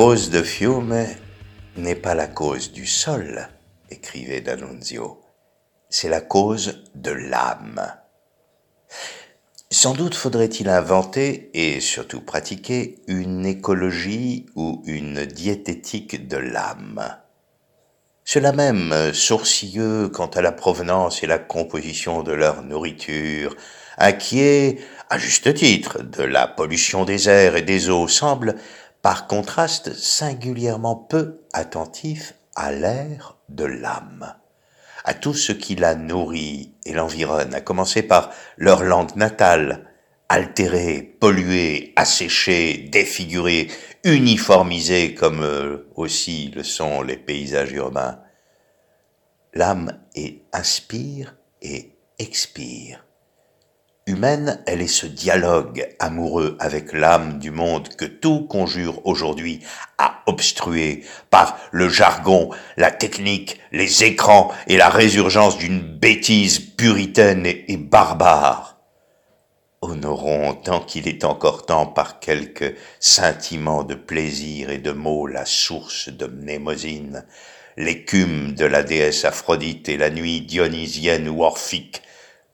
La cause de Fiume n'est pas la cause du sol, écrivait D'Annunzio, c'est la cause de l'âme. Sans doute faudrait-il inventer et surtout pratiquer une écologie ou une diététique de l'âme. Cela même, sourcilleux quant à la provenance et la composition de leur nourriture, inquiet, à juste titre, de la pollution des airs et des eaux, semble par contraste singulièrement peu attentif à l'air de l'âme, à tout ce qui la nourrit et l'environne, à commencer par leur langue natale, altérée, polluée, asséchée, défigurée, uniformisée comme euh, aussi le sont les paysages urbains. L'âme inspire et expire humaine, elle est ce dialogue amoureux avec l'âme du monde que tout conjure aujourd'hui à obstruer par le jargon, la technique, les écrans et la résurgence d'une bêtise puritaine et, barbare. Honorons tant qu'il est encore temps par quelques scintillements de plaisir et de mots la source de Mnémosine, l'écume de la déesse Aphrodite et la nuit dionysienne ou orphique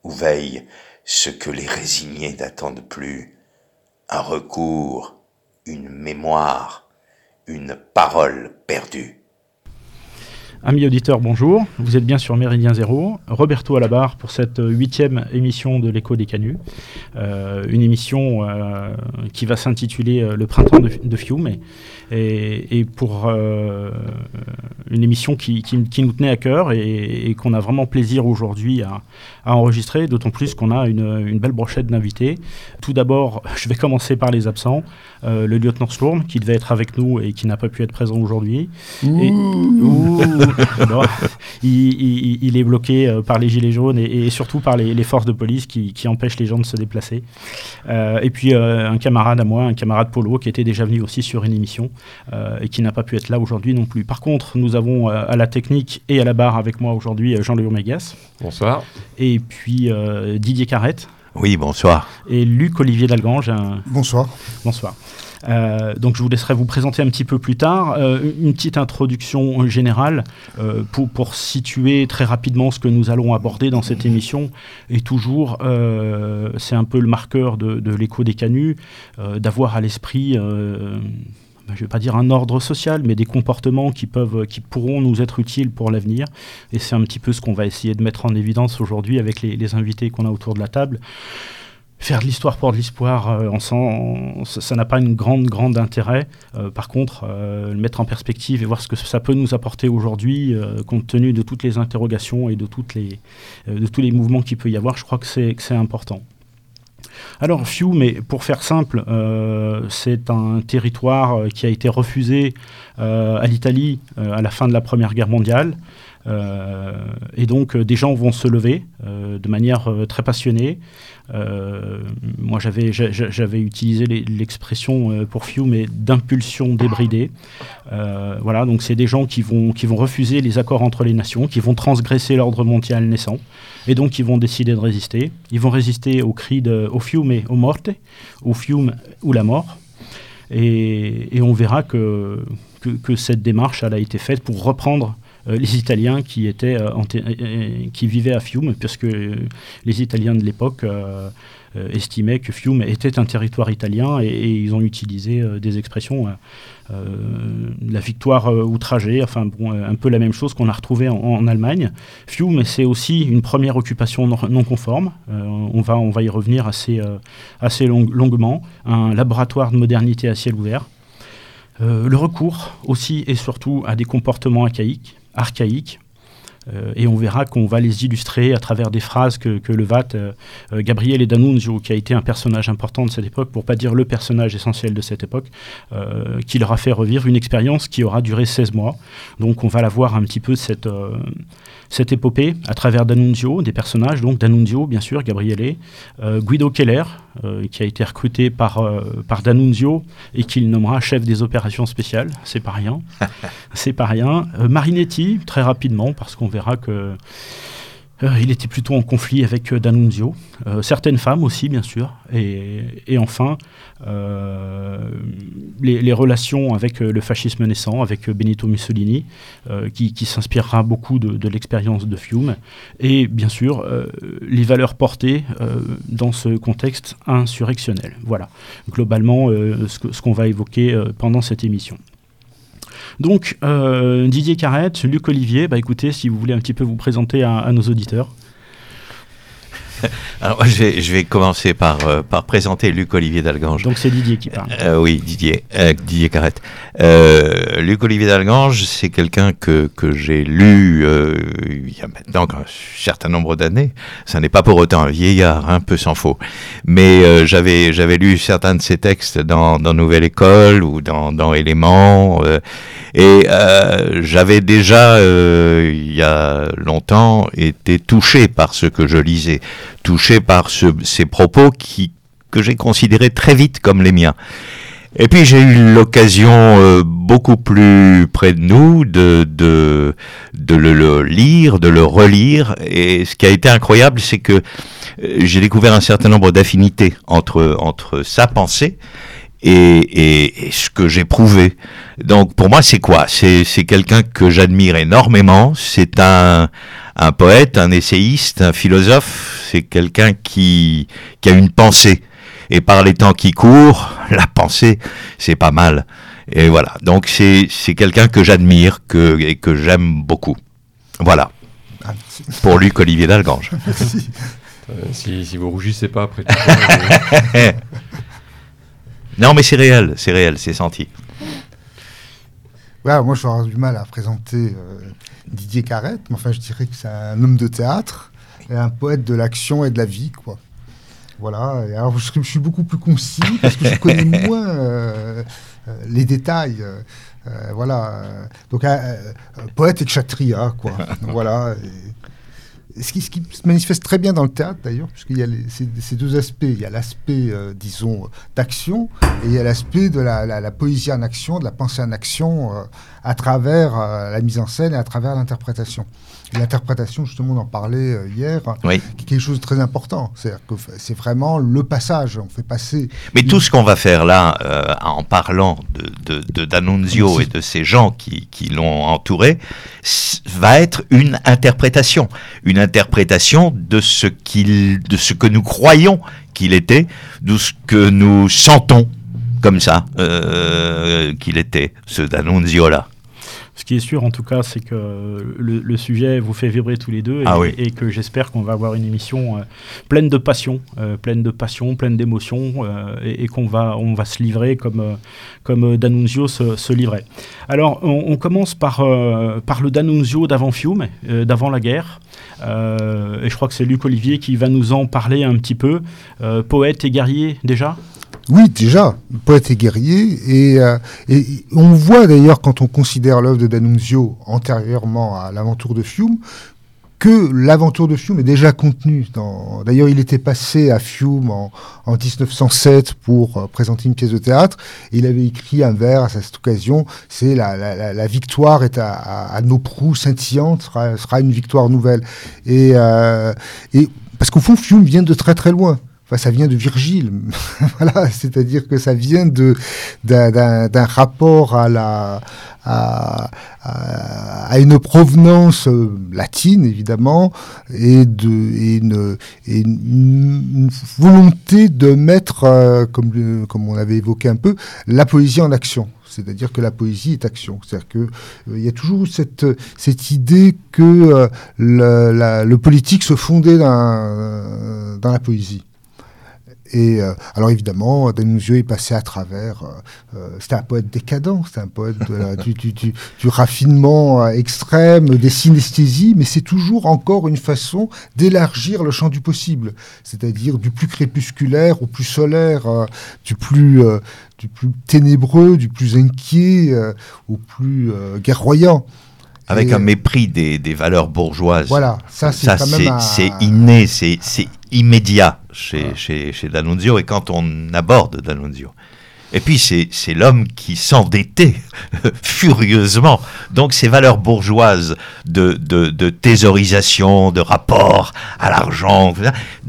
où veille ce que les résignés n'attendent plus, un recours, une mémoire, une parole perdue. Amis auditeurs, bonjour. Vous êtes bien sur Méridien Zéro. Roberto à la barre pour cette huitième émission de l'écho des canuts. Euh, une émission euh, qui va s'intituler euh, Le printemps de, de Fiume et, pour une émission qui, nous tenait à cœur et, qu'on a vraiment plaisir aujourd'hui à, enregistrer, d'autant plus qu'on a une, belle brochette d'invités. Tout d'abord, je vais commencer par les absents. Le lieutenant Sturm qui devait être avec nous et qui n'a pas pu être présent aujourd'hui il, est bloqué euh, par les gilets jaunes et, surtout par les, forces de police qui, empêchent les gens de se déplacer. Euh, et puis euh, un camarade à moi, un camarade Polo, qui était déjà venu aussi sur une émission et qui n'a pas pu être là aujourd'hui non plus. Par contre, nous avons à la technique et à la barre avec moi aujourd'hui Jean-Léo Mégas. Bonsoir. Et puis Didier Carrette. Oui, bonsoir. Et Luc Olivier Dalgange. Bonsoir. Bonsoir. Euh, donc je vous laisserai vous présenter un petit peu plus tard. Euh, une petite introduction générale euh, pour, pour, situer très rapidement ce que nous allons aborder dans cette émission. Et toujours, c'est un peu le marqueur de, de l'écho des canuts, d'avoir à l'esprit je ne vais pas dire un ordre social, mais des comportements qui, pourront nous être utiles pour l'avenir. Et c'est un petit peu ce qu'on va essayer de mettre en évidence aujourd'hui avec les, invités qu'on a autour de la table faire de l'histoire pour de l'histoire, euh, ça n'a pas une grande, grande intérêt. Euh, par contre, euh, le mettre en perspective et voir ce que ça peut nous apporter aujourd'hui, compte tenu de toutes les interrogations et de, de tous les mouvements qu'il peut y avoir, je crois que c'est important. Alors, Fiu, mais pour faire simple, c'est un territoire qui a été refusé à l'Italie à la fin de la Première Guerre mondiale. Et donc, des gens vont se lever de manière très passionnée. Euh, moi, j'avais, j'avais utilisé l'expression euh, pour Few, mais d'impulsion débridée. Euh, voilà, donc c'est des gens qui vont, qui vont refuser les accords entre les nations, qui vont transgresser l'ordre mondial naissant, et donc qui vont décider de résister. Ils vont résister au cri de au fiume au morte, au fiume ou la mort. Et, et on verra que, que, que, cette démarche elle a été faite pour reprendre euh, les Italiens qui, étaient, euh, euh, qui vivaient à Fiume, puisque les Italiens de l'époque estimaient que Fiume était un territoire italien et, ils ont utilisé des expressions, la victoire outragée, enfin bon, un peu la même chose qu'on a retrouvé en, Allemagne. Fiume, c'est aussi une première occupation non, conforme, on, va, on va y revenir assez, assez longuement, un laboratoire de modernité à ciel ouvert. le recours aussi et surtout à des comportements archaïques, archaïques. Euh, et on verra qu'on va les illustrer à travers des phrases que, que le VAT, euh, euh, Gabriel et D'Annunzio, qui a été un personnage important de cette époque, pour pas dire le personnage essentiel de cette époque, qui leur a fait revivre une expérience qui aura duré 16 mois. Donc on va la voir un petit peu cette, cette épopée à travers D'Annunzio, des personnages, donc D'Annunzio, bien sûr, Gabriele, euh, Guido Keller, euh, qui a été recruté par, euh, par D'Annunzio et qu'il nommera chef des opérations spéciales, c'est pas rien. c'est pas rien. Marinetti, très rapidement, parce qu'on verra que il était plutôt en conflit avec euh, D'Annunzio, euh, certaines femmes aussi bien sûr, et, enfin les, relations avec le fascisme naissant, avec Benito Mussolini, qui, s'inspirera beaucoup de, l'expérience de Fiume, et bien sûr les valeurs portées dans ce contexte insurrectionnel. Voilà, globalement ce qu'on va évoquer pendant cette émission. Donc, euh, Didier Carrette, Luc Olivier, bah écoutez, si vous voulez un petit peu vous présenter à nos auditeurs. Alors, je vais, commencer par, euh, par présenter Luc Olivier Dalgange. Donc, c'est Didier qui parle. Euh, oui, Didier, euh, Didier Carrette. Luc Olivier Dalgange, c'est quelqu'un que, que j'ai lu il y a maintenant un certain nombre d'années. Ça n'est pas pour autant un vieillard, un peu s'en faut. Mais j'avais, j'avais lu certains de ses textes dans, dans Nouvelle École ou dans, dans Éléments. et j'avais déjà, il y a longtemps, été touché par ce que je lisais touché par ces propos qui, que j'ai considérés très vite comme les miens. Et puis j'ai eu l'occasion euh, beaucoup plus près de nous de, de, de le, lire, de le relire. Et ce qui a été incroyable, c'est que euh, j'ai découvert un certain nombre d'affinités entre, entre sa pensée et, et, ce que j'éprouvais. Donc pour moi, c'est quoi? C'est quelqu'un que j'admire énormément. C'est un, un poète, un essayiste, un philosophe. C'est quelqu'un qui, qui a une pensée. Et par les temps qui courent, la pensée, c'est pas mal. Et voilà. Donc c'est quelqu'un que j'admire que, et que j'aime beaucoup. Voilà. Ah, pour Luc Olivier Dalgange. Merci. Euh, si, si, vous rougissez pas après tout Non, mais c'est réel, c'est réel, c'est senti. Ouais, moi, je vais avoir du mal à présenter euh, Didier Carrette, mais enfin, je dirais que c'est un homme de théâtre et un poète de l'action et de la vie, quoi. Voilà. Et alors, je, suis beaucoup plus concis parce que je connais moins euh, euh, les détails. voilà. Donc, poète et kshatriya, quoi. voilà. Et, ce qui, se manifeste très bien dans le théâtre d'ailleurs, puisqu'il y a ces, deux aspects. Il y a l'aspect, euh, disons, d'action, et il y a l'aspect de la, poésie en action, de la pensée en action, euh, à travers euh, la mise en scène et à travers l'interprétation. L'interprétation, justement, on en parlait euh, hier, oui. qui est quelque chose de très important. C'est-à-dire que c'est vraiment le passage. On fait passer. Mais tout ce qu'on va faire là, euh, en parlant de, de, D'Annunzio et de ces gens qui, qui l'ont entouré, va être une interprétation. Une interprétation de ce, qu'il, de ce que nous croyons qu'il était, de ce que nous sentons comme ça euh, qu'il était, ce D'Annunzio-là. Ce qui est sûr, en tout cas, c'est que le, sujet vous fait vibrer tous les deux et, ah que j'espère qu'on va avoir une émission euh, pleine de passion, euh, pleine de passion, pleine d'émotion euh, et, qu'on va, on va se livrer comme, comme D'Annunzio se, livrait. Alors, on, commence par, par le D'Annunzio d'avant Fiume, d'avant la guerre. et je crois que c'est Luc Olivier qui va nous en parler un petit peu. poète et guerrier déjà? Oui, déjà, poète et guerrier. Euh, et, on voit d'ailleurs, quand on considère l'œuvre de D'Annunzio antérieurement à l'aventure de Fiume, que l'aventure de Fiume est déjà contenue. Dans... D'ailleurs, il était passé à Fiume en, 1907 pour euh, présenter une pièce de théâtre. Et il avait écrit un vers à cette occasion. C'est la, victoire est à, nos proues scintillantes, sera, sera une victoire nouvelle. Et, euh, et parce qu'au fond, Fiume vient de très très loin. Ça vient de Virgile, voilà, c'est-à-dire que ça vient de d'un rapport à la une provenance euh, latine évidemment et une, volonté de mettre euh, comme on avait évoqué un peu la poésie en action. C'est-à-dire que la poésie est action. C'est-à-dire qu'il euh, y a toujours cette, idée que le, politique se fondait dans la poésie. Et euh, alors évidemment, D'Annunzio est passé à travers. Euh, euh, c'était un poète décadent, c'était un poète du, raffinement extrême, des synesthésies, mais c'est toujours encore une façon d'élargir le champ du possible, c'est-à-dire du plus crépusculaire au plus solaire, du plus du plus ténébreux, du plus inquiet au plus guerroyant. Avec un mépris des, des, valeurs bourgeoises. Voilà, ça c'est quand même. C'est inné, c'est immédiat chez, chez, chez D'Annunzio et quand on aborde D'Annunzio. Et puis c'est l'homme qui s'endettait furieusement. Donc ces valeurs bourgeoises de, de, de thésaurisation, de rapport à l'argent,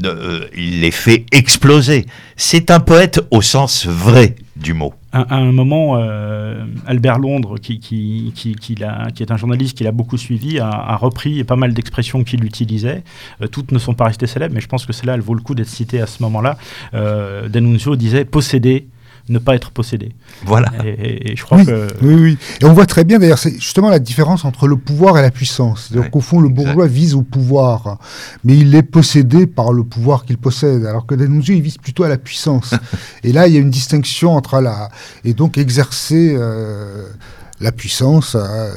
euh, il les fait exploser. C'est un poète au sens vrai du mot. À, un moment, euh, Albert Londres, qui, qui, qui, qui, est un journaliste qui l'a beaucoup suivi, a, repris pas mal d'expressions qu'il utilisait. Euh, toutes ne sont pas restées célèbres, mais je pense que celle-là, elle vaut le coup d'être citée à ce moment-là. D'Annunzio disait posséder, ne pas être possédé. Voilà. Et, et- et je crois Oui, que. oui, oui. Et on voit très bien, d'ailleurs, c'est justement la différence entre le pouvoir et la puissance. C'est-à-dire Ouais, qu'au fond, le bourgeois vise au pouvoir, mais il est possédé par le pouvoir qu'il possède, alors que D'Annunzio, il vise plutôt à la puissance. et là, il y a une distinction entre la... Et donc, exercer euh, la puissance, euh,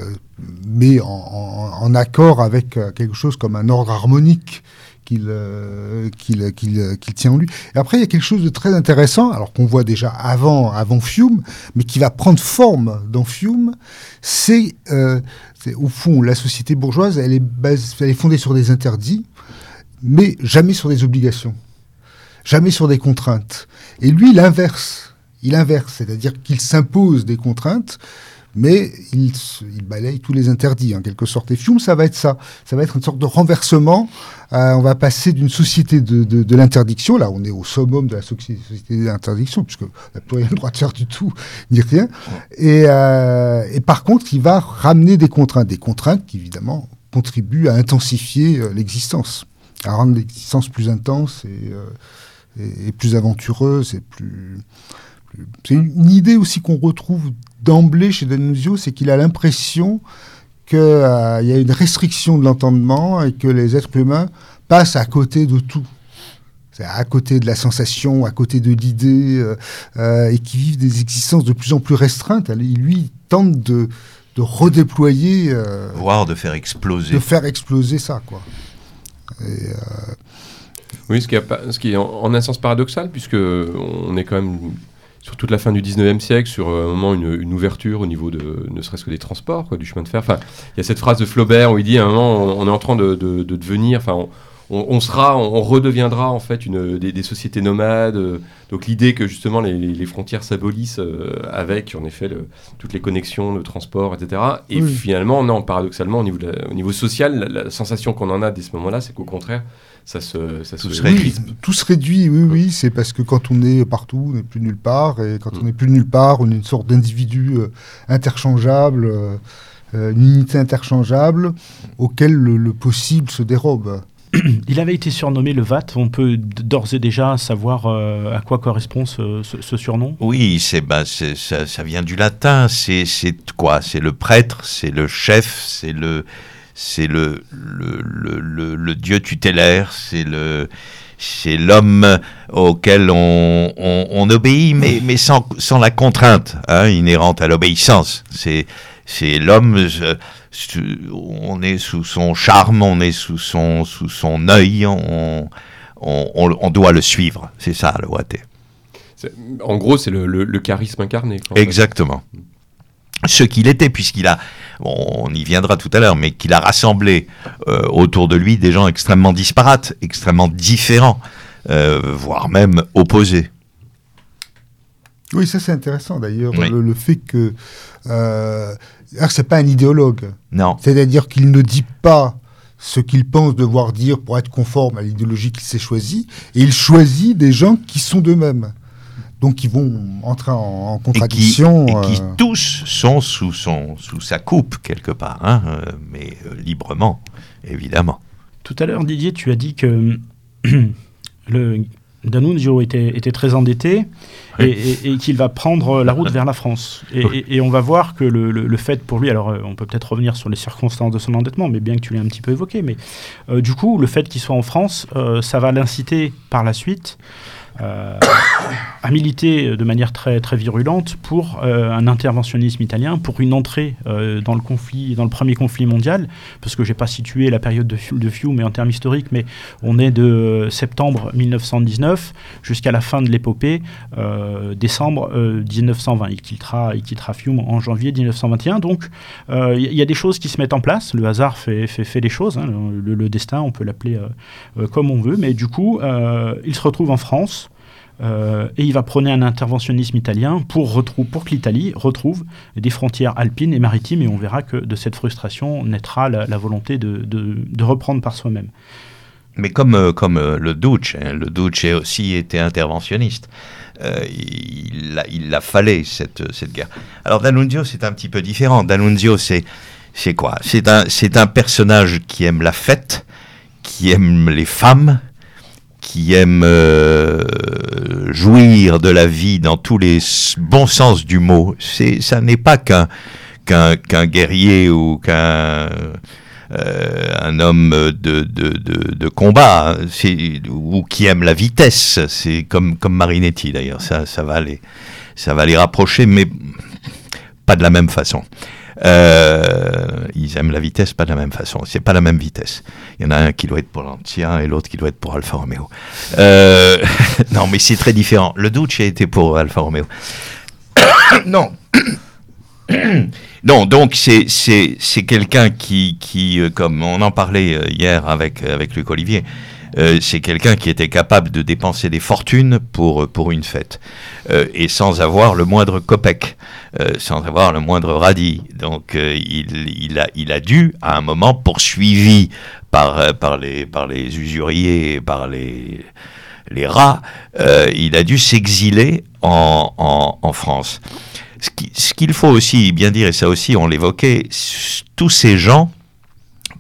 mais en, en- en accord avec euh, quelque chose comme un ordre harmonique qu'il euh, qu'il qu'il- tient en lui. Et après, il y a quelque chose de très intéressant, alors qu'on voit déjà avant, avant Fiume, mais qui va prendre forme dans Fiume, c'est euh, au fond la société bourgeoise, elle est, elle est fondée sur des interdits, mais jamais sur des obligations, jamais sur des contraintes. Et lui, il inverse, il inverse, c'est-à-dire qu'il s'impose des contraintes, mais il, balaye tous les interdits, en quelque sorte. Et Fiume, ça va être ça, ça va être une sorte de renversement. Euh, on va passer d'une société de, de, l'interdiction, là on est au summum de la soci- société de l'interdiction, puisque n'a plus rien le droit de faire du tout, ni rien. Et, euh, et par contre, il va ramener des contraintes, des contraintes qui évidemment contribuent à intensifier euh, l'existence, à rendre l'existence plus intense et, et, et plus aventureuse et plus. C'est une idée aussi qu'on retrouve d'emblée chez D'Annunzio, c'est qu'il a l'impression qu'il y a une restriction de l'entendement et que les êtres humains passent à côté de tout. C'est à côté de la sensation, à côté de l'idée, euh, euh, et qui vivent des existences de plus en plus restreintes. Allez, Lui, il tente de, de redéployer, euh, Voire de faire exploser. de faire exploser ça, quoi. Oui, ce qui, a pas- ce qui est en, en un sens paradoxal, puisque on est quand même sur toute la fin du 19e siècle, sur euh, un moment une, une ouverture au niveau de ne serait-ce que des transports, quoi, du chemin de fer. Enfin, il y a cette phrase de Flaubert où il dit à un moment, on, on est en train de, de- de devenir, enfin, on, on- on sera, on, redeviendra en fait une, des, des sociétés nomades. euh, donc l'idée que justement les, les- les frontières s'abolissent euh, avec en effet le- toutes les connexions, le transport, etc. Et Oui. finalement, non, paradoxalement, au niveau, de la- au niveau social, la, la sensation qu'on en a dès ce moment-là, c'est qu'au contraire, ça se, ça Tout se se Oui, réduit. tout se réduit, oui, oui. C'est parce que quand on est partout, on n'est plus nulle part. Et quand on n'est plus nulle part, on est une sorte d'individu euh, interchangeable, euh, euh, une unité interchangeable auquel le, le possible se dérobe. Il avait été surnommé le VAT. On peut d'ores et déjà savoir euh, à quoi correspond ce, ce- ce surnom? Oui, c'est ben, c'est- ça, ça vient du latin. C'est c'est quoi? C'est le prêtre, c'est le chef, c'est le c'est le le, le, le- dieu tutélaire, c'est le c'est l'homme auquel on, on, on obéit, mais, mais sans, sans la contrainte hein, inhérente à l'obéissance. C'est c'est l'homme. euh, on est sous son charme, on est sous son sous son œil, on on, doit le suivre. C'est ça le Waté. En gros, c'est le, le- le charisme incarné. quoi, en fait. Ce qu'il était, puisqu'il a, bon, on y viendra tout à l'heure, mais qu'il a rassemblé euh, autour de lui des gens extrêmement disparates, extrêmement différents, euh, voire même opposés. Oui, ça c'est intéressant d'ailleurs, Oui. le, le fait que euh, c'est pas un idéologue, Non, c'est-à-dire qu'il ne dit pas ce qu'il pense devoir dire pour être conforme à l'idéologie qu'il s'est choisie, et il choisit des gens qui sont d'eux-mêmes, donc qui vont entrer en, en et qui, contradiction. et qui euh, tous sont sous, son, sous sa coupe, quelque part, hein, euh, mais euh, librement, évidemment. Tout à l'heure, Didier, tu as dit que le D'Annunzio était, était très endetté et, et- et qu'il va prendre la route vers la France. Et, Oui. et- et on va voir que le, le- le fait pour lui, alors on peut peut-être revenir sur les circonstances de son endettement, mais bien que tu l'aies un petit peu évoqué, mais euh, du coup, le fait qu'il soit en France, euh, ça va l'inciter par la suite euh, à militer de manière très, très virulente pour euh, un interventionnisme italien, pour une entrée euh, dans le conflit, dans le premier conflit mondial, parce que j'ai pas situé la période de, de Fiume en termes historiques, mais on est de septembre 1919 jusqu'à la fin de l'épopée, euh, décembre euh, 1920. Il quittera, il quittera Fiume en janvier 1921. Donc euh, il y, a des choses qui se mettent en place. Le hasard fait, fait, fait les choses. hein. Le, destin, on peut l'appeler euh, euh, comme on veut. Mais du coup, euh, il se retrouve en France. Et il va prôner un interventionnisme italien pour, que l'Italie retrouve des frontières alpines et maritimes, et on verra que de cette frustration naîtra la, volonté de, reprendre par soi-même. Mais comme, comme le Duce, hein, le Duce aussi était interventionniste. Euh, il, a, il a fallait cette, guerre. Alors D'Annunzio, c'est un petit peu différent. D'Annunzio, c'est quoi? C'est un personnage qui aime la fête, qui aime les femmes, qui aime euh, jouir de la vie dans tous les bons sens du mot. C'est, ça n'est pas qu'un, qu'un, qu'un guerrier ou qu'un euh, un homme de, de, de, combat, ou qui aime la vitesse. C'est comme, comme Marinetti d'ailleurs, ça, ça, va les, ça va les rapprocher, mais pas de la même façon. Euh, ils aiment la vitesse, pas de la même façon. C'est pas la même vitesse. Il y en a un qui doit être pour l'Antia et l'autre qui doit être pour Alfa Romeo. Euh, non, mais c'est très différent. Le Duce a été pour Alfa Romeo. non. Non, donc c'est c'est quelqu'un qui qui euh, comme on en parlait hier avec avec Luc Olivier, euh, c'est quelqu'un qui était capable de dépenser des fortunes pour pour une fête et sans avoir le moindre copec, sans avoir le moindre radis. Donc il il a il a dû à un moment poursuivi par par les par les usuriers, par les les rats, il a dû s'exiler en, en, en France. Ce qu'il faut aussi bien dire, et ça aussi on l'évoquait, tous ces gens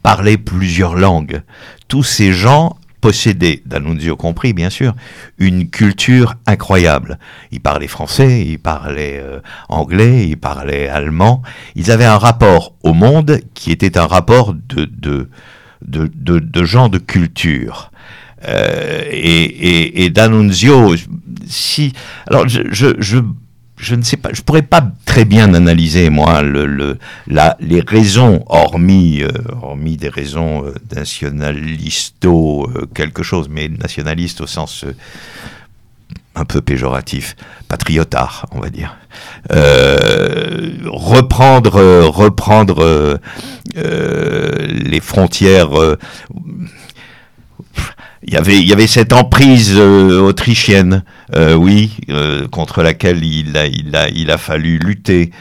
parlaient plusieurs langues. Tous ces gens possédaient, D'Annunzio compris bien sûr, une culture incroyable. Ils parlaient français, ils parlaient euh, anglais, ils parlaient allemand. Ils avaient un rapport au monde qui était un rapport de, de, de, de, gens de culture. Euh, et, et, et D'Annunzio, si... Alors je je ne sais pas, je pourrais pas très bien analyser moi les raisons, hormis, euh, hormis des raisons euh, nationalisto euh, quelque chose, mais nationaliste au sens euh, un peu péjoratif, patriotard, on va dire. reprendre, reprendre les frontières il y avait il y avait cette emprise autrichienne euh, oui euh, contre laquelle il a il a il a fallu lutter.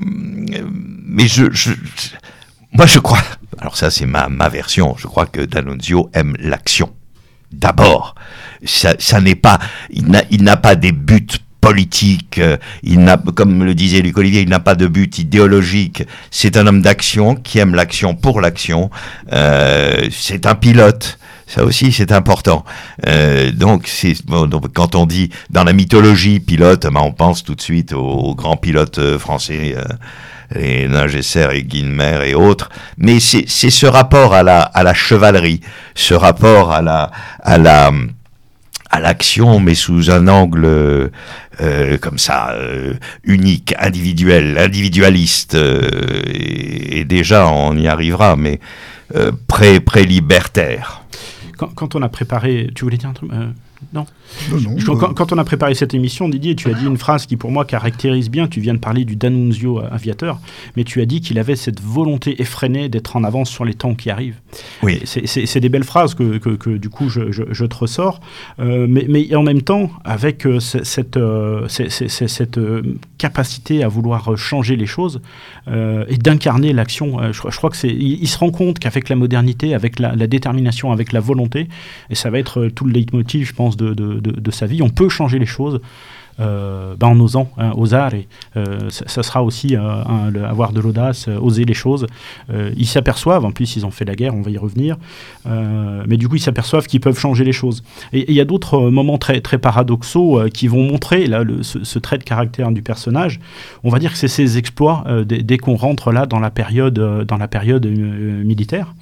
Mais je, moi je crois alors ça c'est ma ma version je crois que D'Annunzio aime l'action. D'abord. Ça, n'est pas il n'a pas des buts politiques, il n'a, comme le disait Luc Olivier, il n'a pas de but idéologique. C'est un homme d'action qui aime l'action pour l'action. Euh, c'est un pilote. Ça aussi, c'est important. Euh, donc, quand on dit dans la mythologie pilote, ben, on pense tout de suite aux, grands pilotes euh, français, euh, les Ningesser et Guilmer et autres. Mais c'est ce rapport à la, à la chevalerie, ce rapport à la, à la, à l'action, mais sous un angle euh, comme ça, euh, unique, individuel, individualiste. et, et, déjà, on y arrivera, mais pré, pré-libertaire quand, on a préparé, tu voulais dire un truc euh, Non. quand, on a préparé cette émission, Didier, tu as dit une phrase qui pour moi caractérise bien. Tu viens de parler du D'Annunzio aviateur, mais tu as dit qu'il avait cette volonté effrénée d'être en avance sur les temps qui arrivent. Oui. C'est des belles phrases que, que, du coup je, je, te ressors, euh, mais, mais, en même temps avec euh, cette, cette capacité à vouloir changer les choses et d'incarner l'action. Je, crois que c'est, il, se rend compte qu'avec la modernité, avec la, détermination, avec la volonté, et ça va être tout le leitmotiv, je pense, de, de, de, sa vie. On peut changer les choses. Euh, ben en osant, hein, oser. Euh, ça, sera aussi euh, avoir de l'audace, oser les choses. ils s'aperçoivent, en plus ils ont fait la guerre, on va y revenir, mais du coup ils s'aperçoivent qu'ils peuvent changer les choses. Et il y a d'autres moments très, très paradoxaux qui vont montrer là, ce, trait de caractère du personnage. On va dire que c'est ses exploits dès, dès qu'on rentre là dans la période, dans la période militaire.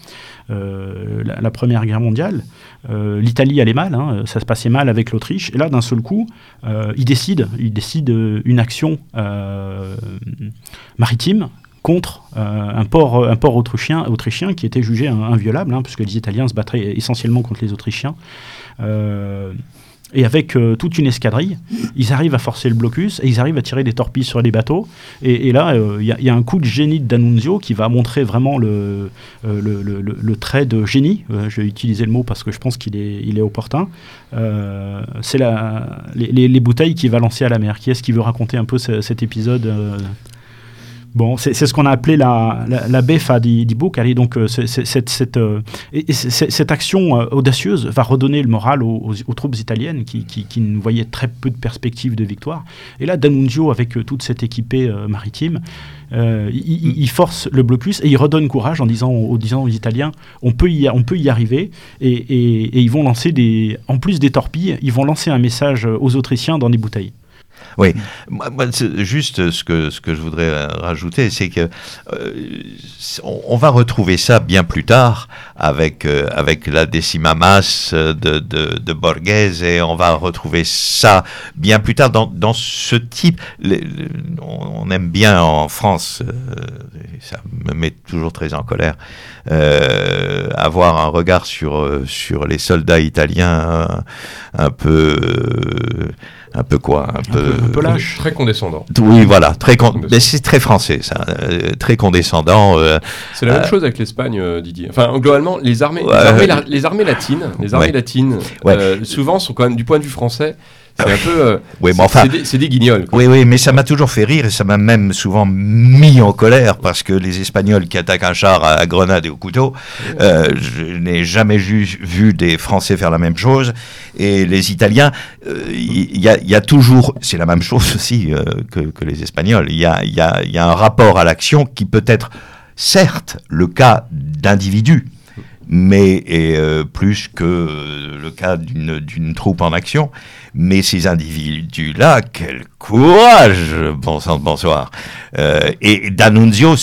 Euh, la, Première Guerre mondiale. Euh, L'Italie allait mal, hein, ça se passait mal avec l'Autriche. Et là, d'un seul coup, euh, il décide, il décide une action maritime contre un, port, autrichien qui était jugé inviolable, hein, puisque les Italiens se battraient essentiellement contre les Autrichiens. Et avec euh, toute une escadrille, ils arrivent à forcer le blocus et ils arrivent à tirer des torpilles sur les bateaux. Et, là, il y, a un coup de génie de D'Annunzio qui va montrer vraiment le, le, le, trait de génie. je vais utiliser le mot parce que je pense qu'il est, il est opportun. C'est les, les, bouteilles qu'il va lancer à la mer. Qui est-ce qui veut raconter un peu cet épisode Bon, c'est ce qu'on a appelé la, la, la BEFA. Allez, donc, euh, cette, euh, action euh, audacieuse va redonner le moral aux, troupes italiennes qui, ne voyaient très peu de perspectives de victoire. Et là, D'Annunzio, avec toute cette équipée maritime, il, force le blocus et il redonne courage en disant aux, Italiens on peut y, arriver. Et, ils vont lancer. En plus des torpilles, ils vont lancer un message aux Autrichiens dans des bouteilles. Oui, juste ce que, ce que je voudrais euh, rajouter, c'est que euh, on, va retrouver ça bien plus tard avec, euh, avec la décima de, de, Borghese et on va retrouver ça bien plus tard dans, dans ce type. on aime bien en France, ça me met toujours très en colère, avoir un regard sur, sur les soldats italiens un peu un peu quoi un, peu, un peu, lâche. Très condescendant. Oui voilà très mais c'est très français ça euh, très condescendant euh, c'est la même euh, chose avec l'Espagne Didier. Enfin globalement les armées les, armées latines les armées latines souvent sont quand même du point de vue français c'est un peu. Euh, oui, mais enfin. C'est des, guignols. Oui, oui, mais ça m'a toujours fait rire et ça m'a même souvent mis en colère parce que les Espagnols qui attaquent un char à, Grenade et au couteau, euh, je n'ai jamais vu, des Français faire la même chose. Et les Italiens, euh, il y, a, toujours. C'est la même chose aussi que, les Espagnols. Il y a, y, a, y a un rapport à l'action qui peut être, certes, le cas d'individus mais et, plus que le cas d'une troupe en action. Mais ces individus-là, quel courage Bon bonsoir. Euh, et D'Annunzio,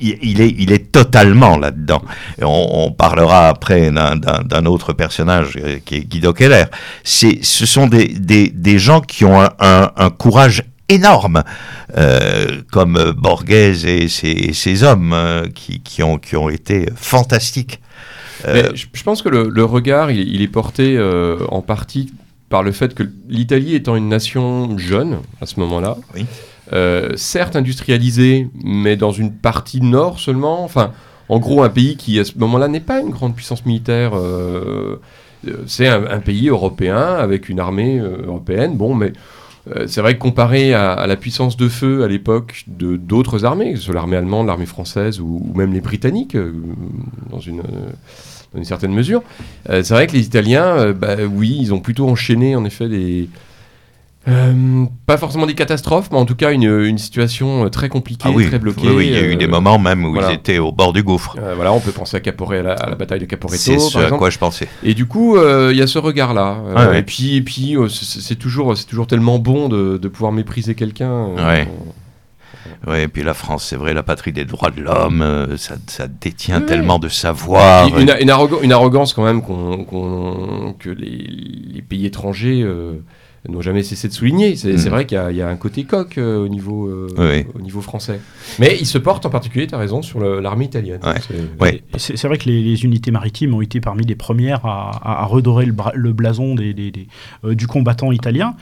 il est, il est totalement là-dedans. On, parlera après d'un autre personnage euh, qui est Guido Keller. Ce sont des, des, des, gens qui ont un, un, courage énorme, euh, comme Borghese et ses, hommes euh, qui, qui, ont, qui ont été fantastiques. Euh, je, pense que le, le regard, il, il, est porté en partie par le fait que l'Italie étant une nation jeune à ce moment-là, euh, certes industrialisée, mais dans une partie nord seulement, enfin, en gros, un pays qui à ce moment-là n'est pas une grande puissance militaire. Euh, euh, c'est un, pays européen avec une armée européenne. Bon, mais c'est vrai que comparé à, la puissance de feu à l'époque de d'autres armées, que ce soit l'armée allemande, l'armée française ou, ou, même les Britanniques, dans une dans une certaine mesure. Euh, c'est vrai que les Italiens, euh, bah, oui, ils ont plutôt enchaîné en effet des. Euh, pas forcément des catastrophes, mais en tout cas une, une situation très compliquée, ah très bloquée. Oui, il y a eu des moments même où ils étaient au bord du gouffre. voilà, on peut penser à Caporet, à la, bataille de Caporetto. C'est ce à quoi je pensais. Et du coup, il y a ce regard-là. Ah et puis, et puis c'est toujours, c'est toujours tellement bon de, de pouvoir mépriser quelqu'un. Ouais. Oui, et puis la France, c'est vrai, la patrie des droits de l'homme, euh, ça, ça, détient tellement de savoir. Une, une, une, arrogance quand même que les, pays étrangers euh, n'ont jamais cessé de souligner. C'est mm. vrai qu'il y, a un côté coq euh, au, niveau, au niveau français. Mais il se porte en particulier, tu as raison, sur l'armée italienne. C'est vrai que les, unités maritimes ont été parmi les premières à, redorer le, blason des, des, du combattant italien.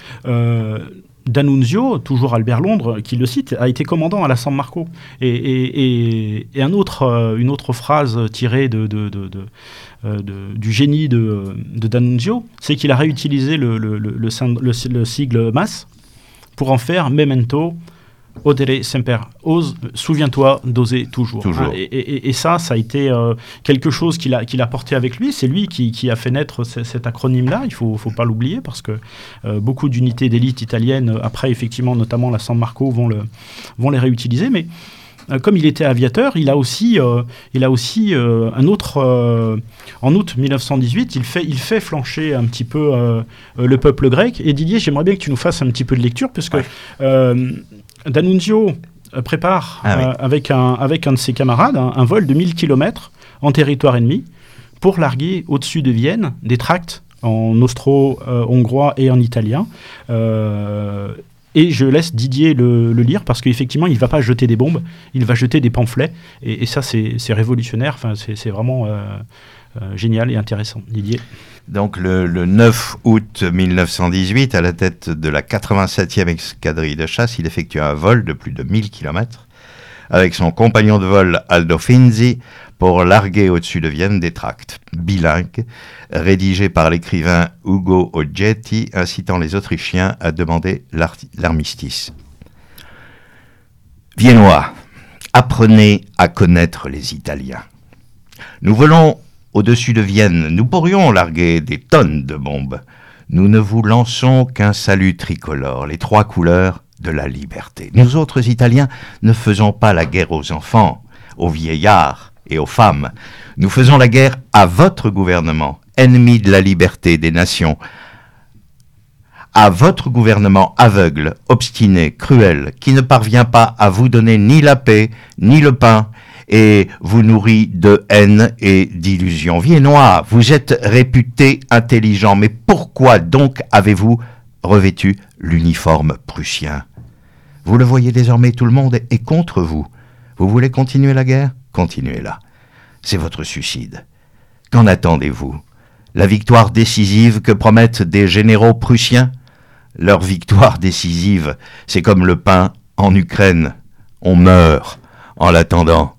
D'Annunzio, toujours Albert Londres, qui le cite, a été commandant à la San Marco. Et, euh, une autre phrase tirée euh, du génie de, D'Annunzio, c'est qu'il a réutilisé le, le, sigle MAS pour en faire Memento Odere semper, ose, souviens-toi d'oser toujours. et, ça, ça a été euh, quelque chose qu'il a, qu'il a porté avec lui. C'est lui qui, a fait naître cet acronyme-là. Il ne faut, faut, pas l'oublier parce que euh, beaucoup d'unités d'élite italiennes, après, effectivement, notamment la San Marco, vont, le, vont les réutiliser. Mais euh, comme il était aviateur, il a aussi, il a aussi un autre. en août 1918, il fait, il fait flancher un petit peu le peuple grec. Et Didier, j'aimerais bien que tu nous fasses un petit peu de lecture, parce que D'Annunzio euh, prépare ah euh, avec, un, avec un de ses camarades un, vol de 1000 km en territoire ennemi pour larguer au-dessus de Vienne des tracts en austro-hongrois et en italien. Euh, Et je laisse Didier le, lire parce qu'effectivement, il ne va pas jeter des bombes, il va jeter des pamphlets. Et, ça, c'est révolutionnaire. Enfin, c'est vraiment euh, génial et intéressant. Didier donc le, 9 août 1918, à la tête de la 87e escadrille de chasse, il effectue un vol de plus de 1000 km avec son compagnon de vol Aldo Finzi pour larguer au-dessus de Vienne des tracts bilingues rédigés par l'écrivain Ugo Oggetti incitant les Autrichiens à demander l'armistice. Viennois, apprenez à connaître les Italiens. Nous volons au-dessus de Vienne, nous pourrions larguer des tonnes de bombes. Nous ne vous lançons qu'un salut tricolore, les trois couleurs de la liberté. Nous autres Italiens ne faisons pas la guerre aux enfants, aux vieillards et aux femmes. Nous faisons la guerre à votre gouvernement, ennemi de la liberté des nations, à votre gouvernement aveugle, obstiné, cruel, qui ne parvient pas à vous donner ni la paix, ni le pain, et vous nourrit de haine et d'illusions. Viennois, vous êtes réputé intelligent, mais pourquoi donc avez-vous revêtu l'uniforme prussien? Vous le voyez désormais, tout le monde est contre vous. Vous voulez continuer la guerre? Continuez-la. C'est votre suicide. Qu'en attendez-vous? La victoire décisive que promettent des généraux prussiens? Leur victoire décisive, c'est comme le pain en Ukraine. On meurt en l'attendant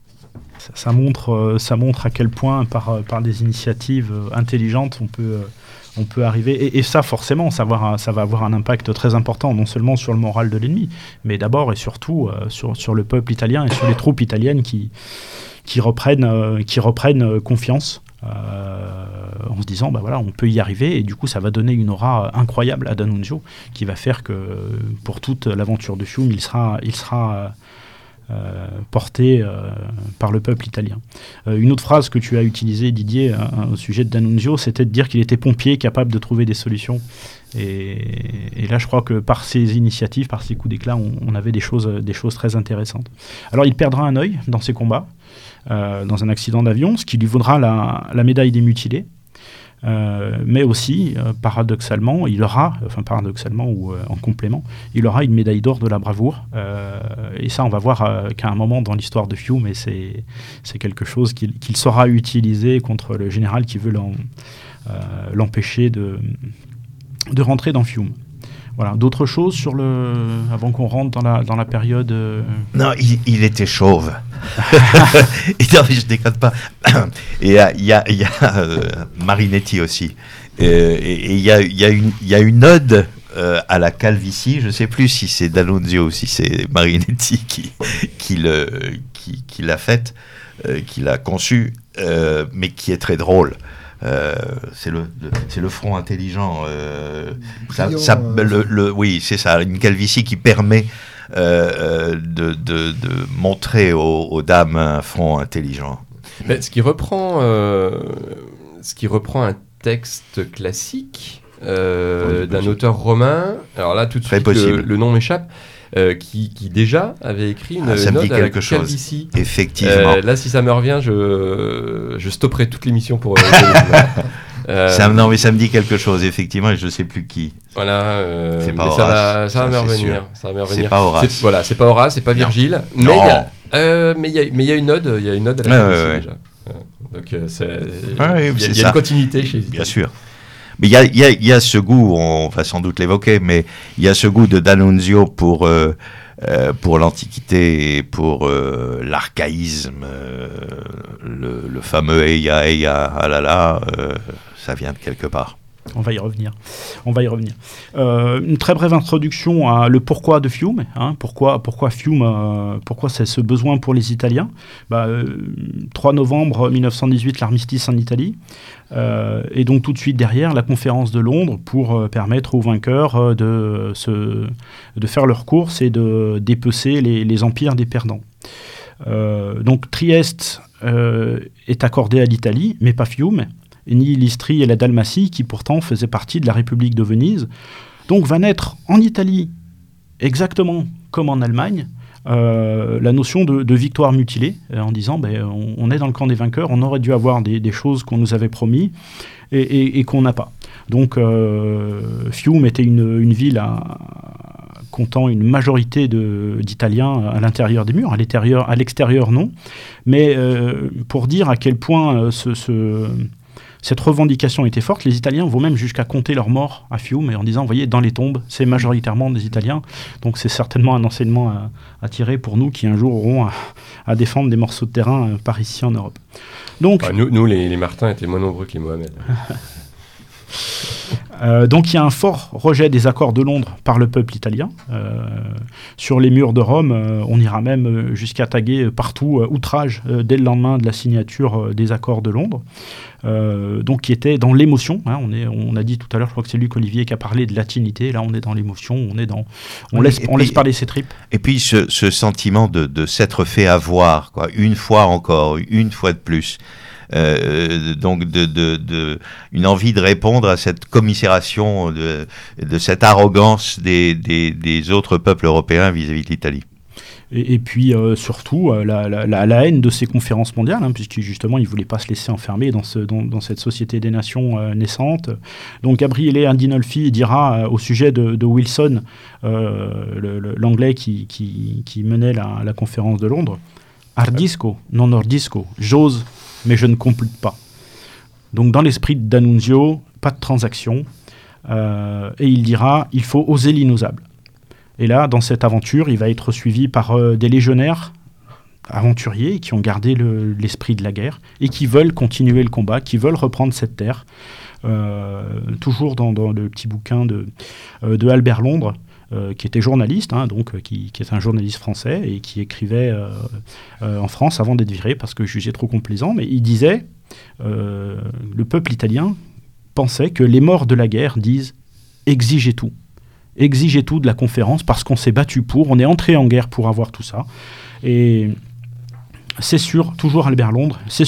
ça, montre, euh, ça montre à quel point, par, euh, des initiatives euh, intelligentes, on peut, on peut arriver. Et, ça, forcément, ça va, avoir un impact très important, non seulement sur le moral de l'ennemi, mais d'abord et surtout sur, le peuple italien et sur les troupes italiennes qui, qui reprennent, qui reprennent confiance. en se disant bah voilà on peut y arriver et du coup ça va donner une aura incroyable à D'Annunzio qui va faire que pour toute l'aventure de Fiume il sera il sera euh, porté euh, par le peuple italien. Euh, une autre phrase que tu as utilisée, Didier, au sujet de D'Annunzio, c'était de dire qu'il était pompier capable de trouver des solutions. Et, là, je crois que par ces initiatives, par ces coups d'éclat, on, avait des choses, des choses très intéressantes. Alors, il perdra un œil dans ces combats, dans un accident d'avion, ce qui lui vaudra la médaille des mutilés. Euh, mais aussi, euh, paradoxalement, il aura, enfin paradoxalement ou euh, en complément, il aura une médaille d'or de la bravoure. et ça, on va voir qu'à un moment dans l'histoire de Fiume, mais c'est quelque chose qu'il saura utiliser contre le général qui veut l'empêcher de rentrer dans Fiume. Voilà. D'autres choses sur le. avant qu'on rentre dans la, dans la période. Euh, non, il, était chauve. et non, je déconne pas. Et il y a, y a euh, Marinetti aussi. Et il y a, y, a une, y a une ode euh, à la calvitie. Je ne sais plus si c'est D'Annunzio ou si c'est Marinetti qui, qui, le, qui, qui l'a faite, qui l'a conçue, mais qui est très drôle. Euh, c'est le, c'est le front intelligent. Euh, ça, euh. le, oui, c'est ça, une calvitie qui permet de, de, de, montrer aux, dames un front intelligent. Mais ce qui reprend, ce qui reprend un texte classique d'un auteur romain. Alors là, tout de suite, le, nom m'échappe. Euh, qui, déjà avait écrit une ah, note à quelque chose. ici. Effectivement. Euh, là, si ça me revient, je, je stopperai toute l'émission pour. Euh, ça, non, mais ça me dit quelque chose, effectivement, et je ne sais plus qui. Voilà, c'est pas Horace, ça va, ça, va me revenir. C'est pas Horace. Voilà, c'est pas Horace, c'est pas Virgile. Mais il y, a une ode, il y a une ode à la ouais, déjà. Donc, il y a, une continuité chez Bien sûr. Mais il y a, ce goût, on va sans doute l'évoquer, mais il y a ce goût de D'Annunzio pour, euh, euh, pour l'Antiquité et pour euh, l'archaïsme, le, le, fameux Eya Eya Alala, ça vient de quelque part. On va y revenir. On va y revenir. Euh, une très brève introduction à le pourquoi de Fiume. Hein. pourquoi, pourquoi Fiume euh, Pourquoi c'est ce besoin pour les Italiens? 3 bah, euh, novembre 1918, l'armistice en Italie. et donc tout de suite derrière, la conférence de Londres pour permettre aux vainqueurs de, se, de faire leur course et de dépecer les, empires des perdants. donc Trieste est accordé à l'Italie, mais pas Fiume ni l'Istrie et la Dalmatie, qui pourtant faisaient partie de la République de Venise. Donc va naître en Italie, exactement comme en Allemagne, euh, la notion de, victoire mutilée, euh, en disant ben, on, est dans le camp des vainqueurs, on aurait dû avoir des, choses qu'on nous avait promis et, qu'on n'a pas. Donc euh, Fiume était une, ville comptant une majorité d'Italiens à l'intérieur des murs, à l'extérieur non, mais pour dire à quel point ce, cette revendication était forte. Les Italiens vont même jusqu'à compter leurs morts à Fiume et en disant, vous voyez, dans les tombes, c'est majoritairement des Italiens. Donc c'est certainement un enseignement à, tirer pour nous qui un jour auront à, défendre des morceaux de terrain euh, par ici en Europe. Donc, nous, nous les, les Martins étaient moins nombreux que les Mohamed. Euh, donc il y a un fort rejet des accords de Londres par le peuple italien. Euh, sur les murs de Rome, euh, on ira même jusqu'à taguer partout outrage dès le lendemain de la signature des accords de Londres. donc qui était dans l'émotion. Hein. on, on a dit tout à l'heure, je crois que c'est Luc Olivier qui a parlé de latinité. Là, on est dans l'émotion, on est dans, on laisse, on laisse parler ses tripes. Et puis ce, sentiment de, de s'être fait avoir, quoi, une fois encore, une fois de plus. Euh, donc de, une envie de répondre à cette commisération, de, cette arrogance des, autres peuples européens vis-à-vis de l'Italie. Et, puis euh, surtout euh, la, haine de ces conférences mondiales, hein, puisque justement il ne voulait pas se laisser enfermer dans, ce, dans, dans cette société des nations naissante. Donc Gabriele Andinolfi dira au sujet de, Wilson, l'anglais qui, menait la, la conférence de Londres, Ardisco, non ordisco, j'ose mais je ne complète pas. Donc dans l'esprit d'Annunzio, pas de transaction, euh, et il dira, il faut oser l'inosable. Et là, dans cette aventure, il va être suivi par euh, des légionnaires aventuriers qui ont gardé l'esprit de la guerre et qui veulent continuer le combat, qui veulent reprendre cette terre. Euh, toujours dans, le petit bouquin de, de Albert Londres, euh, qui était journaliste, hein, donc euh, qui, est un journaliste français et qui écrivait euh, en France avant d'être viré parce que jugé trop complaisant, mais il disait le peuple italien pensait que les morts de la guerre disent exigez tout. Exigez tout de la conférence parce qu'on s'est battu pour, on est entré en guerre pour avoir tout ça. Et c'est sûr, toujours Albert Londres, c'est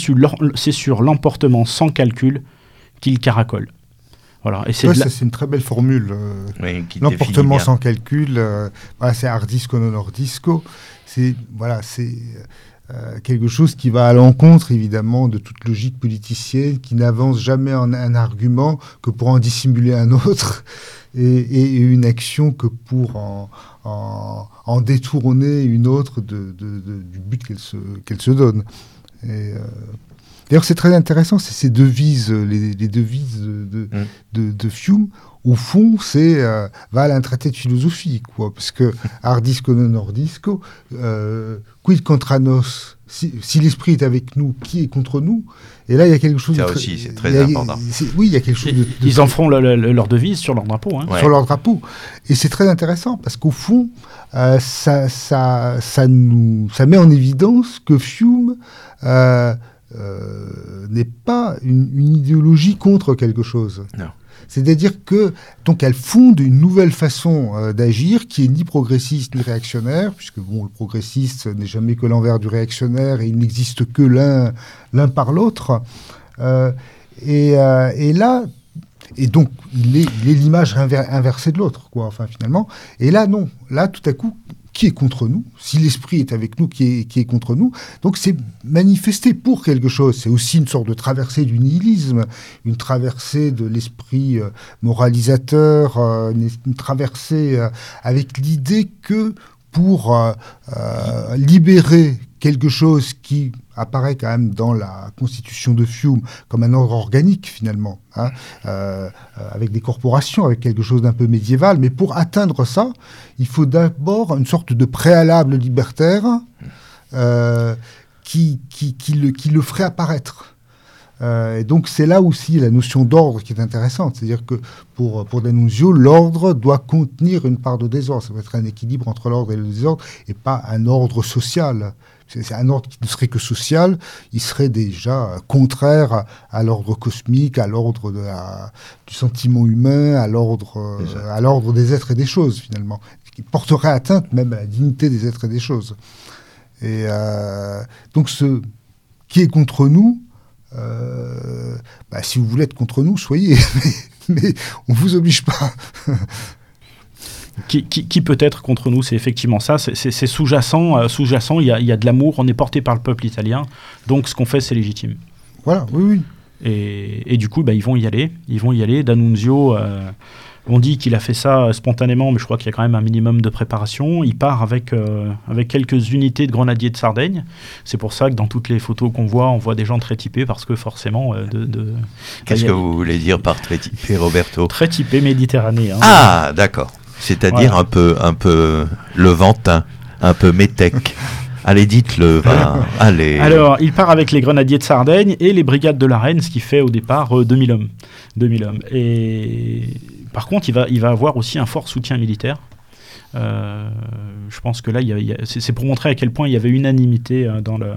sur l'emportement sans calcul qu'il caracole. Voilà. Et c'est une très belle formule. Euh, l'emportement sans calcul, euh, c'est ardisco non ordisco. C'est voilà, c'est euh, quelque chose qui va à l'encontre évidemment de toute logique politicienne, qui n'avance jamais en un argument que pour en dissimuler un autre, et, une action que pour en, en, détourner une autre de, du but qu'elle se, qu'elle se donne. Et, D'ailleurs, c'est très intéressant, c'est ces devises, les, devises de, mm. de, de, Fiume. Au fond, c'est euh, va à un traité de philosophie, quoi, parce que ardisco non ordisco, euh, quid contra nos, si, l'esprit est avec nous, qui est contre nous? Et là, il y a quelque chose. Ça aussi, c'est très important. Oui, il y a quelque chose. De, ils en feront leur devise sur leur drapeau. Hein. Sur leur drapeau. Et c'est très intéressant parce qu'au fond, euh, ça, ça, ça, nous, ça met en évidence que Fiume. Euh, n'est pas une, idéologie contre quelque chose. C'est-à-dire que donc elle fonde une nouvelle façon euh, d'agir qui est ni progressiste ni réactionnaire, puisque bon le progressiste n'est jamais que l'envers du réactionnaire et il n'existe que l'un l'un par l'autre. Euh, et, et, là et donc il est l'image inversée de l'autre quoi. Enfin finalement et là non là tout à coup qui est contre nous, si l'esprit est avec nous, qui est, qui est contre nous. Donc c'est manifester pour quelque chose. C'est aussi une sorte de traversée du nihilisme, une traversée de l'esprit euh, moralisateur, euh, une, traversée euh, avec l'idée que pour libérer quelque chose qui apparaît quand même dans la constitution de Fiume comme un ordre organique finalement, hein, euh, euh, avec des corporations, avec quelque chose d'un peu médiéval. Mais pour atteindre ça, il faut d'abord une sorte de préalable libertaire euh, qui, qui, le, qui le ferait apparaître. et donc c'est là aussi la notion d'ordre qui est intéressante. C'est-à-dire que pour, pour D'Annunzio, l'ordre doit contenir une part de désordre. Ça doit être un équilibre entre l'ordre et le désordre, et pas un ordre social. C'est un ordre qui ne serait que social, il serait déjà contraire à, l'ordre cosmique, à l'ordre du sentiment humain, à l'ordre à l'ordre des êtres et des choses finalement, qui porterait atteinte même à la dignité des êtres et des choses. Et euh, donc ce qui est contre nous, euh, bah, si vous voulez être contre nous, soyez, mais, mais on vous oblige pas. qui, peut être contre nous C'est effectivement ça. C'est sous-jacent. Euh, sous-jacent, il y a, de l'amour. On est porté par le peuple italien. Donc, ce qu'on fait, c'est légitime. Voilà, oui, oui. Et, du coup, bah, ils vont y aller. Ils vont y aller. D'Annunzio, euh, On dit qu'il a fait ça spontanément, mais je crois qu'il y a quand même un minimum de préparation. Il part avec, euh, avec quelques unités de grenadiers de Sardaigne. C'est pour ça que dans toutes les photos qu'on voit, on voit des gens très typés, parce que forcément... euh, de, de- Qu'est-ce y que a- vous voulez dire par très typé, Roberto? Très typé méditerranéen. Ah, d'accord. C'est-à-dire Voilà. un peu, un peu levantin, un peu métèque. Allez, dites-le. Allez. Alors, il part avec les grenadiers de Sardaigne et les brigades de la Reine, ce qui fait au départ euh, 2000 hommes. 2000 hommes. Et par contre, il va, il va avoir aussi un fort soutien militaire. Euh, je pense que là, c'est pour montrer à quel point il y avait unanimité euh, dans, le,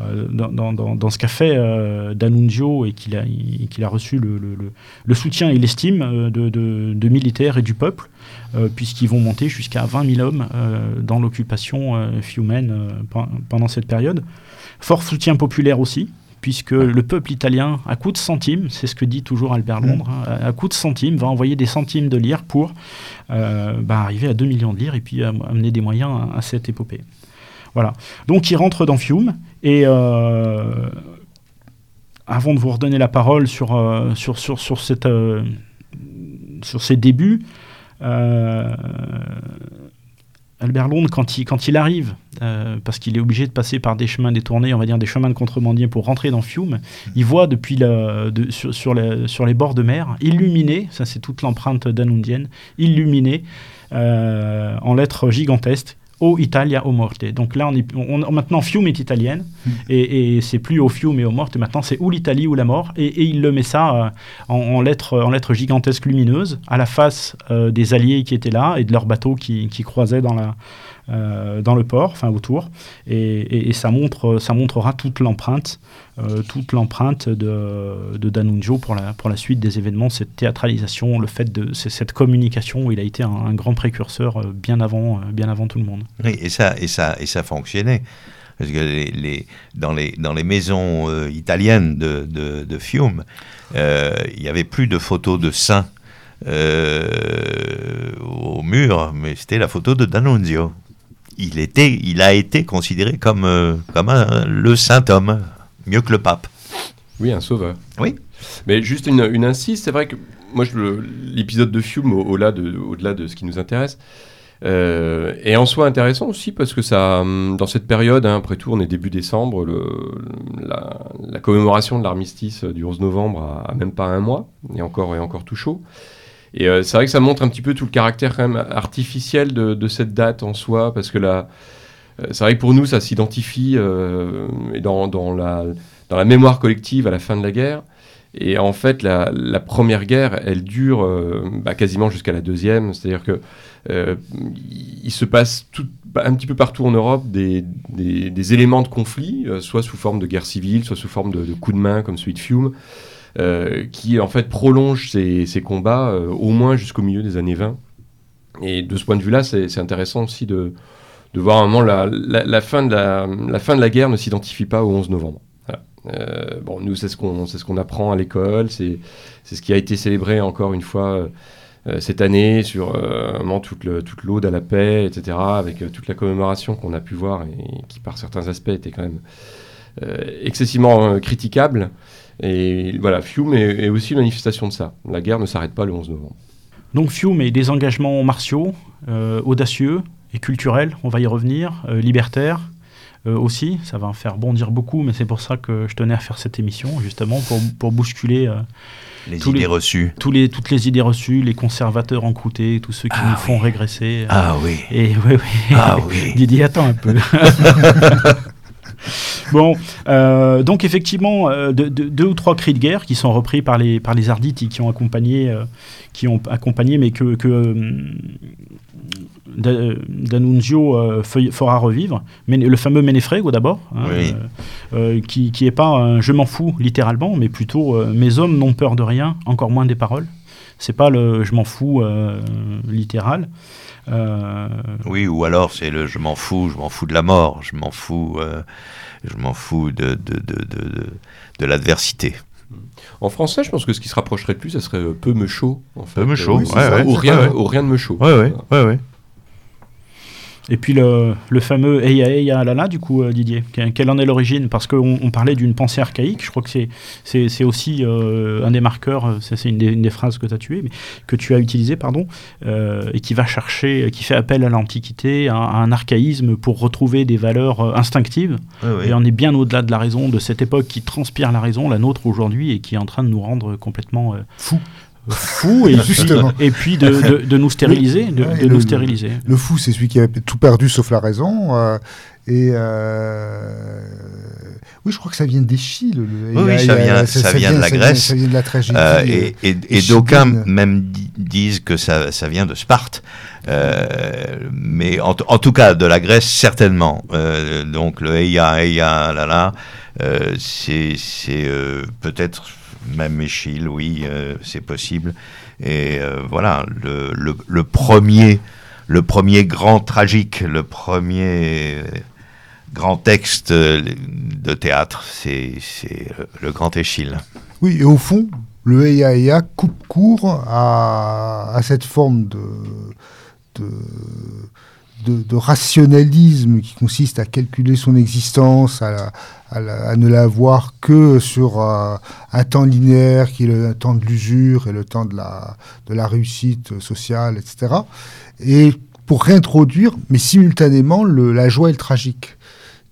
euh, dans, dans- dans- ce qu'a fait euh, D'Annunzio et qu'il a, il- qu'il a reçu le, le- le- le soutien et l'estime euh, de, de- de militaires et du peuple, euh, puisqu'ils vont monter jusqu'à 20 000 hommes euh, dans l'occupation euh, fiumaine euh, pen- pendant cette période. Fort soutien populaire aussi, puisque le peuple italien, à coup de centimes, c'est ce que dit toujours Albert Londres, hein, à coup de centimes, va envoyer des centimes de lire pour euh, bah, arriver à 2 millions de lire et puis euh, amener des moyens à, à cette épopée. Voilà. Donc il rentre dans Fiume et euh, avant de vous redonner la parole sur, euh, sur, sur, sur, cette, euh, sur ses débuts, euh, Albert Londres, quand il, quand il arrive, euh, parce qu'il est obligé de passer par des chemins détournés, on va dire des chemins de contrebandiers pour rentrer dans Fiume, il voit depuis le, de- sur, sur, les, sur les bords de mer, illuminé, ça c'est toute l'empreinte danundienne, illuminé euh, en lettres gigantesques, O Italia o Morte. Donc là, on est, on- on- maintenant Fiume est italienne, et, et c'est plus au Fiume et au Morte, maintenant c'est ou l'Italie ou la mort, et, et il le met ça euh, en, en lettres, en lettres gigantesques lumineuses à la face euh, des alliés qui étaient là et de leurs bateaux qui, qui croisaient dans, la, dans le port, enfin autour. Et, ça, montre, ça montrera toute l'empreinte, euh, toute l'empreinte de, de pour la, pour la suite des événements, cette théâtralisation, le fait de cette communication où il a été un, grand précurseur euh, bien avant, euh, bien avant tout le monde. Oui, et ça, et ça, et ça fonctionnait. Parce que dans, les, dans les maisons euh, italiennes de, de, Fiume, euh, il n'y avait plus de photos de saints euh, au mur, mais c'était la photo de D'Annunzio. Il, était, il a été considéré comme, euh, comme un- le saint homme, mieux que le pape. Oui, un sauveur. Oui. Mais juste une, une incise, c'est vrai que moi, l'épisode de Fiume, au- au-delà de, au-delà de ce qui nous intéresse, euh, est en soi intéressant aussi parce que ça, hum, dans cette période, hein, après tout, on est début décembre, le, la, la commémoration de l'armistice du 11 novembre a, a même pas un mois, et encore, et encore tout chaud. Et euh, c'est vrai que ça montre un petit peu tout le caractère quand même artificiel de, cette date en soi, parce que là, euh, c'est vrai que pour nous, ça s'identifie euh, dans, la, mémoire collective à la fin de la guerre. Et en fait, la, première guerre, elle dure bah, quasiment jusqu'à la deuxième. C'est-à-dire que euh, il se passe bah, un petit peu partout en Europe des, éléments de conflit, soit sous forme de guerre civile, soit sous forme de, de coups de main comme celui de Fiume, qui en fait prolongent ces, combats euh, au moins jusqu'au milieu des années 20. Et de ce point de vue-là, c'est intéressant aussi de, voir à un moment la, fin de la, guerre ne s'identifie pas au 11 novembre. Euh, bon, nous, c'est ce qu'on apprend à l'école, c'est ce qui a été célébré encore une fois euh, cette année sur euh, toute l'aude à la paix, etc., avec euh, toute la commémoration qu'on a pu voir et qui, par certains aspects, était quand même euh, excessivement euh, critiquable. Et voilà, Fiume est, est aussi une manifestation de ça. La guerre ne s'arrête pas le 11 novembre. Donc Fiume et des engagements martiaux, euh, audacieux et culturels, on va y revenir, euh, libertaires euh, aussi, ça va en faire bondir beaucoup, mais c'est pour ça que je tenais à faire cette émission, justement, pour, pour bousculer euh, Les Tous idées les- reçues. tous les, toutes les idées reçues, les conservateurs encroutés, tous ceux qui Ah nous font oui. régresser. euh, Ah oui. Et oui, oui. Ah oui. Didier, attends un peu. bon, euh, donc effectivement, euh, de- de- deux ou trois cris de guerre qui sont repris par les, par les Arditi qui ont accompagné, euh, qui ont accompagné mais que, que Da- D'Annunzio fera revivre. Mais le fameux Menefrego d'abord, hein, Oui. qui, qui est pas un je m'en fous littéralement, mais plutôt mes hommes n'ont peur de rien, encore moins des paroles. C'est pas le je m'en fous littéral. Euh, Oui, ou alors c'est le je m'en fous, je m'en fous de la mort, je m'en fous, euh, je m'en fous de, de, de, de, de- de l'adversité. En français, je pense que ce qui se rapprocherait le plus, ça serait euh, peu me chaud. En fait. Peu me chaud, c'est ouais, ou, rien, ou rien de me chaud. Ouais, ouais, ouais, ouais. Et puis le, le fameux Eya Eya Lala, du coup, euh, Didier, quelle en est l'origine? Parce qu'on on parlait d'une pensée archaïque, je crois que c'est aussi euh, un des marqueurs, euh, c'est une, une, des phrases que tu as tué, mais que tu as utilisé, pardon, et qui va chercher, qui fait appel à l'Antiquité, à, un archaïsme pour retrouver des valeurs instinctives. Et on est bien au-delà de la raison, de cette époque qui transpire la raison, la nôtre aujourd'hui, et qui est en train de nous rendre complètement fous fou et puis, et puis de, de, nous stériliser, de, de nous le, stériliser. Le fou, c'est celui qui a tout perdu sauf la raison. Euh, et euh, oui, je crois que ça vient d'Échille. Le, oui, oui, ça, vient, ça, vient, de la Grèce. Ça vient de la tragédie. Euh, et, et, et d'aucuns même disent que ça, ça vient de Sparte. Euh, mais en, en, tout cas, de la Grèce, certainement. Euh, donc le Eya, Eya, là, là, euh, c'est peut-être même Échille, oui, euh, c'est possible. Et euh, voilà, le, premier, le premier grand tragique, le premier grand texte de théâtre, c'est le grand Échille. Oui, et au fond, le Eya coupe court à, cette forme de, de, rationalisme qui consiste à calculer son existence, à, à, ne la voir que sur euh, un temps linéaire qui est le temps de l'usure et le temps de la, de la réussite sociale, etc. Et pour réintroduire, mais simultanément, le, la joie et le tragique.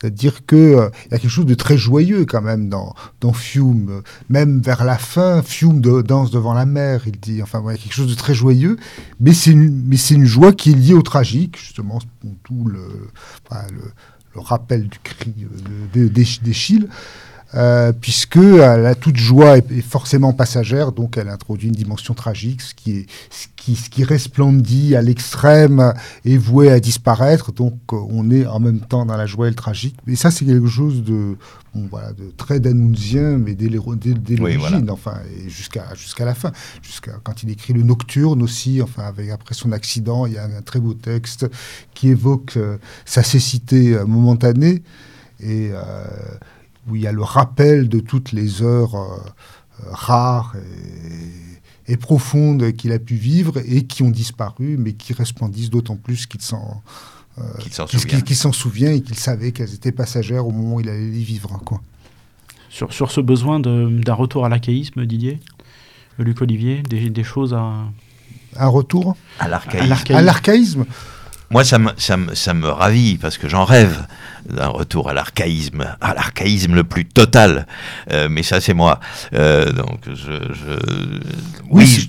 C'est-à-dire qu'il euh, y a quelque chose de très joyeux quand même dans, dans Fiume. Même vers la fin, Fiume danse devant la mer, il dit. Enfin, il y a quelque chose de très joyeux, mais c'est une, une joie qui est liée au tragique, justement, tout le, le, rappel du cri d'Échille. Euh, puisque euh, la toute joie est, est, forcément passagère, donc elle introduit une dimension tragique, ce qui, est, ce qui, ce qui resplendit à l'extrême est voué à disparaître, donc euh, on est en même temps dans la joie et le tragique. Et ça, c'est quelque chose de, bon, voilà, de très danunzien, mais dès, l'origine, oui, voilà. enfin, jusqu'à jusqu'à la fin, jusqu'à quand il écrit le Nocturne aussi, enfin, avec, après son accident, il y a un, un très beau texte qui évoque euh, sa cécité euh, momentanée et où il y a le rappel de toutes les heures euh, rares et, et profondes qu'il a pu vivre et qui ont disparu, mais qui resplendissent d'autant plus qu'il s'en euh, qu'il s'en qu souvient. Qu souvient et qu'il savait qu'elles étaient passagères au moment où il allait les vivre. Quoi. Sur, sur ce besoin d'un retour à l'archaïsme, Didier Luc Olivier, des, des choses à... Un retour À l'archaïsme. Moi, ça me, ça, me, ça me ravit parce que j'en rêve d'un retour à l'archaïsme, à l'archaïsme le plus total. Euh, mais ça, c'est moi. Euh, donc, je. je... Oui,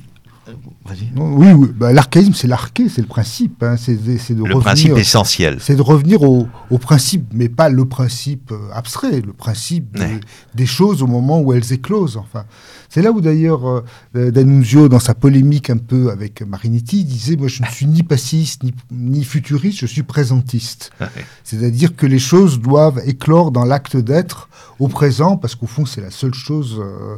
oui. Bah, l'archaïsme, c'est l'arché, c'est le principe. Hein. C'est, c'est de le revenir, principe essentiel. C'est de revenir au, au, principe, mais pas le principe euh, abstrait, le principe Ouais. des, des choses au moment où elles éclosent. Enfin, c'est là où d'ailleurs euh, D'Annunzio, dans sa polémique un peu avec Marinetti, disait Moi, je ne suis ni passiste ni, ni futuriste, je suis présentiste. Ouais. C'est-à-dire que les choses doivent éclore dans l'acte d'être au présent, parce qu'au fond, c'est la seule chose euh,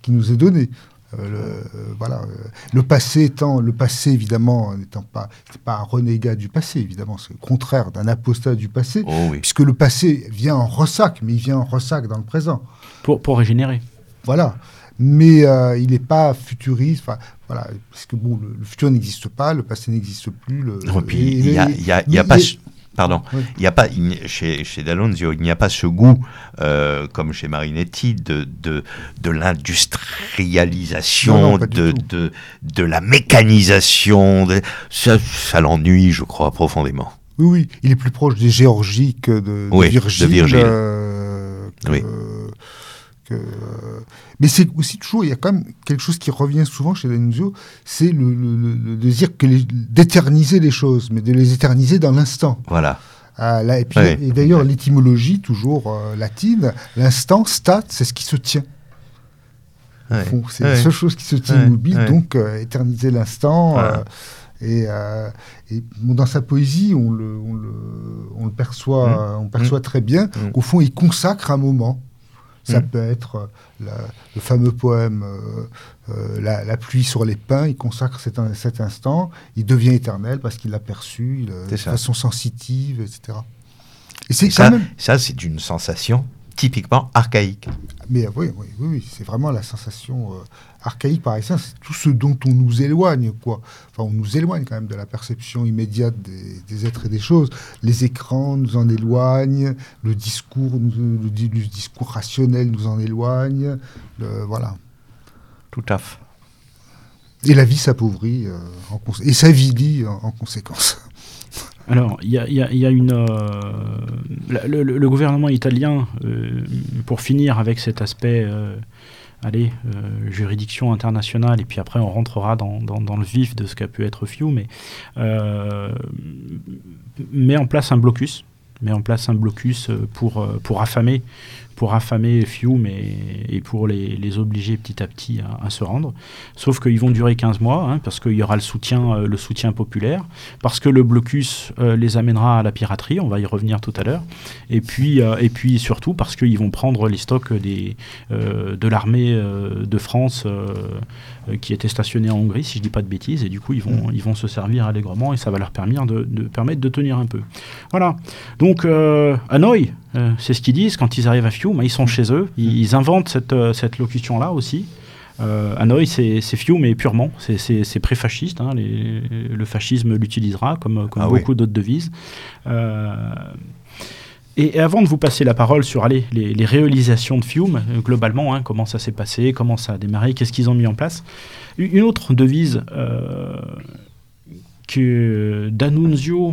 qui nous est donnée. Euh, le, euh, voilà, euh, le passé étant, le passé évidemment n'étant pas, pas un renégat du passé, évidemment, c'est le contraire d'un apostat du passé, oh oui. puisque le passé vient en ressac, mais il vient en ressac dans le présent. Pour, pour régénérer. Voilà. Mais euh, il n'est pas futuriste, voilà, parce que bon, le, le futur n'existe pas, le passé n'existe plus. Le, et puis, il n'y a, y a, y a pas. Pardon, il n'y a pas chez, chez D'Alonso, il n'y a pas ce goût, euh, comme chez Marinetti, de, de, de l'industrialisation, de, de, de, la mécanisation. Ça, ça l'ennuie, je crois, profondément. Oui, oui, il est plus proche des Géorgies que de, oui, Virgile. De Virgile. Euh, que, oui. Que, mais c'est aussi toujours, il y a quand même quelque chose qui revient souvent chez D'Annunzio, c'est le, le, que les, d'éterniser les choses, mais de les éterniser dans l'instant. Voilà. Ah, là, et, puis, oui. et d'ailleurs, l'étymologie, toujours euh, latine, l'instant, stat, c'est ce qui se tient. Ouais. C'est ouais. la seule chose qui se tient immobile, donc euh, éterniser l'instant. Voilà. Et, euh, et bon, dans sa poésie, on le, on le, on le perçoit, mmh. on perçoit mmh. très bien mmh. qu'au fond, il consacre un moment. Ça peut être la, le fameux poème euh, euh, la, la, pluie sur les pins. Il consacre cet, cet instant. Il devient éternel parce qu'il l'a perçu de façon sensitive, etc. Et c'est ça, même... ça c'est une sensation typiquement archaïque. Mais oui, oui, oui, c'est vraiment la sensation archaïque par essence, c'est tout ce dont on nous éloigne, quoi. Enfin, on nous éloigne quand même de la perception immédiate des, êtres et des choses. Les écrans nous en éloignent, le discours, le, discours rationnel nous en éloigne, voilà. Tout à fait. Et la vie s'appauvrit euh, et s'avilit en, en, conséquence. Alors, il y, a, une. Euh, le, gouvernement italien, euh, pour finir avec cet aspect allez, euh, juridiction internationale, et puis après on rentrera dans, dans, le vif de ce qu'a pu être FIU, mais euh, met en place un blocus, met en place un blocus euh, pour, pour affamer pour affamer Fiume et, pour les, obliger petit à petit à, se rendre. Sauf qu'ils vont durer 15 mois, hein, parce qu'il y aura le soutien, euh, le soutien populaire, parce que le blocus euh, les amènera à la piraterie, on va y revenir tout à l'heure, et puis, euh, et puis surtout parce qu'ils vont prendre les stocks des, de l'armée de France qui était stationnée en Hongrie, si je ne dis pas de bêtises, et du coup ils vont, ils vont se servir allègrement et ça va leur permettre de, de permettre de tenir un peu. Voilà. Donc, Hanoï, euh, c'est ce qu'ils disent quand ils arrivent à Fiume. Ils sont chez eux. Ils, inventent cette, euh, cette locution-là aussi. Euh, Hanoï, c'est Fiume, mais purement. C'est pré-fasciste. Hein, le fascisme l'utilisera comme, comme ah beaucoup d'autres devises. et, avant de vous passer la parole sur allez, les, réalisations de Fiume, globalement, hein, comment ça s'est passé, comment ça a démarré, qu'est-ce qu'ils ont mis en place, une autre devise que D'Annunzio euh,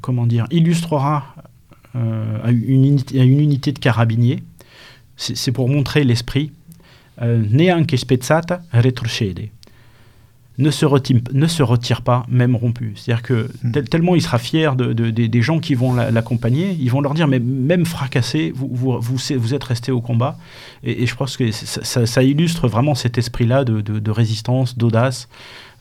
comment dire, illustrera euh, à, une unité, une unité de carabiniers. C'est pour montrer l'esprit. Euh, neanche spezzata retrocede ne se, retire, ne se retire pas, même rompu. C'est-à-dire que hmm. tellement il sera fier de, des gens qui vont l'accompagner, ils vont leur dire, mais même fracassé, vous, vous, vous, êtes resté au combat. Et, je pense que ça, illustre vraiment cet esprit-là de, résistance, d'audace.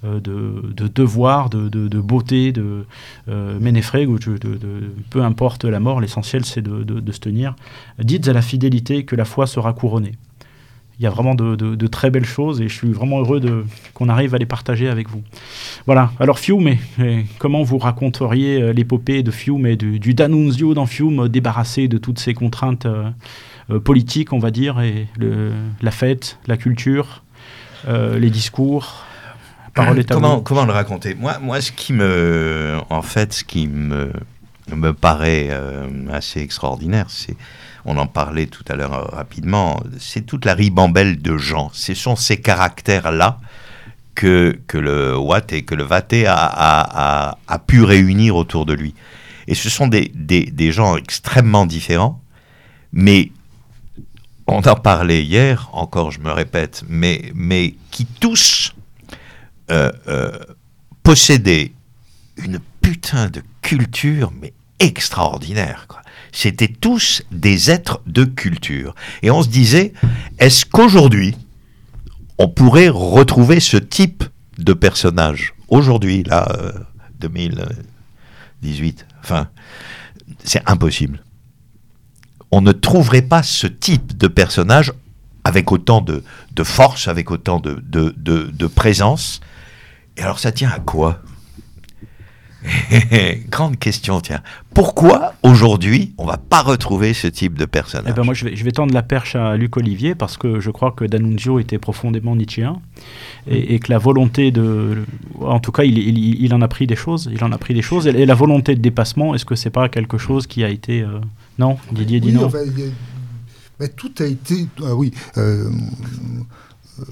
Euh, de, devoir, de, beauté, de euh, de, peu importe la mort, l'essentiel c'est de, se tenir. Dites à la fidélité que la foi sera couronnée. Il y a vraiment de, très belles choses et je suis vraiment heureux qu'on arrive à les partager avec vous. Voilà, alors Fiume, comment vous raconteriez euh, l'épopée de Fiume et du, du Danunzio dans Fiume, débarrassé de toutes ces contraintes euh, politiques, on va dire, et la fête, la culture, les discours comment, comment le raconter? Moi, moi, ce qui me, en fait, ce qui me, me paraît euh, assez extraordinaire, c'est, on en parlait tout à l'heure euh, rapidement, c'est toute la ribambelle de gens. Ce sont ces caractères-là que, que le Watt et que le Vaté a, a, a, pu réunir autour de lui. Et ce sont des, des, des gens extrêmement différents, mais on en parlait hier, encore je me répète, mais, mais qui tous euh, euh, possédaient une putain de culture, mais extraordinaire. C'était tous des êtres de culture. Et on se disait, est-ce qu'aujourd'hui, on pourrait retrouver ce type de personnage Aujourd'hui, là, 2018, euh, enfin, c'est impossible. On ne trouverait pas ce type de personnage avec autant de, force, avec autant de, de présence, et alors ça tient à quoi? Grande question, tiens. Pourquoi aujourd'hui on va pas retrouver ce type de personnage? Eh ben Moi je vais, je vais, tendre la perche à Luc Olivier parce que je crois que D'Annunzio était profondément nietzschéen et, que la volonté de. En tout cas, il, il, en a pris des choses. Il en a pris des choses. Et, la volonté de dépassement, est-ce que c'est pas quelque chose qui a été. Euh, non? Didier dit non Tout a été. Ah oui. Euh, euh,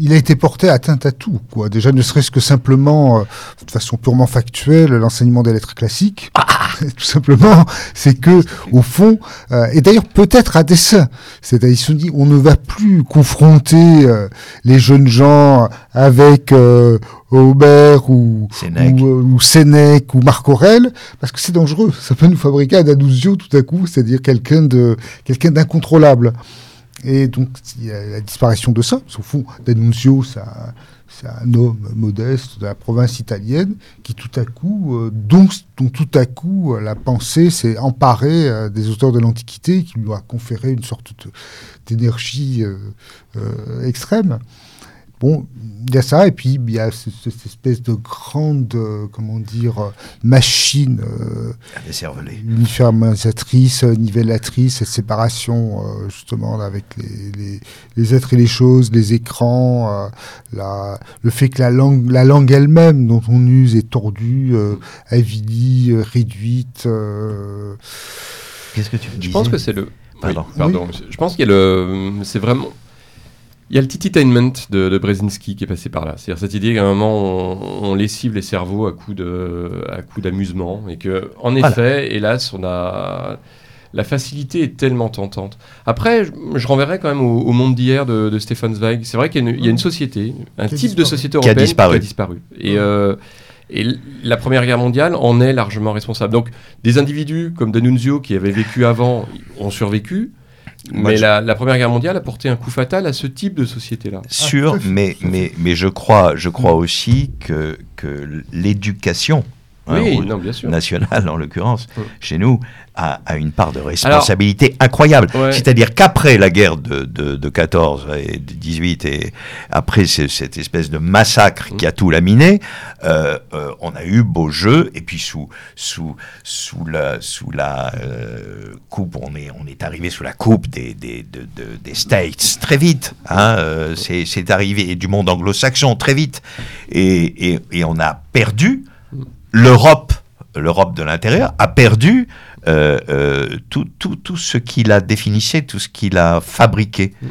il a été porté atteinte à tout, quoi. Déjà, ne serait-ce que simplement, euh, de façon purement factuelle, l'enseignement des lettres classiques. Ah tout simplement, c'est que, au fond, euh, et d'ailleurs peut-être à dessein, c'est-à-dire ils se dit, on ne va plus confronter euh, les jeunes gens avec Aubert ou Sénèque. Ou, Sénèque ou Marc Aurèle, parce que c'est dangereux. Ça peut nous fabriquer un adusio tout à coup, c'est-à-dire quelqu'un de quelqu'un d'incontrôlable. Et donc, il y a la disparition de ça. Au fond, D'Annunzio, c'est un homme modeste de la province italienne qui tout à coup, euh, dont, tout à coup euh, la pensée s'est emparée euh, des auteurs de l'Antiquité, qui lui a conféré une sorte d'énergie extrême. Bon, il y a ça, et puis il y a ce- ce- cette espèce de grande, euh, comment dire, machine euh, cervelets. uniformisatrice, nivellatrice, cette séparation euh, justement avec les, les, les êtres et les choses, les écrans, euh, la, le fait que la langue, la langue elle-même dont on use est tordue, euh, avilie, euh, réduite. euh, Qu'est-ce que tu Je pense que c'est le. Pardon. Oui, pardon. Je pense qu'il y a le. C'est vraiment. Il y a le tititainment de, de Brzezinski qui est passé par là. C'est-à-dire cette idée qu'à un moment, on, on lessive les cerveaux à coup de, à coup d'amusement. Et que, en Voilà. effet, hélas, on a. La facilité est tellement tentante. Après, je, je renverrai quand même au, au monde d'hier de, de Stefan Zweig. C'est vrai qu'il y, a une- il y a une société, un Qui a type de disparu. société Qui a européenne disparu. disparu. Et, euh, et la Première Guerre mondiale en est largement responsable. Donc, des individus comme D'Annunzio qui avaient vécu avant ont survécu. Moi, mais je- la, la Première Guerre mondiale a porté un coup fatal à ce type de société-là. Sûr, à fait, mais, mais, mais je crois, je crois aussi que, que l'éducation hein, oui, au- non, bien sûr. nationale, en l'occurrence, chez nous, a, a une part de responsabilité incroyable. Ouais. C'est-à-dire qu'après la guerre de, de, de 14 et de 18, et après ce- cette espèce de massacre qui a tout laminé, euh, euh, on a eu beau jeu, et puis sous, sous, sous la, sous la euh, coupe, on est, on est arrivé sous la coupe des, des, de- de- des States très vite. Hein, c'est c'est arrivé, et du monde anglo-saxon très vite. Et, et, et on a perdu l'Europe, l'Europe de l'intérieur, a perdu euh, euh, tout, tout, tout ce qu'il a définissé, tout ce qu'il a fabriqué. Mhm.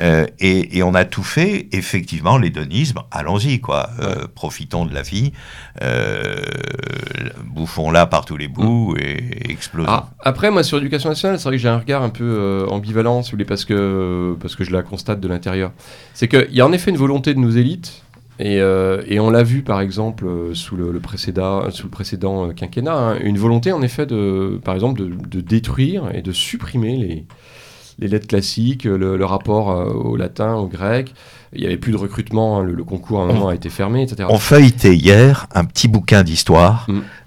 Euh, et, et on a tout fait, effectivement, l'hédonisme, allons-y, quoi. Profitons de la vie, bouffons-la par tous les bouts et explosons. Ah, après, moi, sur l'éducation nationale, c'est vrai que j'ai un regard un peu ambivalent, si vous voulez, parce que, parce que je la constate de l'intérieur. C'est qu'il y a en effet une volonté de nos élites, et, euh, et on l'a vu, par exemple, euh, sous le, le précédent, sous le précédent euh, quinquennat, hein, une volonté, en effet, de, par exemple, de, de détruire et de supprimer les, les lettres classiques, le, le rapport au latin, au grec. Il n'y avait plus de recrutement, hein, le, le concours à un moment a été fermé, etc. On feuilletait hier un petit bouquin d'histoire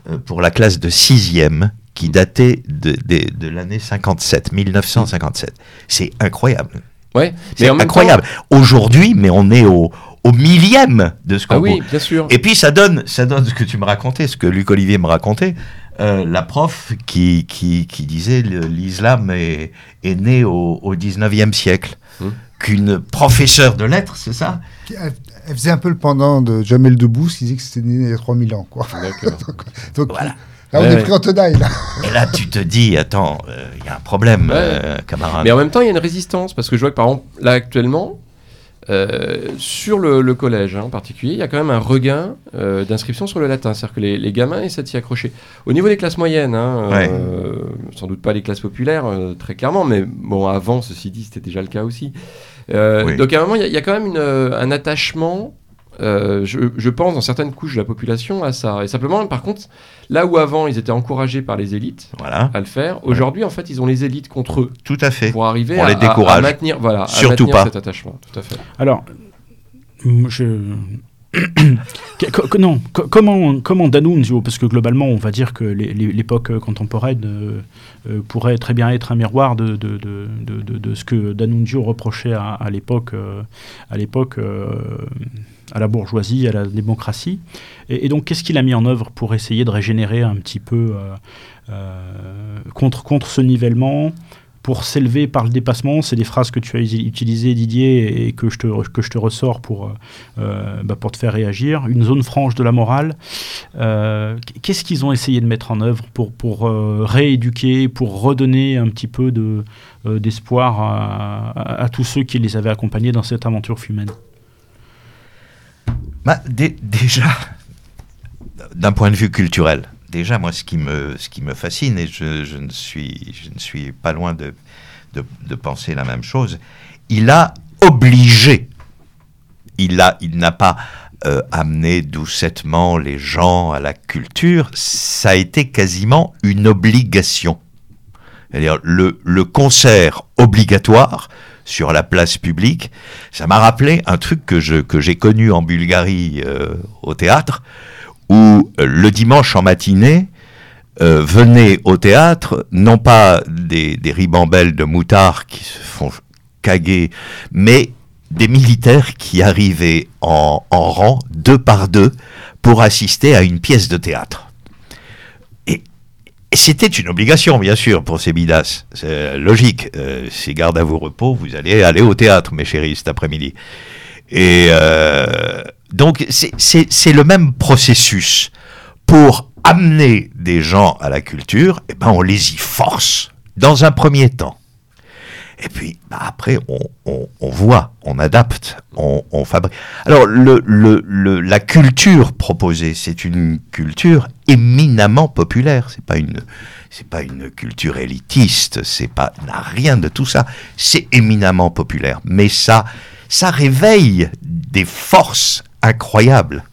Mm. pour la classe de sixième qui datait de, de, de l'année 57, 1957. C'est incroyable. Ouais, C'est incroyable. Aujourd'hui, mais on est au, au millième de ce qu'on Ah oui, bien sûr. Et puis ça donne, ça donne ce que tu me racontais, ce que Luc Olivier me racontait. euh, la prof qui, qui, qui disait l'islam est, est né au, au 19e siècle. Hum. Qu'une professeure de lettres, c'est ça? Elle, elle faisait un peu le pendant de Jamel Debbouze qui disait que c'était né il y a 3000 ans. Quoi. Donc, Voilà. Là, on Ouais, est ouais. pris en tenaille. Là. Et là, tu te dis, attends, euh, il y a un problème, Ouais. euh, camarade. Mais en même temps, il y a une résistance, parce que je vois que par exemple, là actuellement, euh, sur le, le collège hein, en particulier, il y a quand même un regain euh, d'inscription sur le latin. C'est-à-dire que les, les gamins essaient de s'y accrocher. Au niveau des classes moyennes, hein, Ouais. euh, sans doute pas les classes populaires, euh, très clairement, mais bon, avant, ceci dit, c'était déjà le cas aussi. Oui. Donc à un moment, il y a- il y, a quand même une, un attachement. Euh, je, je pense dans certaines couches de la population à ça. Et simplement, par contre, là où avant ils étaient encouragés par les élites Voilà, à le faire, aujourd'hui en fait ils ont les élites contre eux tout à fait. pour arriver On à, les décourage. à maintenir, voilà, à Surtout maintenir pas. cet attachement. Tout à fait. Alors, je. Non, co- comment, comment D'Annunzio, parce que globalement, on va dire que l'époque contemporaine euh, euh, pourrait très bien être un miroir de, de, de, de- de- de ce que D'Annunzio reprochait à, à l'époque, euh, à l'époque, euh, à la bourgeoisie, à la démocratie. Et, donc, qu'est-ce qu'il a mis en œuvre pour essayer de régénérer un petit peu euh, euh, contre, contre ce nivellement pour s'élever par le dépassement, c'est des phrases que tu as utilisées Didier et que je te, que je te ressors pour, euh, bah, pour te faire réagir. Une zone franche de la morale. Qu'est-ce qu'ils ont essayé de mettre en œuvre pour, pour rééduquer, pour redonner un petit peu de, d'espoir à, à- à tous ceux qui les avaient accompagnés dans cette aventure humaine Bah, dé- déjà, d'un point de vue culturel, déjà, moi, ce qui me, ce qui me fascine, et je, je ne, suis, je ne suis pas loin de, de, penser la même chose, il a obligé, il a- il n'a pas euh, amené doucettement les gens à la culture, ça a été quasiment une obligation. C'est-à-dire le, le concert obligatoire sur la place publique, ça m'a rappelé un truc que je que j'ai connu en Bulgarie euh, au théâtre, où euh, le dimanche en matinée euh, venaient au théâtre non pas des, des ribambelles de moutards qui se font caguer, mais des militaires qui arrivaient en, en rang, deux par deux, pour assister à une pièce de théâtre. C'était une obligation, bien sûr, pour ces bidas. C'est logique. Euh, si garde à vos repos, vous allez aller au théâtre, mes chéris, cet après-midi. Et euh, donc, c'est le même processus. Pour amener des gens à la culture, eh ben, on les y force, dans un premier temps. Et puis, bah, après, on, on- on voit, on adapte, on, on fabrique. Alors, le, le, le- la culture proposée, c'est une culture éminemment populaire. C'est pas une, c'est pas une culture élitiste. C'est pas, n'a rien de tout ça. C'est éminemment populaire. Mais ça, ça réveille des forces incroyables.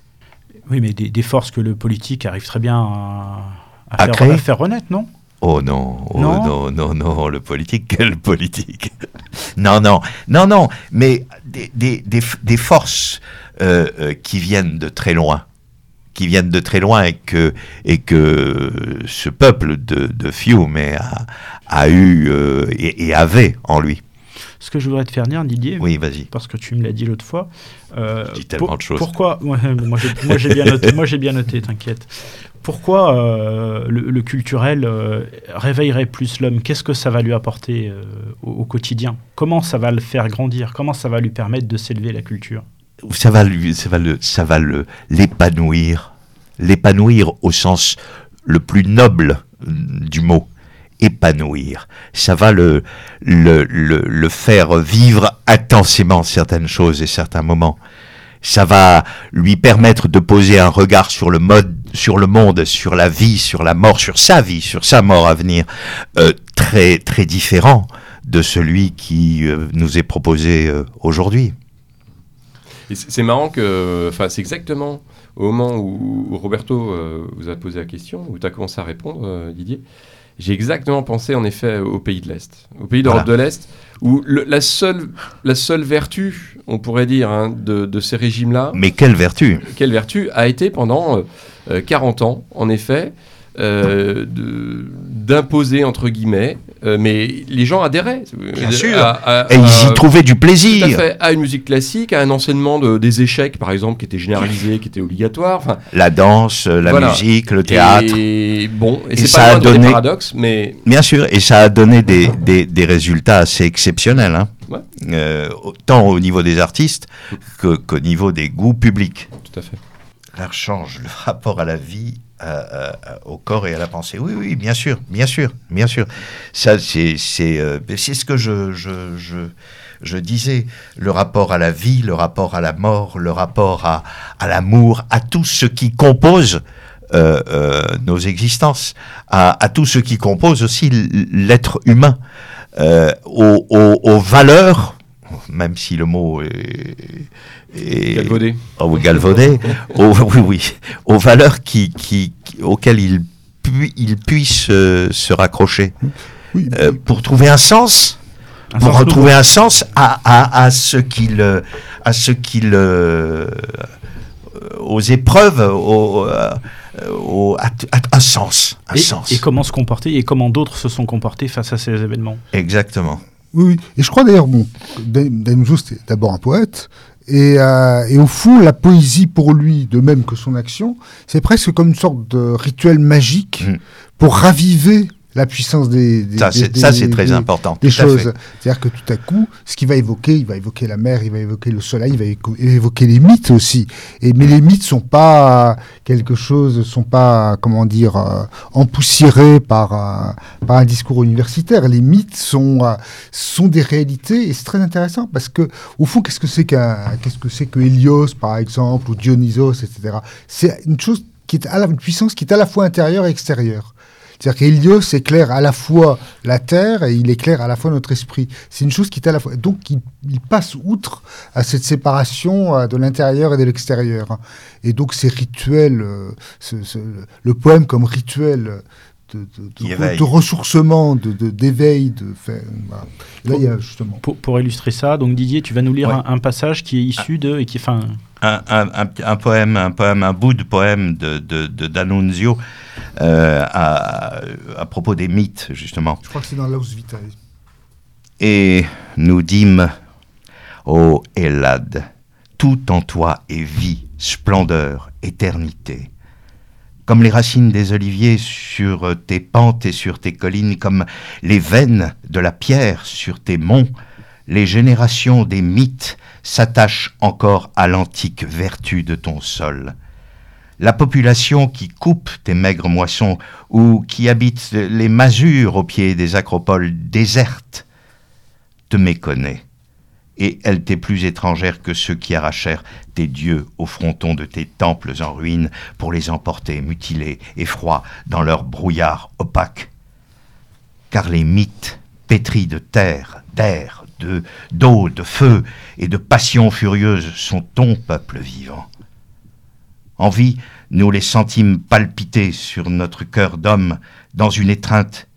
Oui, mais des, des forces que le politique arrive très bien à, à À faire, à faire renaître, non? Oh non, oh Non non, non, non, le politique, quelle politique Non, non, non, non, mais des, des, des, des forces euh, euh, qui viennent de très loin, qui viennent de très loin et que, et que ce peuple de, de Fiume a, a eu euh, et, et avait en lui. Ce que je voudrais te faire dire, Didier, Oui, vas-y. parce que tu me l'as dit l'autre fois. Je dis tellement de choses. Pourquoi Moi, j'ai- moi, j'ai bien noté. Moi, j'ai bien noté. T'inquiète. Pourquoi euh, le, culturel euh, réveillerait plus l'homme? Qu'est-ce que ça va lui apporter euh, au, quotidien? Comment ça va le faire grandir? Comment ça va lui permettre de s'élever la culture? Ça va ça va le, ça va le, l'épanouir, l'épanouir au sens le plus noble euh, du mot, épanouir. Ça va le, le, le, le faire vivre intensément certaines choses et certains moments. Ça va lui permettre de poser un regard sur le mode, sur le monde, sur la vie, sur la mort, sur sa vie, sur sa mort à venir, euh, très très différent de celui qui euh, nous est proposé euh, aujourd'hui. C'est marrant que, enfin, c'est exactement au moment où, où Roberto vous a posé la question, où tu as commencé à répondre, Didier. J'ai exactement pensé en effet aux pays de l'Est, aux pays d'Europe Voilà. de l'Est, où le- la, seule, la seule vertu, on pourrait dire, hein, de, de ces régimes-là, Mais quelle vertu? Quelle vertu a été pendant euh, euh, 40 ans, en effet, euh, d'imposer, entre guillemets, euh, mais les gens adhéraient. Bien euh, sûr. à- à- Et ils y trouvaient du tout à plaisir. fait, à une musique classique, à un enseignement de- des échecs, par exemple, qui était généralisé, qui était obligatoire. Enfin, La danse, la Voilà. musique, le théâtre. Et bon, et, Et c'est ça pas a de des donné- paradoxes, mais Bien sûr, et ça a donné des, des, des résultats assez exceptionnels, hein. Ouais. Euh, tant au niveau des artistes que- qu'au niveau des goûts publics. tout à fait. L'art change le rapport à la vie, à- à- au corps et à la pensée. Oui, oui, bien sûr, bien sûr, bien sûr. Ça, c'est c'est euh, ce que je, je, je, disais. Le rapport à la vie, le rapport à la mort, le rapport à, à l'amour, à tout ce qui compose euh, euh, nos existences, à, tout ce qui compose aussi l'être humain, euh, aux- aux valeurs, même si le mot est... est- Galvaudé. Oh, galvaudé, aux, oui, oui, aux valeurs qui, qui, auxquelles il, pu- il puisse euh, se raccrocher Oui, Euh, pour trouver un sens, Un pour sens retrouver un sens à, à, à ce qu'il, à ce qu'il, euh, aux épreuves, au, euh, au- à, à- un sens, un et, sens. et comment se comporter et comment d'autres se sont comportés face à ces événements? Exactement. Oui, oui. Et je crois d'ailleurs, bon, Dan- Danuso, c'était d'abord un poète. Et, euh, et au fond, la poésie pour lui, de même que son action, c'est presque comme une sorte de rituel magique Mm. pour raviver la puissance des, des- Ça, c'est, très des- important. des choses. C'est-à-dire que tout à coup, ce qu'il va évoquer, il va évoquer la mer, il va évoquer le soleil, il va évoquer les mythes aussi. Et mais les mythes sont pas quelque chose, sont pas comment dire euh, empoussiérés par euh, par un discours universitaire. Les mythes sont euh, sont des réalités et c'est très intéressant parce que au fond, qu'est-ce que c'est qu'un qu'est-ce que c'est que Hélios par exemple ou Dionysos, etc. C'est une chose qui est à la, une puissance qui est à la fois intérieure et extérieure. C'est-à-dire qu'Hélios éclaire à la fois la terre et il éclaire à la fois notre esprit. C'est une chose qui est à la fois. Donc, il, il passe outre à cette séparation euh, de l'intérieur et de l'extérieur. Et donc, ces rituels, euh, ce- ce- le poème comme rituel de, de, de- ressourcement, d'éveil, de, voilà. Là, il y a justement. Pour, pour illustrer ça, donc Didier, tu vas nous lire Ouais. un, un passage qui est issu de et qui, enfin, un, un- un- un poème, un poème, un bout de poème de, de, de D'Annunzio euh, à, à propos des mythes, justement. Je crois que c'est dans Laus Vitae. Et nous dîmes Ô Elad, tout en toi est vie, splendeur, éternité. Comme les racines des oliviers sur tes pentes et sur tes collines, comme les veines de la pierre sur tes monts, les générations des mythes s'attachent encore à l'antique vertu de ton sol. La population qui coupe tes maigres moissons ou qui habite les masures au pied des acropoles désertes te méconnaît et elle t'est plus étrangère que ceux qui arrachèrent tes dieux au fronton de tes temples en ruine pour les emporter mutilés et froids dans leur brouillard opaque. Car les mythes, pétris de terre, d'air, de d'eau, de feu et de passion furieuse sont ton peuple vivant. En vie, nous les sentîmes palpiter sur notre cœur d'homme dans une étreinte,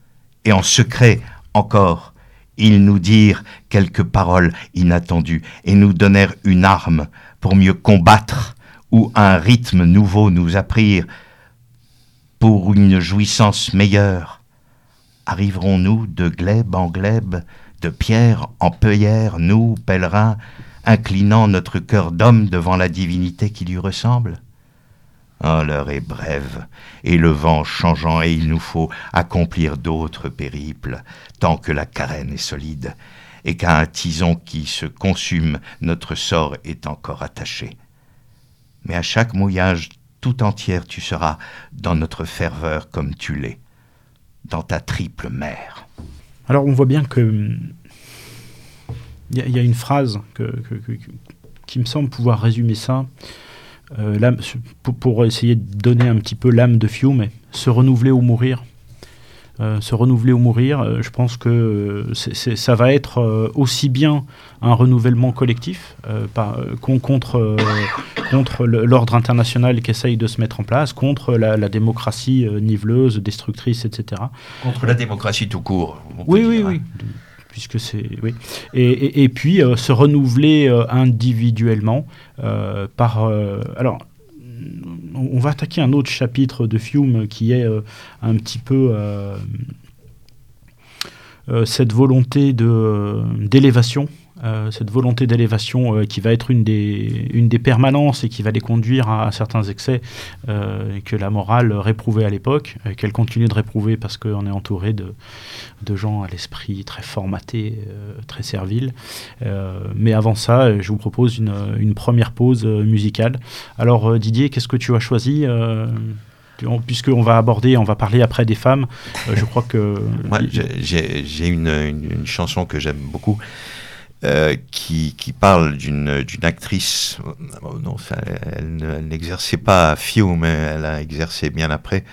et en secret encore ils nous dirent quelques paroles inattendues et nous donnèrent une arme pour mieux combattre ou un rythme nouveau nous apprirent pour une jouissance meilleure. Arriverons-nous de glèbe en glèbe, de pierre en peuillère, nous, pèlerins, inclinant notre cœur d'homme devant la divinité qui lui ressemble Oh, l'heure est brève, et le vent changeant, et il nous faut accomplir d'autres périples, tant que la carène est solide, et qu'à un tison qui se consume, notre sort est encore attaché. Mais à chaque mouillage tout entière tu seras dans notre ferveur comme tu l'es, dans ta triple mer. Alors on voit bien que il y, a une phrase qui me semble pouvoir résumer ça. Euh, pour, essayer de donner un petit peu l'âme de Fiume, se renouveler ou mourir. Euh, se renouveler ou mourir, euh, je pense que ça va être aussi bien un renouvellement collectif contre, contre l'ordre international qui essaye de se mettre en place, contre la, démocratie niveleuse, destructrice, etc. Contre la démocratie tout court. oui, oui, oui puisque c'est oui. Et, et, puis euh, se renouveler euh, individuellement euh, par alors on va attaquer un autre chapitre de Fiume qui est un petit peu cette volonté d'élévation euh, cette volonté d'élévation euh, qui va être une des, une des permanences et qui va les conduire à, certains excès euh, que la morale réprouvait à l'époque, qu'elle continue de réprouver parce qu'on est entouré de, de gens à l'esprit très formaté, très servile. mais avant ça, je vous propose une, une première pause musicale. Alors Didier, qu'est-ce que tu as choisi puisqu'on va aborder, on va parler après des femmes, je crois que... Moi, j'ai une, une, chanson que j'aime beaucoup, euh, qui, parle d'une actrice. Non, elle, n'exerçait pas à Fiu, mais elle a exercé bien après.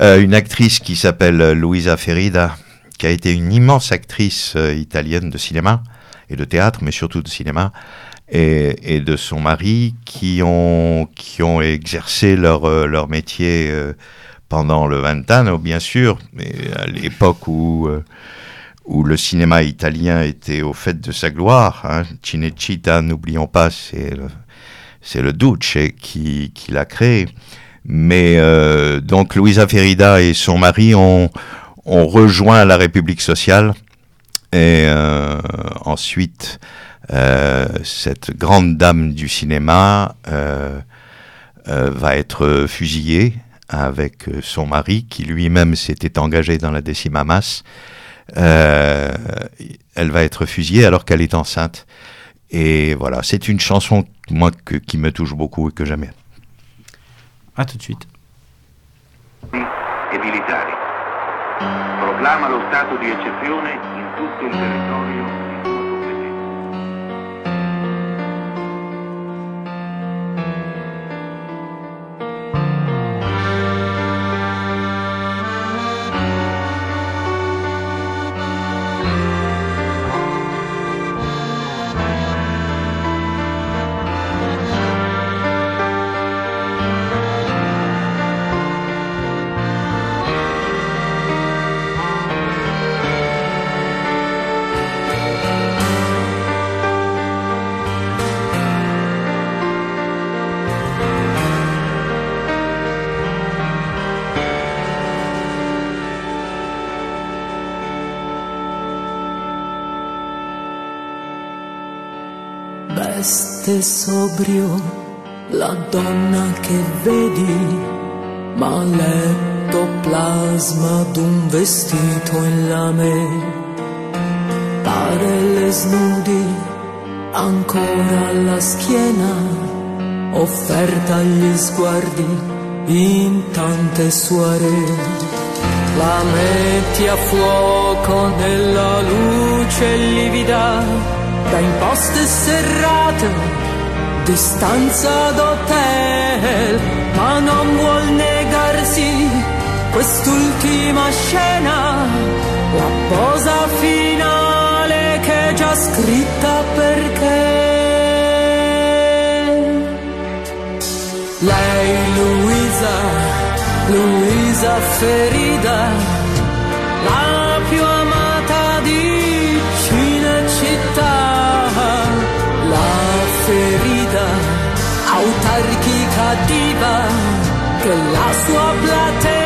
Euh, une actrice qui s'appelle Luisa Ferida, qui a été une immense actrice euh, italienne de cinéma et de théâtre, mais surtout de cinéma, et, de son mari, qui ont, qui ont exercé leur, leur métier pendant le vingtennat, bien sûr, mais à l'époque où où le cinéma italien était au fait de sa gloire. Hein. N'oublions pas, c'est le, le Duce qui, qui l'a créé. Mais euh, donc Luisa Ferida et son mari ont, ont rejoint la République sociale et euh, ensuite euh, cette grande dame du cinéma va être fusillée avec son mari qui lui-même s'était engagé dans la décima masse euh, elle va être fusillée alors qu'elle est enceinte. Et voilà, c'est une chanson moi que, qui me touche beaucoup et que j'aime bien. À tout de suite. E militari. Proclama lo stato di eccezione in tutto il territorio Veste sobrio la donna che vedi, ma letto plasma d'un vestito in lame. Pare le snudi ancora alla schiena, offerta agli sguardi in tante soirée. La metti a fuoco nella luce livida da imposte serrate, distanza d'hotel, ma non vuol negarsi quest'ultima scena, la posa finale che è già scritta perché. Lei, Luisa, Luisa ferida, la autarchica diva, che la sua platea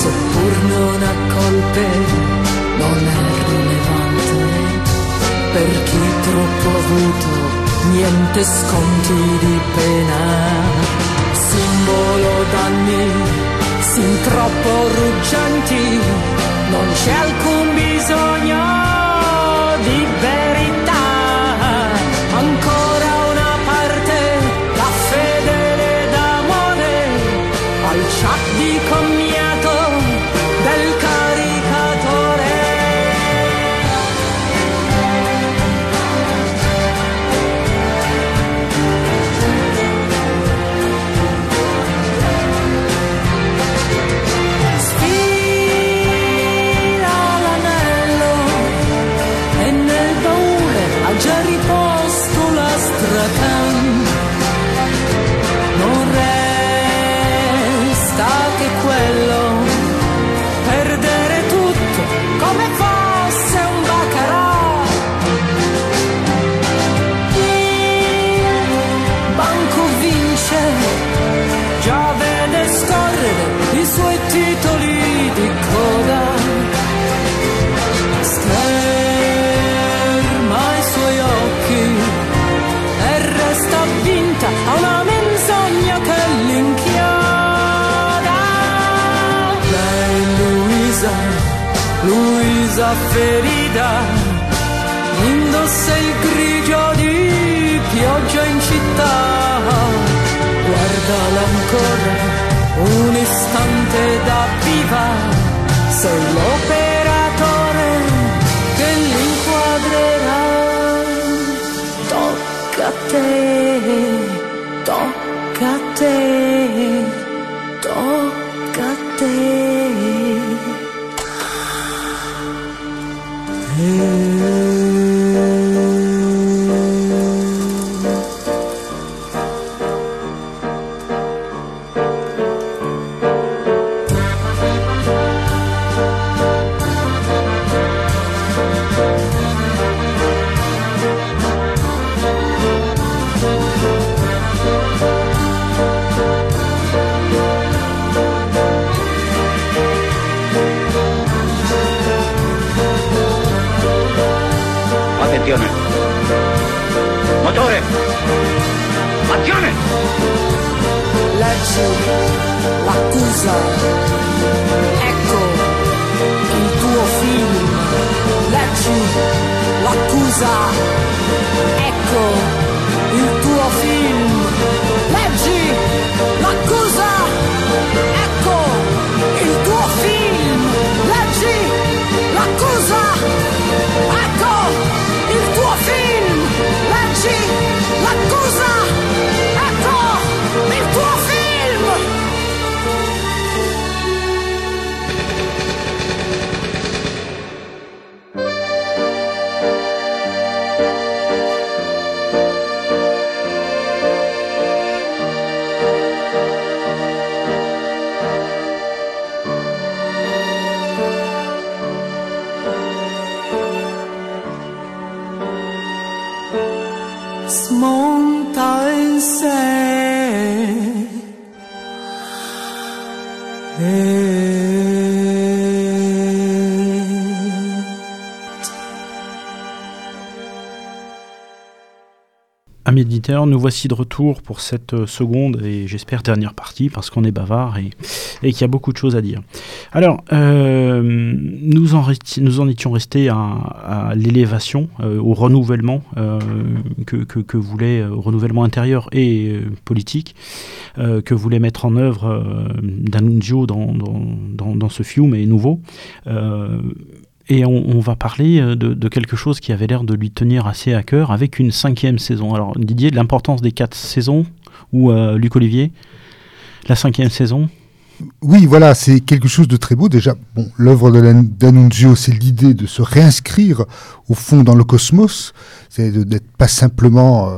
seppur non ha colpe non è rilevante. Per chi troppo avuto niente sconti di pena. Simbolo d'anni sin troppo ruggenti non c'è alcun bisogno Luisa ferida passar. Nous voici de retour pour cette euh, seconde et j'espère dernière partie parce qu'on est bavard et, qu'il y a beaucoup de choses à dire. Alors, euh, nous, en étions restés à, l'élévation, euh, au renouvellement que, voulait, renouvellement intérieur et politique, que voulait mettre en œuvre D'Annunzio dans, dans ce film et nouveau. Et on, va parler euh, de, quelque chose qui avait l'air de lui tenir assez à cœur avec une cinquième saison. Alors Didier, l'importance des quatre saisons ou euh, Luc Olivier, la cinquième saison? Oui, voilà, c'est quelque chose de très beau. Déjà, bon, l'œuvre d'Annunzio, c'est l'idée de se réinscrire au fond dans le cosmos, c'est d'être pas simplement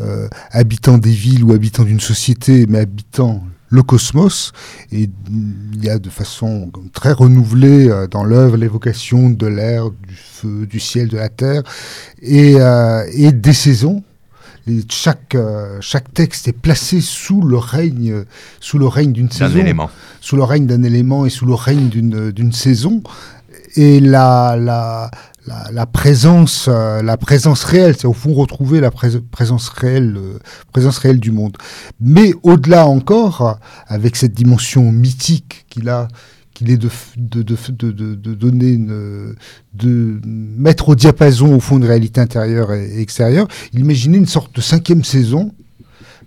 euh, habitant des villes ou habitant d'une société, mais habitant le cosmos. Et il y a de façon très renouvelée euh, dans l'œuvre l'évocation de l'air, du feu, du ciel, de la terre, et, euh, et des saisons. Et chaque, euh, chaque texte est placé sous le règne, sous le règne d'une d'un saison élément. sous le règne d'un élément et sous le règne d'une d'une saison et la la la, présence euh, la présence réelle c'est au fond retrouver la prés- présence réelle euh, présence réelle du monde mais au-delà encore avec cette dimension mythique qu'il a qu'il est de, de, de, de, donner de mettre au diapason au fond une réalité intérieure et, extérieure il imaginait une sorte de cinquième saison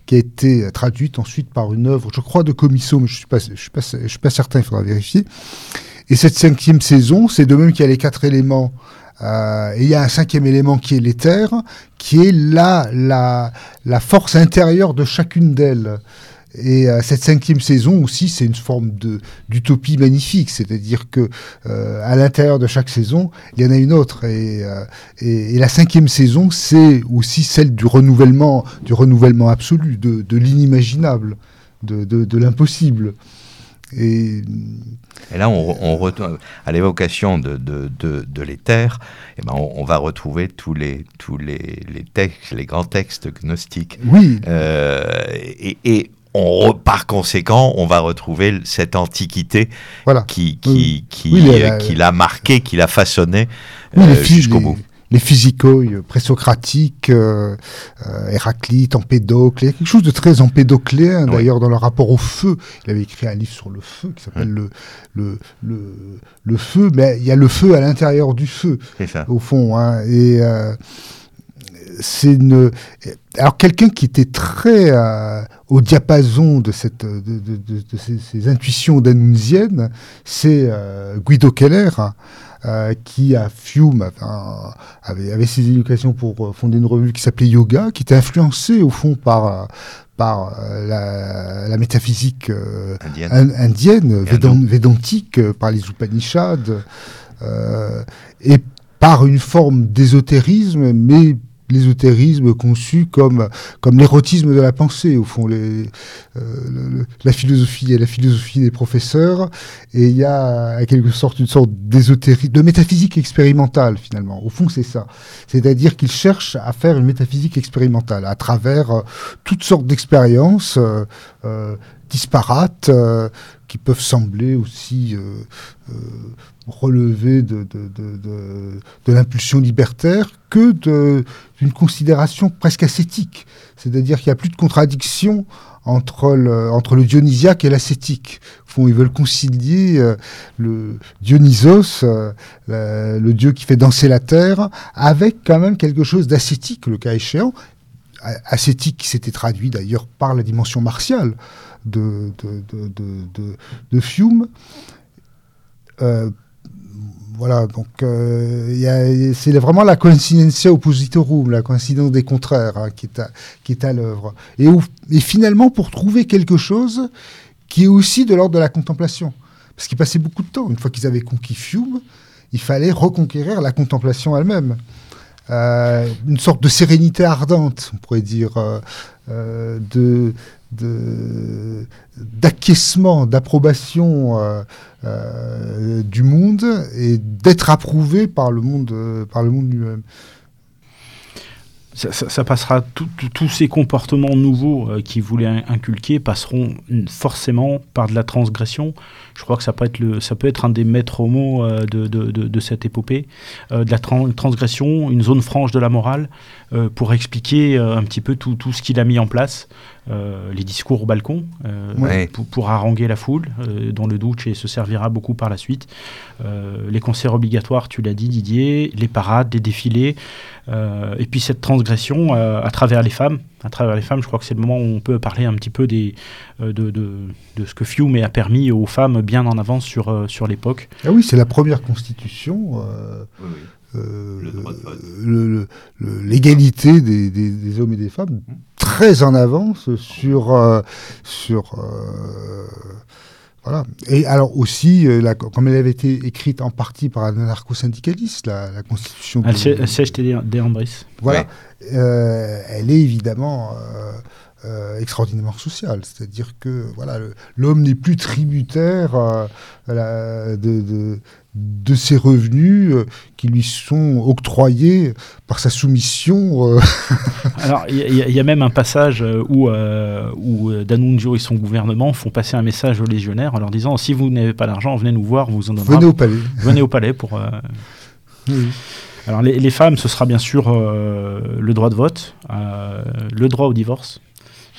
qui a été traduite ensuite par une œuvre, je crois, de Comisso, mais je suis suis suis pas certain, il faudra vérifier. Et cette cinquième saison, c'est de même qu'il y a les quatre éléments, euh, et il y a un cinquième élément qui est l'éther, qui est la, la, la force intérieure de chacune d'elles. Et euh, cette cinquième saison aussi, c'est une forme d'utopie magnifique, c'est-à-dire que euh, à l'intérieur de chaque saison, il y en a une autre. Et, et, la cinquième saison, c'est aussi celle du renouvellement, du renouvellement absolu, de, l'inimaginable, de, de l'impossible. Et Et là, on, on retourne à l'évocation de, de, de, de l'éther. Eh ben, on, on va retrouver tous les tous les, les textes, les grands textes gnostiques. oui, Euh, et, et on re- par conséquent, on va retrouver cette antiquité voilà. qui Oui. qui qui, Oui, euh, qui l'a marqué, qui l'a façonné Oui, euh, jusqu'au bout. Les physicoi euh, présocratiques, euh, euh, Héraclite, Empédocle, il y a quelque chose de très empédocléen Oui. d'ailleurs dans le rapport au feu. Il avait écrit un livre sur le feu qui s'appelle le, le, le, le feu, mais il y a le feu à l'intérieur du feu. Ça. au fond. Hein, et euh, c'est une. Alors quelqu'un qui était très euh, au diapason de cette de, de, de- de ces, ces intuitions d'annunzienne, c'est Guido Keller. hein, qui à Fiume enfin, avait, avait ses éducations pour euh, fonder une revue qui s'appelait Yoga, qui était influencée au fond par, euh, par euh, la, la métaphysique euh, Indienne. in- indienne, védan- védantique, euh, par les Upanishads, euh, et par une forme d'ésotérisme, mais l'ésotérisme conçu comme, comme l'érotisme de la pensée, au fond. Les, euh, le- la philosophie est la philosophie des professeurs, et il y a en quelque sorte une sorte d'ésotérisme, de métaphysique expérimentale, finalement. Au fond, c'est ça. C'est-à-dire qu'il cherche à faire une métaphysique expérimentale à travers euh, toutes sortes d'expériences, euh, euh, disparates euh, qui peuvent sembler aussi euh, euh, relever de, de, de, l'impulsion libertaire que d'une considération presque ascétique. C'est-à-dire qu'il n'y a plus de contradiction entre le, entre le dionysiaque et l'ascétique. Ils veulent concilier le Dionysos, le dieu qui fait danser la terre, avec quand même quelque chose d'ascétique, le cas échéant. Ascétique qui s'était traduit d'ailleurs par la dimension martiale de, de, de, de, Fiume. Euh, voilà, donc euh, c'est vraiment la coincidentia oppositorum, la coïncidence des contraires hein, qui est à, à l'œuvre. Et, finalement, pour trouver quelque chose qui est aussi de l'ordre de la contemplation. Parce qu'il passait beaucoup de temps. Une fois qu'ils avaient conquis Fiume, il fallait reconquérir la contemplation elle-même. Euh, une sorte de sérénité ardente, on pourrait dire, de- d'acquiescement, d'approbation euh, euh, du monde et d'être approuvé par le monde, euh, par le monde lui-même. Ça, passera, tous ces comportements nouveaux qu'ils voulaient in- inculquer passeront forcément par de la transgression. Je crois que ça peut être, le, ça peut être un des maîtres mots euh, de, de- de- de cette épopée. Euh, de la tran- transgression, une zone franche de la morale, euh, pour expliquer euh, un petit peu tout, tout ce qu'il a mis en place. Euh, les discours au balcon, euh, Ouais. pour, pour haranguer la foule, euh, dont le Duce se servira beaucoup par la suite. Euh, les concerts obligatoires, tu l'as dit Didier, les parades, les défilés, euh, et puis cette transgression euh, à travers les femmes. À travers les femmes, je crois que c'est le moment où on peut parler un petit peu des, euh, de, de, de ce que Fiume a permis aux femmes bien en avance sur, euh, sur l'époque. Ah oui, c'est la première constitution. euh, l'égalité des, des- des hommes et des femmes très en avance sur euh, sur euh, voilà. Et alors aussi euh, la- comme elle avait été écrite en partie par un anarcho-syndicaliste la, la constitution Alceste de, voilà. Euh, elle est évidemment euh, extraordinairement sociale c'est-à-dire que voilà l'homme n'est plus tributaire euh, la- de, de de ses revenus euh, qui lui sont octroyés par sa soumission Alors, il y, a- y même un passage où, où D'Annunzio et son gouvernement font passer un message aux légionnaires en leur disant si vous n'avez pas d'argent, venez nous voir, vous en donnera. venez au palais Venez au palais pour. Oui. Alors, les, les femmes, ce sera bien sûr euh, le droit de vote, euh, le droit au divorce.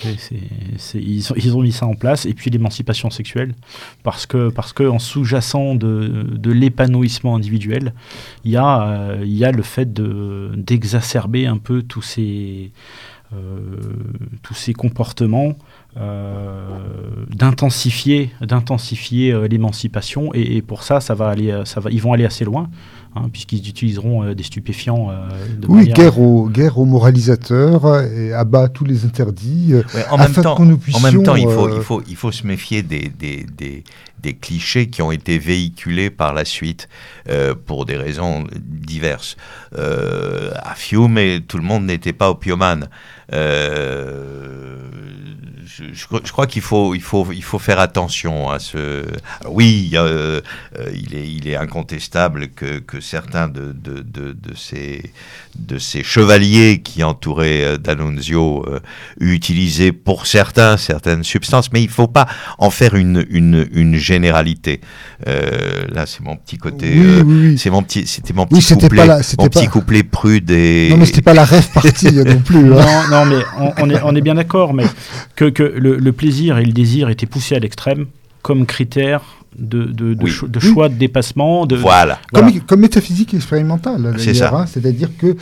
Ils, ont, mis ça en place. Et puis l'émancipation sexuelle. Parce que, parce que en sous-jacent de, de l'épanouissement individuel, il y, a, euh, y a le fait de- d'exacerber un peu tous ces, euh, tous ces comportements. euh, d'intensifier d'intensifier l'émancipation et, et pour ça ça va aller ça va ils vont aller assez loin hein, puisqu'ils utiliseront euh, des stupéfiants euh, de oui manière- guerre aux guerre aux moralisateurs et abat tous les interdits euh, Ouais, en, afin même temps, que nous en même temps, il puissions, faut, euh, il faut, il faut se méfier des, des, des, des clichés qui ont été véhiculés par la suite euh, pour des raisons diverses. Euh, à Fiume, tout le monde n'était pas opiumane. Euh, je, crois- qu'il faut, il faut, il faut faire attention à ce. Oui, euh, il, est, il est incontestable que, que certains de, de, de, ces, de ces chevaliers qui entouraient euh, D'Annunzio utilisé pour certains certaines substances, mais il ne faut pas en faire une, une, une généralité. Euh, là, c'est mon petit côté. oui, euh, oui, oui. c'est mon petit, c'était mon petit couplet, pas la- c'était mon petit couplet prude et. non mais c'était pas la rêve partie non plus hein. non, non, mais on, on est, on est bien d'accord, mais que, que le, le plaisir et le désir étaient poussés à l'extrême comme critère de, de, de Oui. cho- de choix de dépassement. De, Voilà. Voilà. Comme, métaphysique expérimentale, C'est d'ailleurs, ça. hein, c'est-à-dire que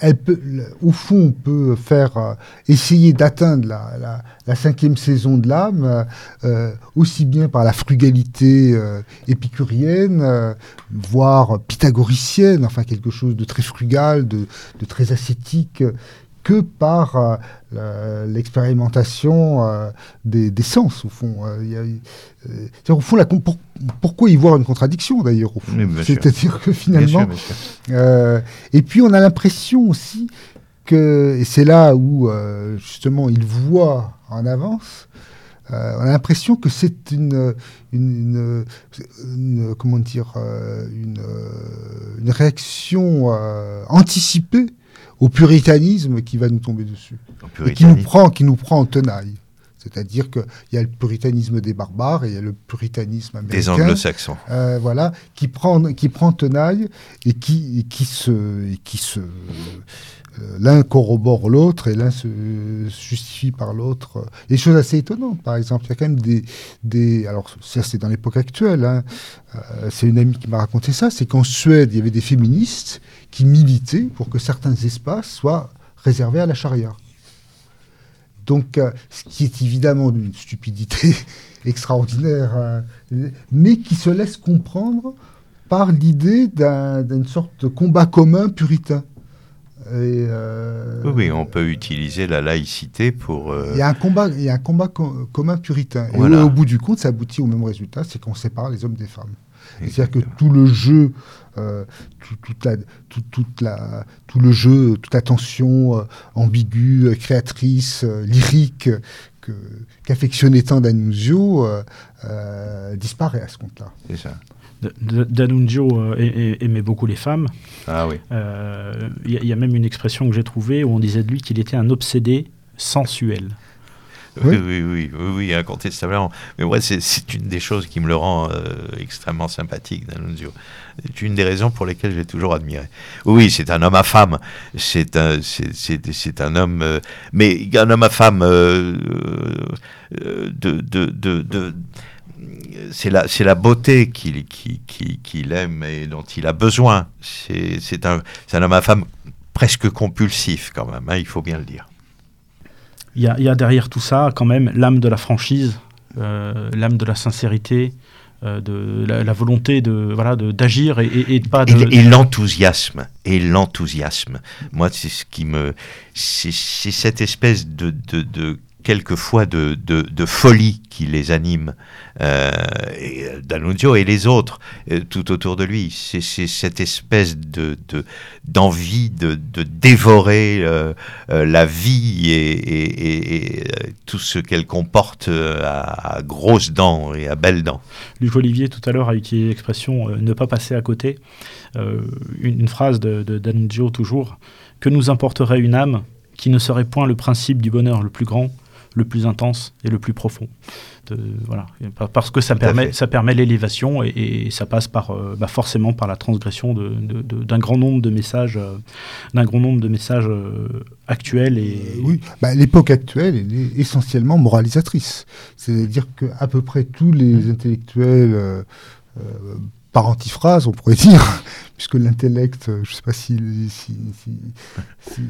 elle peut, au fond, on peut faire euh, essayer d'atteindre la, la, la cinquième saison de l'âme, euh, euh, aussi bien par la frugalité euh, épicurienne, euh, voire pythagoricienne, enfin quelque chose de très frugal, de, de très ascétique, euh, que par euh, l'expérimentation euh, des, des sens, au fond. Euh, y a- au fond, la, com- pour- pourquoi y voir une contradiction, d'ailleurs, au fond? Oui, bien sûr. C'est-à-dire que Bien finalement, sûr, bien sûr. et puis on a l'impression aussi que, et c'est là où justement il voit en avance, euh, on a l'impression que c'est une, une, une- une- comment dire, une, une réaction euh, anticipée au puritanisme qui va nous tomber dessus et qui nous prend, qui nous prend en tenaille. C'est-à-dire qu'il y a le puritanisme des barbares et il y a le puritanisme américain. Des anglo-saxons. Euh, voilà, qui prend, qui prend tenaille et qui, et qui se, et qui se, l'un corrobore l'autre et l'un se justifie par l'autre. Des choses assez étonnantes, par exemple, il y a quand même des, des alors ça c'est dans l'époque actuelle. hein, euh, c'est une amie qui m'a raconté ça, c'est qu'en Suède il y avait des féministes qui militaient pour que certains espaces soient réservés à la charia. Donc, euh, ce qui est évidemment d'une stupidité extraordinaire, euh, mais qui se laisse comprendre par l'idée d'un- d'une sorte de combat commun puritain. Et, euh, Oui, oui, on peut utiliser la laïcité pour. euh, Il y a un combat, il y a un combat co- commun puritain. Et au, bout du compte, ça aboutit au même résultat, c'est qu'on sépare les hommes des femmes. C'est-à-dire que tout le jeu, euh, tout, toute la, tout, toute la, tout le jeu, toute la tension euh, ambiguë, créatrice, euh, lyrique que- qu'affectionnait tant D'Annunzio disparaît à ce compte-là. C'est ça. D'Annunzio euh, aimait beaucoup les femmes. Ah oui. Euh, Il y, a- il y a même une expression que j'ai trouvée où on disait de lui qu'il était un obsédé sensuel. Oui, Oui. oui, oui, oui, oui, incontestablement. Mais moi, c'est- c'est une des choses qui me le rend euh, extrêmement sympathique, D'Annunzio. C'est une des raisons pour lesquelles j'ai toujours admiré. Oui, c'est un homme à femme. C'est un, c'est- c'est- c'est un homme, euh, mais un homme à femme euh, euh, de, de, de, de- c'est la, c'est la beauté qu'il qu'il- qu'il aime et dont il a besoin. C'est un, c'est un homme à femme presque compulsif quand même, hein, il faut bien le dire. Il y, a, il y a derrière tout ça quand même l'âme de la franchise, euh, l'âme de la sincérité, euh, de la, la volonté de voilà de- d'agir et, et, et de pas de, Et, l'enthousiasme, et l'enthousiasme. Moi, c'est ce qui me, c'est cette espèce de, de, de quelquefois de, folie qui les anime, euh, et, euh, D'Annunzio et les autres euh, tout autour de lui. C'est cette espèce de de- d'envie de, dévorer euh, la vie et, tout ce qu'elle comporte à, grosses dents et à belles dents. Luc Olivier tout à l'heure a utilisé l'expression ne pas passer à côté. Une, une phrase de, de D'Annunzio toujours que nous importerait une âme qui ne serait point le principe du bonheur le plus grand, le plus intense et le plus profond. De- voilà, parce que ça Tout permet, fait. ça permet l'élévation et, et ça passe par euh, bah, forcément par la transgression d'un grand nombre de messages, euh, d'un grand nombre de messages euh, actuels et oui, bah, l'époque actuelle elle est essentiellement moralisatrice. C'est-à-dire qu'à peu près tous les intellectuels, euh, euh, par antiphrase, on pourrait dire, puisque l'intellect, euh, je ne sais pas s'il si, si, si,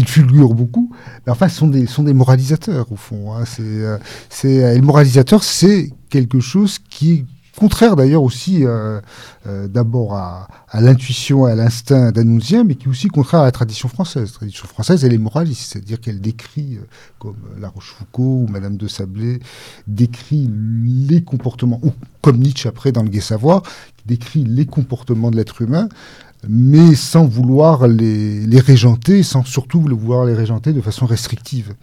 euh, fulgure beaucoup, mais enfin, sont des, sont des moralisateurs, au fond. hein. C'est, euh, c'est, et le moralisateur, c'est quelque chose qui contraire d'ailleurs aussi euh, euh, d'abord à, l'intuition et à l'instinct d'Annunzien, mais qui est aussi contraire à la tradition française. La tradition française, elle est moraliste, c'est-à-dire qu'elle décrit, euh, comme La Rochefoucauld ou Madame de Sablé, décrit les comportements, ou comme Nietzsche après dans Le Gai Savoir, décrit les comportements de l'être humain, mais sans vouloir les régenter, sans surtout vouloir les régenter de façon restrictive.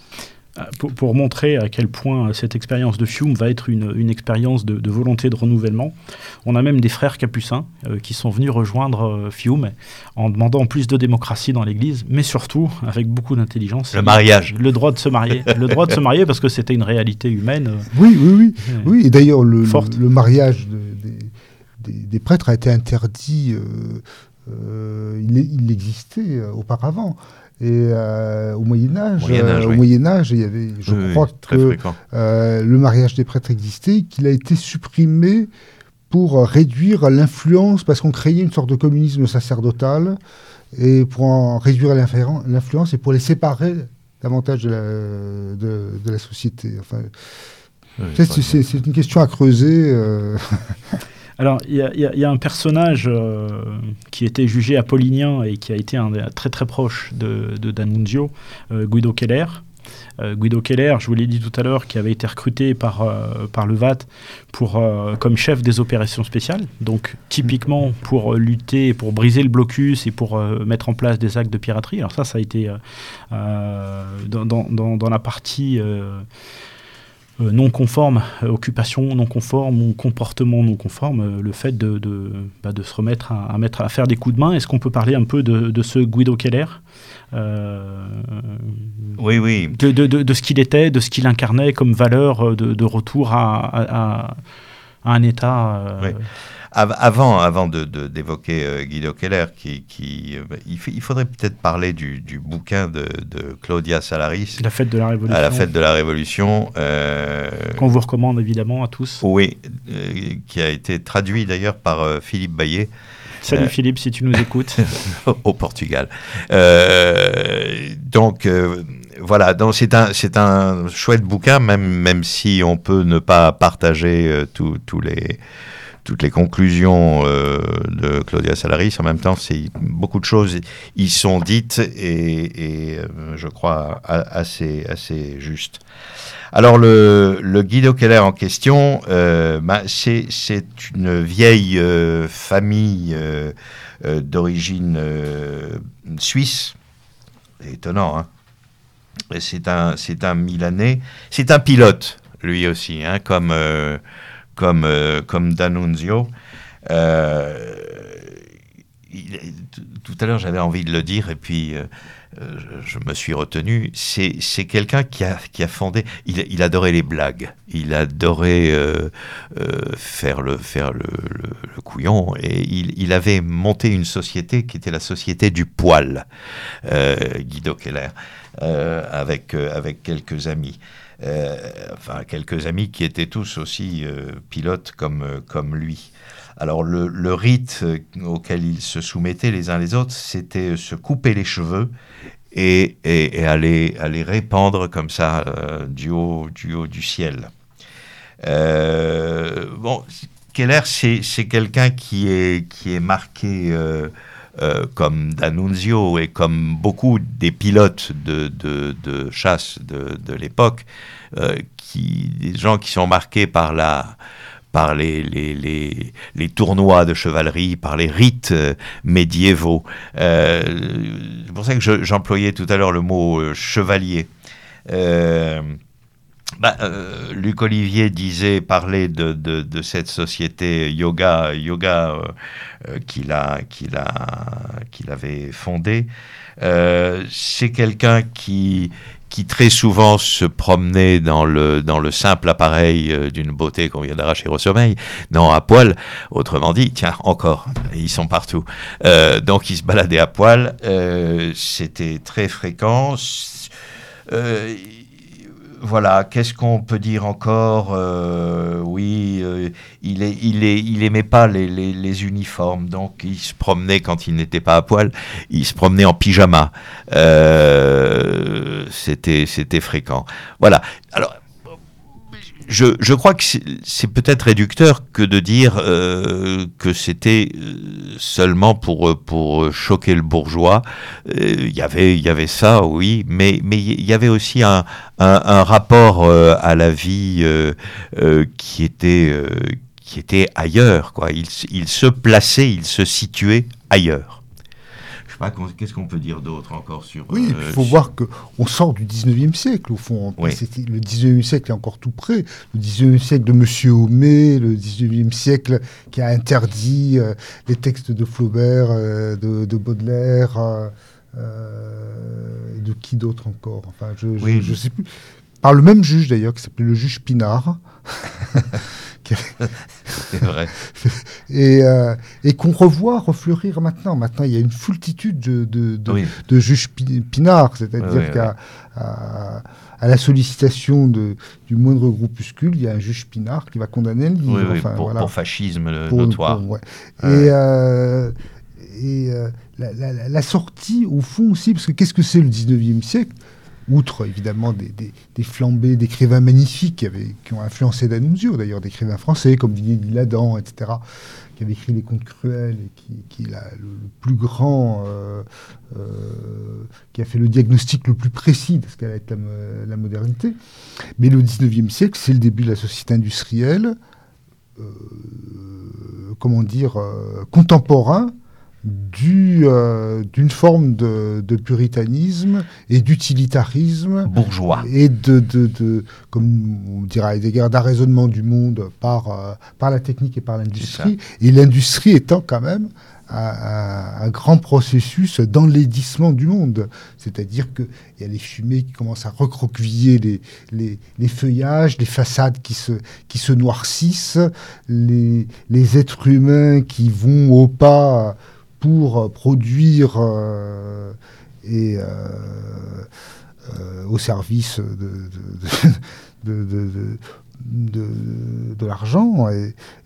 Euh, Pour, pour montrer à quel point euh, cette expérience de Fiume va être une, une expérience de, de volonté de renouvellement, on a même des frères capucins euh, qui sont venus rejoindre euh, Fiume en demandant plus de démocratie dans l'Église, mais surtout avec beaucoup d'intelligence. Le mariage. Le droit de se marier. le droit de se marier parce que c'était une réalité humaine. euh, Oui, oui, oui. euh, Oui, et d'ailleurs, le, le, Forte. le mariage de- des, des- des prêtres a été interdit. euh, euh, il, existait euh, auparavant. Et euh, au Moyen Âge, Moyen Âge, euh, au. Moyen Âge, il y avait, je Oui, crois que euh, le mariage des prêtres existait, qu'il a été supprimé pour euh, réduire l'influence, parce qu'on créait une sorte de communisme sacerdotal, et pour en réduire l'influence et pour les séparer davantage de la, de, de la société. Enfin, c'est une question à creuser. Alors, il y, a- un personnage euh, qui était jugé apollinien et qui a été très très proche de, D'Annunzio, euh, Guido Keller. Euh, Guido Keller, je vous l'ai dit tout à l'heure, qui avait été recruté par, le VAT pour, comme chef des opérations spéciales, donc typiquement pour lutter, pour briser le blocus et pour mettre en place des actes de piraterie. Alors ça, ça a été dans la partie... euh, non conforme, euh, occupation non conforme ou comportement non conforme, euh, le fait de, de, bah, de se remettre à, à, mettre, à faire des coups de main. Est-ce qu'on peut parler un peu de, de ce Guido Keller euh, Oui, oui. de, de, ce qu'il était, de ce qu'il incarnait comme valeur de, de retour à, à, à- à un état. euh, Oui. Avant, avant de, de- d'évoquer euh, Guido Keller, qui, qui, euh, il, faudrait peut-être parler du, du bouquin de, de Claudia Salaris, La fête de la Révolution. à la fête de la Révolution, euh, Qu'on vous recommande évidemment à tous. oui, euh, qui a été traduit d'ailleurs par euh, Philippe Baillet Salut Philippe si tu nous écoutes. au Portugal. Donc voilà, donc c'est un c'est un chouette bouquin, même même si on peut ne pas partager euh, tous les toutes les conclusions euh, de Claudia Salaris. En même temps, c'est beaucoup de choses y sont dites et, euh, je crois assez assez justes. Alors le, le Guido Keller en question, euh, bah, c'est une vieille famille d'origine suisse. Étonnant, hein. C'est un, c'est un Milanais. C'est un pilote, lui aussi, hein, comme, euh, comme, euh, comme D'Annunzio. Euh, tout à l'heure, j'avais envie de le dire, et puis euh, je, me suis retenu. C'est, quelqu'un qui a, fondé. Il, adorait les blagues. Il adorait euh, euh, faire, le, faire le, couillon. Et il, il avait monté une société qui était la société du poil, Guido Keller, avec, avec quelques amis. Enfin, quelques amis qui étaient tous aussi pilotes comme, comme lui. Alors le, rite euh, auquel ils se soumettaient les uns les autres, c'était se couper les cheveux et, aller, répandre comme ça euh, du, haut, du ciel. Euh, bon, Keller, c'est quelqu'un qui est, marqué euh, euh, comme D'Annunzio et comme beaucoup des pilotes de, chasse de, l'époque, euh, des gens qui sont marqués par la par les, tournois de chevalerie, par les rites euh, médiévaux. Euh, c'est pour ça que je- j'employais tout à l'heure le mot euh, chevalier. Bah, Luc Olivier disait, parlait de, cette société yoga, yoga qu'il avait fondée. C'est quelqu'un qui, qui très souvent se promenait dans le, dans le simple appareil euh, d'une beauté qu'on vient d'arracher au sommeil, non à poil. Autrement dit, tiens, encore, ils sont partout. Euh, donc, il se baladait à poil. euh, C'était très fréquent. Voilà, qu'est-ce qu'on peut dire encore Euh, Oui, euh, il, est, il, aimait pas les uniformes, donc il se promenait quand il n'était pas à poil, il se promenait en pyjama. Euh, C'était c'était fréquent. Voilà. Alors, je, je crois que c'est- peut-être réducteur que de dire euh, que c'était euh, seulement pour, euh, pour choquer le bourgeois. Euh, Il y avait il y avait ça, oui, mais mais il y avait aussi un, un, un rapport euh, à la vie euh, euh, qui était euh, qui était ailleurs. Quoi. Il, il se plaçait, il se situait ailleurs. Je sais pas qu'est-ce qu'on peut dire d'autre encore sur. Oui, euh, il faut sur- voir qu'on sort du 19e siècle, au fond. Oui. Le 19e siècle est encore tout près. Le 19e siècle de Monsieur Homais, le 19e siècle qui a interdit euh, les textes de Flaubert, euh, de, de Baudelaire, euh, et de qui d'autre encore? Enfin, je, Oui. je sais plus. Par le même juge d'ailleurs, qui s'appelait le juge Pinard. C'est vrai. et, euh, et qu'on revoit refleurir maintenant. Maintenant, il y a une foultitude de, de, de, Oui. de juges pi- pinards, c'est-à-dire qu'à à, à la sollicitation de, du moindre groupuscule, il y a un juge pinard qui va condamner le livre. Enfin, pour, voilà. pour fascisme Pour- notoire. pour- ouais. Ouais. Et, euh, et euh, la- la sortie, au fond aussi, parce que qu'est-ce que c'est le 19e siècle? Outre évidemment des, flambées d'écrivains magnifiques qui, avaient, qui ont influencé D'Annunzio, d'ailleurs d'écrivains français comme Didier Ladan, etc., qui avait écrit Les Contes cruels et qui, le, plus grand, euh, euh, qui a fait le diagnostic le plus précis de ce qu'allait être la, mo- la modernité. Mais le 19e siècle, c'est le début de la société industrielle, euh, comment dire, contemporain du, euh, d'une forme de, de puritanisme et d'utilitarisme Bourgeois. et de, de, de- comme on dirait Heidegger, d'un raisonnement du monde par, euh, par la technique et par l'industrie, et l'industrie étant quand même un, un- un grand processus d'enlaidissement du monde. C'est-à-dire qu'il y a les fumées qui commencent à recroqueviller les, les, les feuillages, les façades qui se, qui se noircissent, les, les êtres humains qui vont au pas pour euh, produire euh, et euh, au service de, de, de, de, de- l'argent.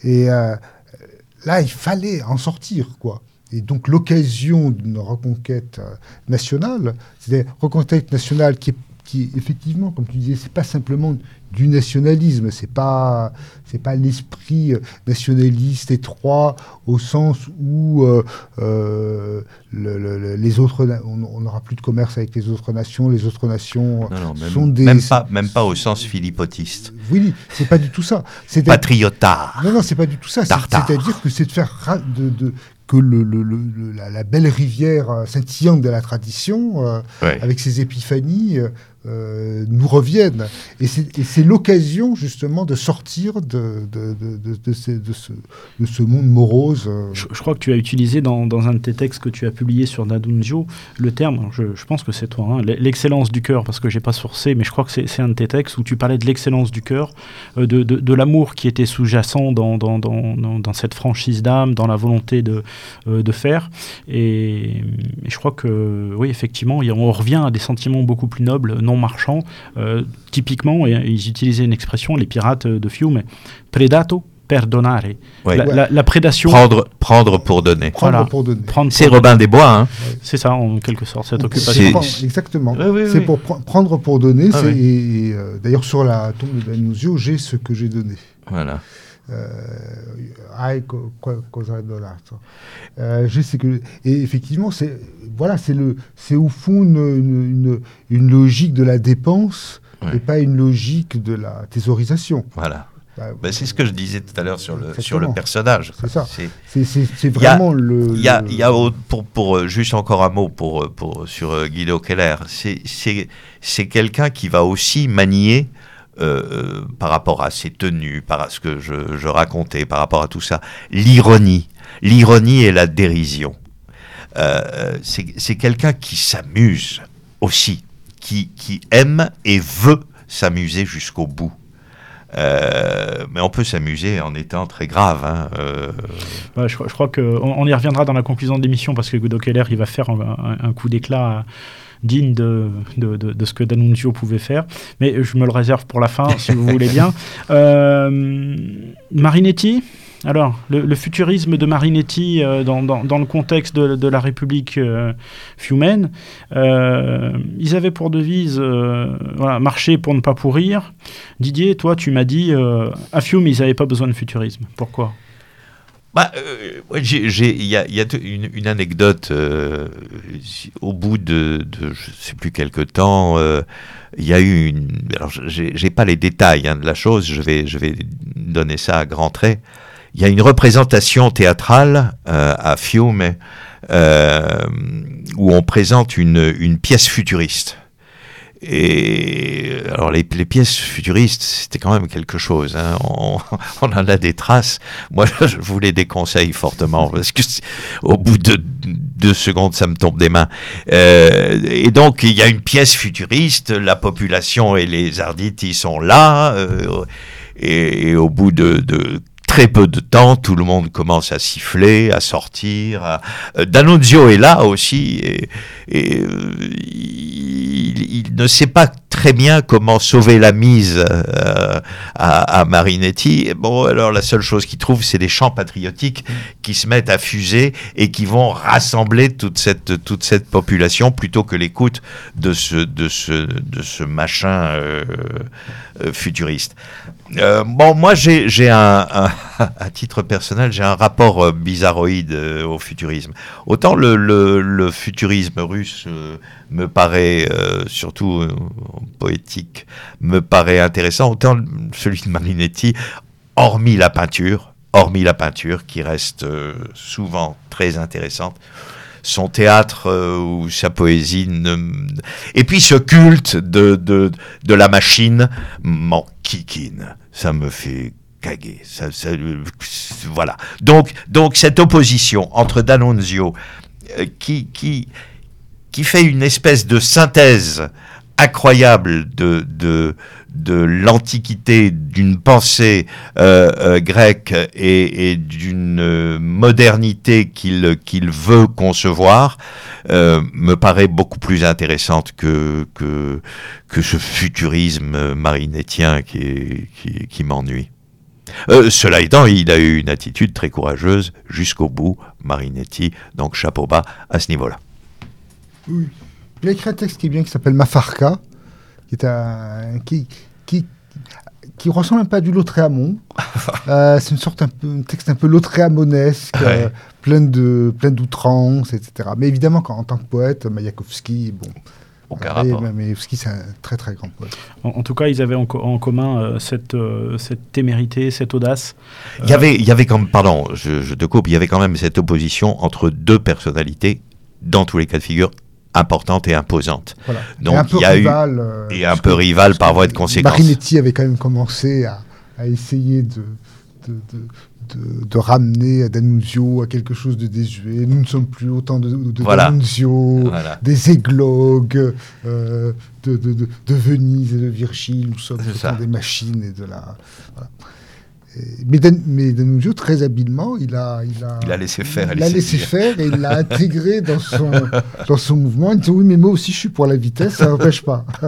Et, là, il fallait en sortir, quoi. Et donc l'occasion d'une reconquête nationale, c'est une reconquête nationale qui est, qui effectivement, comme tu disais, c'est pas simplement du nationalisme, c'est pas c'est pas l'esprit euh, nationaliste étroit au sens où euh, euh, le- le- le- les autres on n'aura plus de commerce avec les autres nations, les autres nations Non, non, même, sont des même pas, même pas au sens philippotiste. oui, c'est pas du tout ça. C'est Patriotard. non, non, c'est pas du tout ça. C'est-à-dire que c'est de faire ra- de, de- que le, le- le- le- la, la belle rivière scintillante de la tradition, euh, Ouais. avec ses épiphanies, euh, euh, nous revienne. Et c'est l'occasion justement de sortir de, de, de, ce, de ce- de ce monde morose. euh. Je, crois que tu as utilisé dans, un de tes textes que tu as publié sur Nadunjo le terme, je, pense que c'est toi, hein, l'excellence du cœur, parce que j'ai pas sourcé, mais je crois que c'est un de tes textes où tu parlais de l'excellence du cœur, euh, de, l'amour qui était sous-jacent dans, dans, dans, cette franchise d'âme, dans la volonté de, euh, de faire. Et, et je crois que, oui, effectivement, on revient à des sentiments beaucoup plus nobles, non marchands. Euh, typiquement, et, ils utilisaient une expression, les pirates de Fiume, predato perdonare. Ouais. La, la- la prédation. Prendre, prendre pour donner. Voilà. pour donner. Prendre C'est Robin des Bois, hein. C'est ça, en quelque sorte, cette occupation. exactement. Oui, oui, c'est oui. pour pr- prendre pour donner. Ah et, euh, D'ailleurs, sur la tombe de Danusio, j'ai ce que j'ai donné. Voilà. Euh, hai co- co- cosa donato. Euh, je sais que et effectivement c'est voilà c'est le c'est au fond une, une, une- logique de la dépense Ouais. et pas une logique de la thésaurisation. Voilà. Ben, c'est ce que je disais tout à l'heure sur le, Exactement. sur le personnage. C'est ça. C'est- vraiment le. Il y a, le- y a pour, pour euh, juste encore un mot pour, euh, pour, sur euh, Guido Keller, c'est quelqu'un qui va aussi manier euh, euh, par rapport à ses tenues, par à ce que je, racontais, par rapport à tout ça, l'ironie, l'ironie et la dérision. Euh, c'est quelqu'un qui s'amuse aussi, qui, qui aime et veut s'amuser jusqu'au bout. Mais on peut s'amuser en étant très grave. hein, je, crois- qu'on on y reviendra dans la conclusion de l'émission parce que Guido Keller, il va faire un coup d'éclat digne de, de, de- de ce que D'Annunzio pouvait faire. Mais je me le réserve pour la fin, si vous voulez bien. Euh, Marinetti alors, le, le futurisme de Marinetti euh, dans, dans- dans le contexte de, de la République euh, fiumaine, euh, ils avaient pour devise voilà, marcher pour ne pas pourrir. Didier, toi, tu m'as dit à Fiume, ils n'avaient pas besoin de futurisme. Pourquoi? Bah, euh, il y a, y a une, une anecdote. euh, au bout de, de je sais plus quelque temps, euh, il y a eu une. Alors, j'ai j'ai pas les détails hein, de la chose. Je vais, je vais donner ça à grands traits. Il y a une représentation théâtrale euh, à Fiume euh, où on présente une, une pièce futuriste. Et alors les, les pièces futuristes, c'était quand même quelque chose. hein. On, on en a des traces. Moi, je vous les déconseille fortement parce que au bout de deux secondes, ça me tombe des mains. Euh, et donc, il y a une pièce futuriste. La population et les Arditi sont là. euh, et, et au bout de, de très peu de temps, tout le monde commence à siffler, à sortir. à- Euh, D'Annunzio est là aussi, et, euh, il, ne sait pas très bien comment sauver la mise euh, à, Marinetti. Et Bon, alors la seule chose qu'il trouve, c'est des chants patriotiques qui se mettent à fuser et qui vont rassembler toute cette, toute cette population plutôt que l'écoute de ce, de ce, de ce machin futuriste. Euh, bon, moi, j'ai un, à titre personnel, j'ai un rapport euh, bizarroïde euh, au futurisme. Autant le, le, futurisme russe me paraît, surtout poétique, me paraît intéressant, autant celui de Marinetti, hormis la peinture, hormis la peinture qui reste souvent très intéressante, son théâtre euh, ou sa poésie. Et puis ce culte de, la machine m'enquiquine. Ça me fait caguer. Ça, ça- voilà. Donc, donc cette opposition entre D'Annunzio, euh, qui, qui, qui fait une espèce de synthèse incroyable de, de l'antiquité, d'une pensée euh, euh, grecque et, d'une euh, modernité qu'il veut concevoir, me paraît beaucoup plus intéressante que, que, que ce futurisme marinettien qui, qui, m'ennuie. Cela étant, il a eu une attitude très courageuse jusqu'au bout, Marinetti, donc chapeau bas à ce niveau-là. Oui. Il a écrit un texte qui est bien, qui s'appelle Mafarka, qui est un, qui, qui, qui ressemble un peu à du Lautréamont. Euh, c'est une sorte un peu, un texte un peu Lautréamonesque, Ouais. euh, plein de, plein d'outrance, etc. Mais évidemment, quand, en tant que poète, Mayakovsky, bon. Voilà, mais- c'est un très très grand poète. En, en tout cas, ils avaient en, co- en commun euh, cette, euh, cette témérité, cette audace. Il y avait, il y avait comme, pardon, je, je te coupe, il y avait quand même cette opposition entre deux personnalités, dans tous les cas de figure, importantes et imposantes. Voilà. Donc, et un peu il y a eu- rival. euh, Et un peu rival par voie de conséquence. Marinetti avait quand même commencé à, à essayer de, de, de, de- de ramener D'Annunzio à quelque chose de désuet. Nous ne sommes plus autant de, de Voilà. D'Annunzio, Voilà. des églogues euh, de, de, Venise et de Virgile. Nous sommes C'est autant ça. des machines et de la. voilà. Mais, Dan- mais très habilement, il a, il a, Il a laissé faire et il a laissé dire. faire et il l'a intégré dans son, dans son mouvement. Il dit oui, mais moi aussi je suis pour la vitesse, ça n'empêche pas.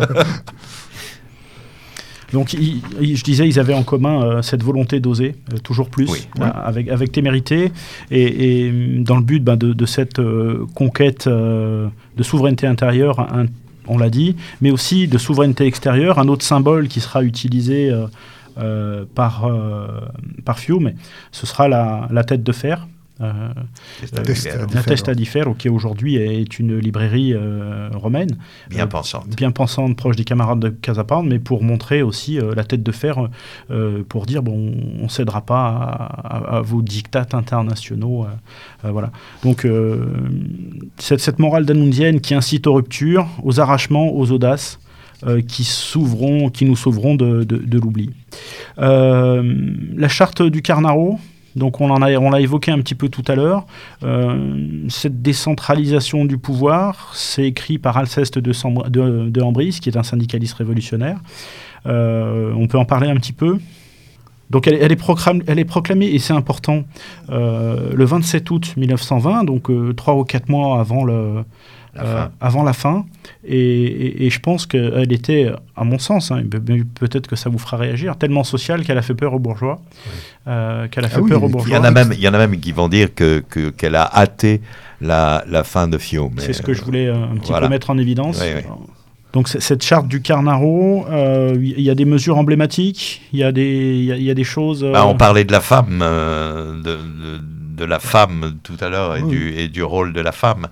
Donc, il- il- je disais, ils avaient en commun euh, cette volonté d'oser euh, toujours plus, Oui. euh, avec, avec témérité, et, et, mm, dans le but ben, de, de cette euh, conquête euh, de souveraineté intérieure, un- on l'a dit, mais aussi de souveraineté extérieure, un autre symbole qui sera utilisé par, euh, par Fiume, ce sera la, la tête de fer. euh, Testa di la Ferro. Testa di Ferro, qui aujourd'hui est une librairie euh, romaine, Bien Euh, pensante. bien pensante, proche des camarades de Casaparne, mais pour montrer aussi euh, la tête de fer, euh, pour dire bon, on ne cédera pas à, à- à vos dictats internationaux. euh, euh, voilà. Donc euh, cette, cette morale d'annunzienne qui incite aux ruptures, aux arrachements, aux audaces. Euh, qui, qui nous sauveront de, de- l'oubli. Euh, la charte du Carnaro, donc on l'a évoqué un petit peu tout à l'heure. Euh, cette décentralisation du pouvoir, c'est écrit par Alceste de, de, de Ambris, qui est un syndicaliste révolutionnaire. Euh, on peut en parler un petit peu. Donc elle, est, proclamée, et c'est important, euh, le 27 août 1920, donc trois ou quatre mois avant, le, La euh, avant la fin. Et, et- et je pense qu'elle était, à mon sens, hein, peut-être que ça vous fera réagir, tellement sociale qu'elle a fait peur aux bourgeois. euh, qu'elle a Ah fait oui, peur aux il y Il bourgeois. y en a même, il y en a même qui vont dire que que- qu'elle a hâté la, la fin de Fiume. C'est ce que je voulais euh, un petit voilà. peu mettre en évidence. Oui, oui. Donc cette charte du Carnaro, euh, il y a des mesures emblématiques, il y a des, il y a, y a des choses. euh, Bah, on parlait de la femme, euh, de, de- de la femme tout à l'heure et, Oui. du, et du rôle de la femme.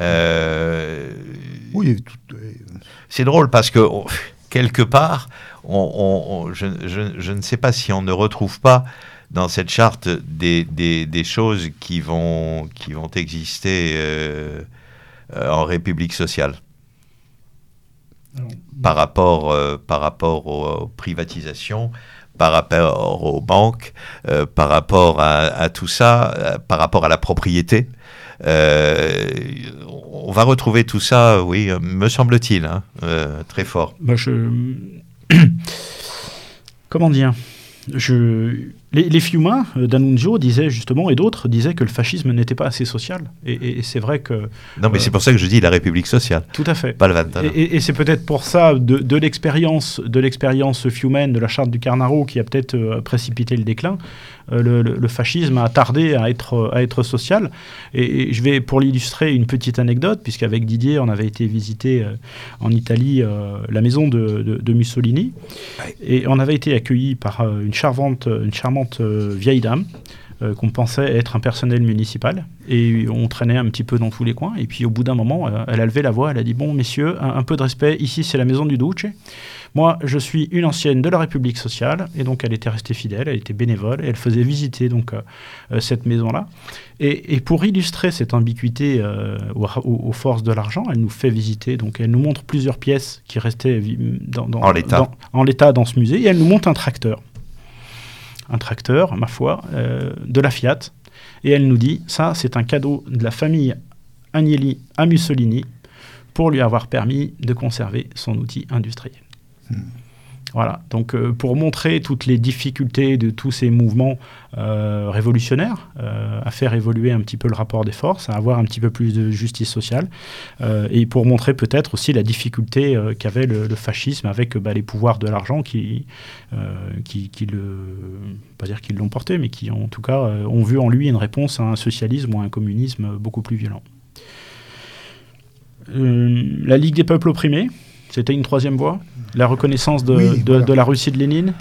Euh, Oui, tout- C'est drôle parce que on- quelque part, on- on- on- je, je- je ne sais pas si on ne retrouve pas dans cette charte des, des- des choses qui vont, qui vont exister euh, euh, en République sociale par rapport, euh, par rapport aux, aux privatisations, par rapport aux banques, euh, par rapport à, à tout ça, euh, par rapport à la propriété. Euh, on va retrouver tout ça, oui, me semble-t-il, hein, euh, très fort. bah, je... Comment dire? Je... Les, les Fiumains, euh, D'Annunzio disait justement, et d'autres disaient que le fascisme n'était pas assez social. Et, et- et c'est vrai que. Non, mais Euh, c'est pour ça que je dis la République sociale, Tout à fait. pas le Ventana. Et, et- et c'est peut-être pour ça, de, l'expérience, de l'expérience fiumaine, de la charte du Carnaro, qui a peut-être euh, précipité le déclin, euh, le, le- le fascisme a tardé à être, à être social. Et, je vais, pour l'illustrer, une petite anecdote, puisqu'avec Didier, on avait été visiter en Italie la maison de, de- de Mussolini, Ouais. et on avait été accueillis par une charmante, une charmante vieille dame. euh, qu'on pensait être un personnel municipal. Et on traînait un petit peu dans tous les coins. Et puis au bout d'un moment, euh, elle a levé la voix, elle a dit, bon, messieurs, un, un peu de respect, ici c'est la maison du Duce. Moi, je suis une ancienne de la République sociale, et donc elle était restée fidèle, elle était bénévole, et elle faisait visiter donc euh, cette maison-là. Et, et pour illustrer cette ambiguïté euh, aux, forces de l'argent, elle nous fait visiter, donc elle nous montre plusieurs pièces qui restaient vi- dans, dans- En l'état. dans- en l'état dans ce musée, et elle nous montre un tracteur. Un tracteur, ma foi, euh, de la Fiat. Et elle nous dit, ça, c'est un cadeau de la famille Agnelli à Mussolini pour lui avoir permis de conserver son outil industriel. Voilà, donc euh, pour montrer toutes les difficultés de tous ces mouvements euh, révolutionnaires, euh, à faire évoluer un petit peu le rapport des forces, à avoir un petit peu plus de justice sociale, et pour montrer peut-être aussi la difficulté qu'avait le, fascisme avec bah, les pouvoirs de l'argent qui, qui, qui pas dire qu'ils l'ont porté, mais qui en tout cas ont vu en lui une réponse à un socialisme ou à un communisme beaucoup plus violent. La Ligue des peuples opprimés, c'était une troisième voie. La reconnaissance de, Oui, de- voilà. de la Russie de Lénine.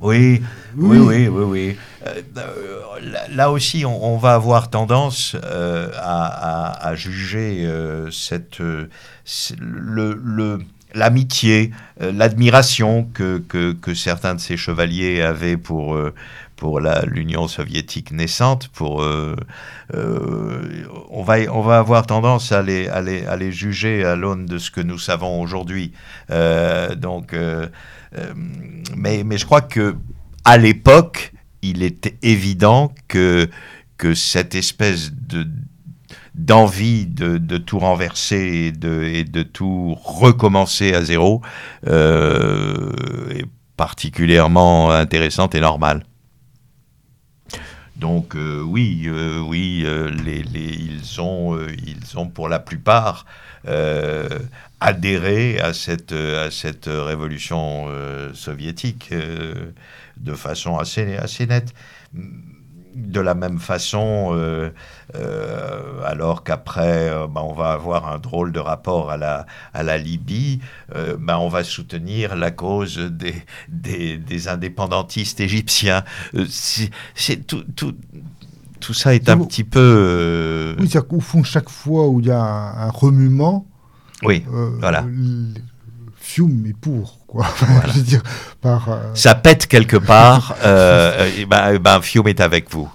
Oui, oui, Oui. oui, oui, oui. Euh, euh, là, aussi, on, on va avoir tendance euh, à, à- à juger euh, cette, c'est le, le- l'amitié, euh, l'admiration que, que, que certains de ces chevaliers avaient pour, euh, pour l'Union soviétique naissante. Pour, euh, euh, on, va, on va avoir tendance à les, à les, à les juger à l'aune de ce que nous savons aujourd'hui. Euh, donc, mais, mais je crois que à l'époque, il était évident que, que cette espèce de d'envie de, de tout renverser et de, et de tout recommencer à zéro est particulièrement intéressante et normale. Donc euh, oui, euh, oui, euh, les, ils, ont, ils ont pour la plupart adhéré à cette, à cette révolution soviétique de façon assez, assez nette. De la même façon, euh, euh, alors qu'après, euh, ben, on va avoir un drôle de rapport à la, à la Libye, ben, on va soutenir la cause des, des, des indépendantistes égyptiens. C'est tout, tout, tout ça est un petit peu... Oui, c'est-à-dire qu'au fond, chaque fois où il y a un, un remuement, oui. Voilà. Fiume est pour, quoi. Je veux dire, par... euh, ça pète quelque part, euh, et ben, et ben Fiume est avec vous.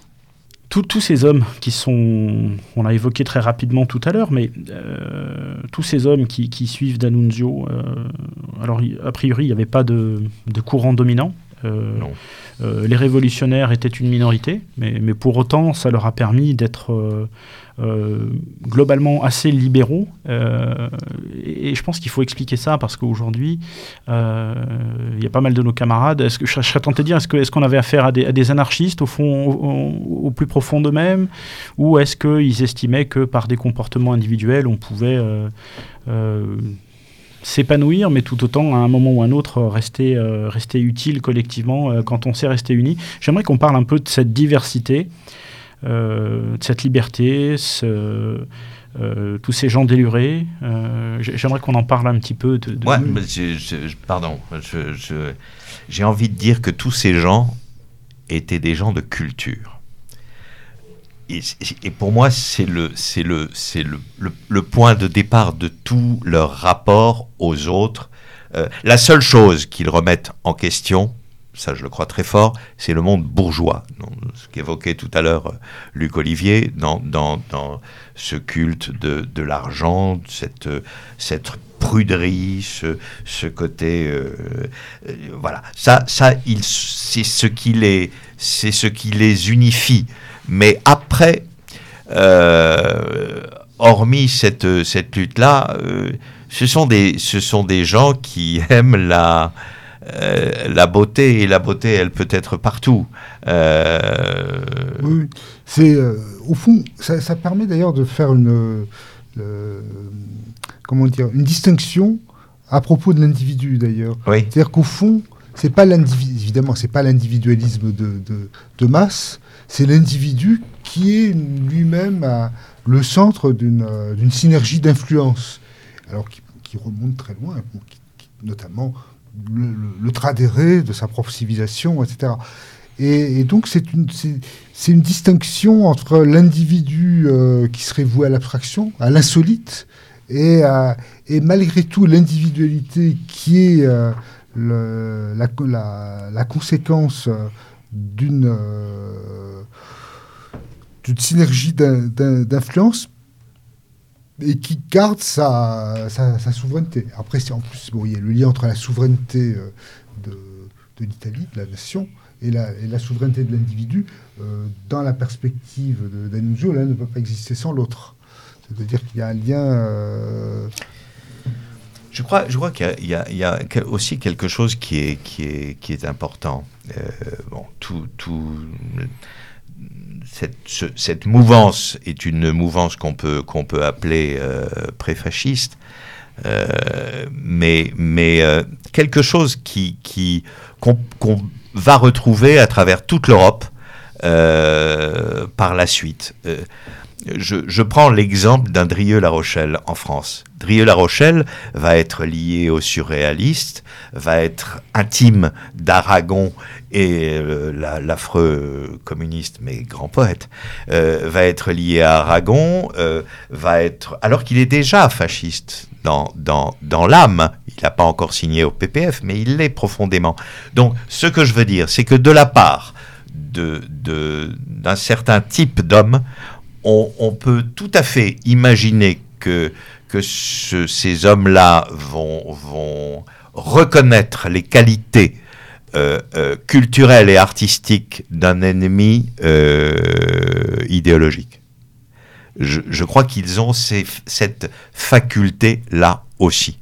Tous- tous ces hommes qui sont, on l'a évoqué très rapidement tout à l'heure, mais euh, tous ces hommes qui, qui suivent D'Annunzio, euh, alors a priori il n'y avait pas de, de courant dominant. Euh, Non. euh, les révolutionnaires étaient une minorité, mais, mais pour autant ça leur a permis d'être euh, euh, globalement assez libéraux. euh, et, je pense qu'il faut expliquer ça parce qu'aujourd'hui, euh, il y a pas mal de nos camarades. Est-ce que je, je serais tenté de dire, est-ce qu'on avait affaire à des, anarchistes au fond, au, plus profond d'eux-mêmes, ou est-ce qu'ils estimaient que par des comportements individuels, on pouvait s'épanouir, mais tout autant à un moment ou à un autre rester, rester utile collectivement quand on sait rester unis? J'aimerais qu'on parle un peu de cette diversité, cette liberté, ce- euh, tous ces gens délurés. Euh, j'ai- J'aimerais qu'on en parle un petit peu. De, de- Ouais, mais je- je- je- pardon, j'ai envie de dire que tous ces gens étaient des gens de culture. Et, pour moi, c'est le, c'est le, c'est le, le- le point de départ de tout leur rapport aux autres. Euh, la seule chose qu'ils remettent en question, ça je le crois très fort, c'est le monde bourgeois. Ce qu'évoquait tout à l'heure euh, Luc Olivier, dans, dans, dans ce culte de, de l'argent, cette, euh, cette pruderie, ce, ce côté, euh, voilà, ça, ça, c'est ce qui les, ce qui les unifie. Mais après, hormis cette, cette lutte-là, ce, ce sont des gens qui aiment la, euh, la beauté, et la beauté, elle peut être partout. Euh, Oui, c'est euh, au fond, ça, ça permet d'ailleurs de faire une, comment dire, une distinction à propos de l'individu d'ailleurs. oui, C'est-à-dire qu'au fond, c'est pas l'individu, évidemment, c'est pas l'individualisme de, de, de masse, c'est l'individu qui est lui-même le centre d'une d'une synergie d'influence, alors qui, qui remonte très loin, qui- qui- notamment le, le, tradéré de sa propre civilisation, etc. Et, donc c'est une, c'est, distinction entre l'individu euh, qui serait voué à l'abstraction, à l'insolite, et, et malgré tout l'individualité qui est euh, la, la- la conséquence euh, d'une d'une synergie d'in- d'in- d'influence et qui garde sa, sa, souveraineté. Après, en plus, bon, il y a le lien entre la souveraineté euh, de, l'Italie, de la nation, et la, et la souveraineté de l'individu. Euh, dans la perspective d'Annunzio, l'un ne peut pas exister sans l'autre. C'est-à-dire qu'il y a un lien... euh, Je crois, je crois qu'il y y a, aussi quelque chose qui est, qui est, qui est important. Bon, tout, tout, cette, ce- cette mouvance est une mouvance qu'on peut, peut appeler euh, préfasciste, Euh, mais, mais euh, quelque chose qui, qu'on, va retrouver à travers toute l'Europe par la suite. Je, prends l'exemple d'un Drieux-La Rochelle en France. Drieux-La Rochelle va être lié aux surréalistes, va être intime d'Aragon et euh, la- l'affreux communiste, mais grand poète, euh, va être lié à Aragon, euh, va être alors qu'il est déjà fasciste dans, dans, dans l'âme. Il n'a pas encore signé au PPF, mais il l'est profondément. Donc, ce que je veux dire, c'est que de la part de- d'un certain type d'homme, on, peut tout à fait imaginer que, que ce- ces hommes-là vont, vont reconnaître les qualités euh, euh, culturelles et artistiques d'un ennemi euh, idéologique. Je, crois qu'ils ont cette faculté-là aussi.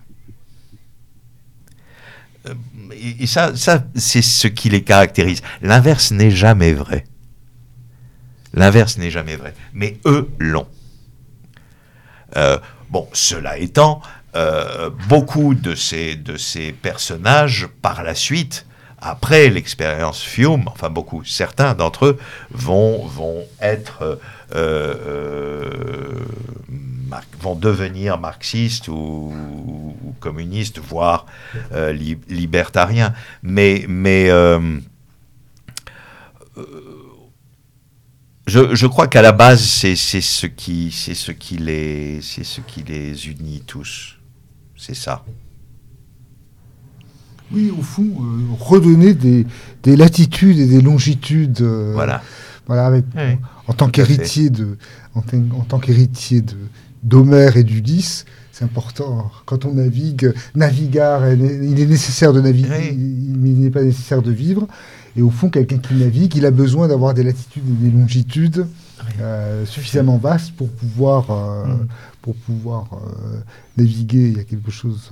Ça, ça c'est ce qui les caractérise. L'inverse n'est jamais vrai. L'inverse n'est jamais vrai. Mais eux l'ont. Euh, bon, cela étant, euh, beaucoup de ces, personnages, par la suite, après l'expérience Fiume, enfin beaucoup, certains d'entre eux vont, être, euh, devenir marxistes ou, communistes, voire li- libertariens. Mais, je, je crois qu'à la base, c'est c'est ce qui, c'est ce qui les, c'est ce qui les unit tous. C'est ça. oui, au fond, euh, redonner des, des latitudes et des longitudes. euh, Voilà. Voilà, avec, Oui, en tant qu'héritier de, en, tant- en tant qu'héritier de d'Homère et d'Ulysse, c'est important. Quand on navigue, navigare, il est nécessaire de naviguer, Oui. mais il n'est pas nécessaire de vivre. Et au fond, quelqu'un qui navigue, il a besoin d'avoir des latitudes et des longitudes euh, suffisamment vastes pour pouvoir, euh, Mm. pour pouvoir euh, naviguer. Il y a quelque chose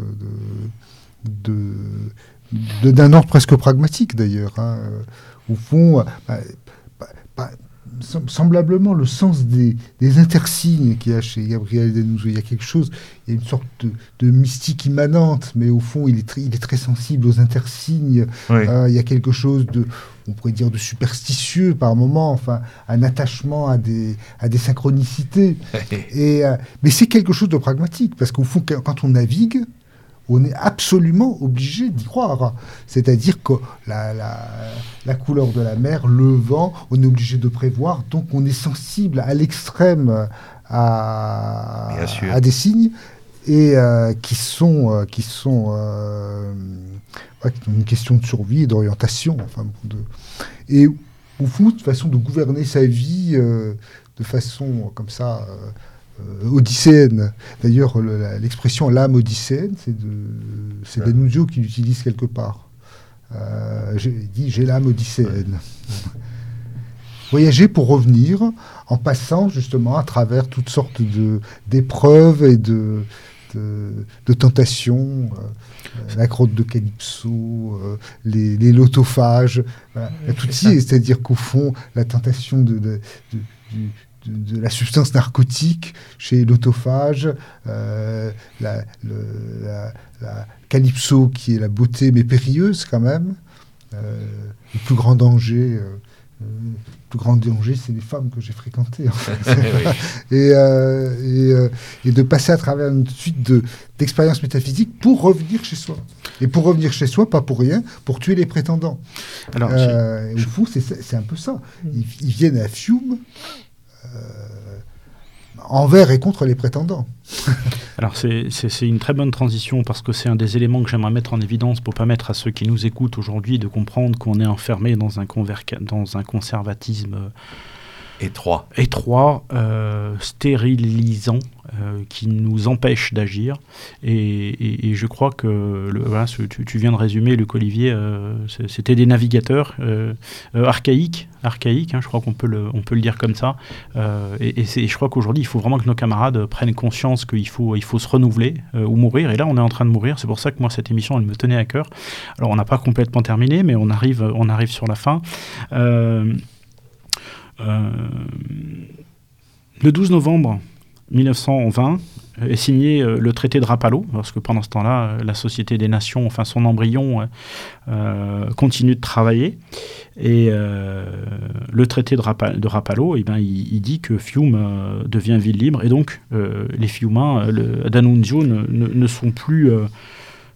de, d'un ordre presque pragmatique d'ailleurs. hein. Au fond, bah, semblablement le sens des, des intersignes qu'il y a chez Gabriel Denouzo. Il y a quelque chose, il y a une sorte de, de mystique immanente, mais au fond, il est, très, il est très sensible aux intersignes. Oui. Euh, il y a quelque chose de, on pourrait dire, de superstitieux par moment, enfin, un attachement à des, à des synchronicités. Et, euh, mais c'est quelque chose de pragmatique, parce qu'au fond, quand on navigue, on est absolument obligé d'y croire. C'est-à-dire que la, la, la couleur de la mer, le vent, on est obligé de prévoir, donc on est sensible à l'extrême à, à des signes et euh, qui sont, euh, qui sont euh, ouais, qui ont une question de survie et d'orientation. Enfin, de... Et au fond, de façon de gouverner sa vie de façon comme ça odysséenne. D'ailleurs, l'expression l'âme odysséenne, c'est. D'Annunzio qui l'utilise quelque part. Euh, j'ai dit j'ai l'âme odysséenne. Voyager pour revenir en passant justement à travers toutes sortes d'épreuves et de, de, de tentations, euh, euh, la crotte de Calypso, euh, les, les lotophages, voilà. Tout y est, c'est-à-dire qu'au fond, la tentation de, de, de- du- de- de la substance narcotique chez l'autophage, euh, la, le- la- la Calypso qui est la beauté mais périlleuse quand même, euh, le plus grand danger euh, euh, plus grand danger, c'est les femmes que j'ai fréquentées. en fait. et, euh, et, euh, et de passer à travers une suite de- d'expériences métaphysiques pour revenir chez soi. Et pour revenir chez soi, pas pour rien, pour tuer les prétendants. Alors, Euh, au fond, c'est c'est un peu ça. Ils, ils viennent à Fiume euh, envers et contre les prétendants. Alors c'est- une très bonne transition parce que c'est un des éléments que j'aimerais mettre en évidence pour permettre à ceux qui nous écoutent aujourd'hui de comprendre qu'on est enfermé dans un, dans un conservatisme euh, Étroit. étroit, euh, stérilisant, euh, qui nous empêche d'agir. Et, je crois que tu, viens de résumer, Luc Olivier, euh, c'était des navigateurs euh, archaïques, archaïques hein, je crois qu'on peut, le, peut le dire comme ça. Et et je crois qu'aujourd'hui, il faut vraiment que nos camarades prennent conscience qu'il faut, il faut se renouveler ou mourir. Et là, on est en train de mourir. C'est pour ça que moi, cette émission, elle me tenait à cœur. Alors, on n'a pas complètement terminé, mais on arrive, on arrive sur la fin. Le 12 novembre 1920 est signé euh, le traité de Rapallo, parce que pendant ce temps-là, euh, la Société des Nations, enfin son embryon, euh, euh, continue de travailler. Et euh, le traité de, Rapa- de Rapallo, eh ben, il, dit que Fiume euh, devient ville libre, et donc euh, les Fiumains euh, le- d'Annunzio ne, sont plus, euh,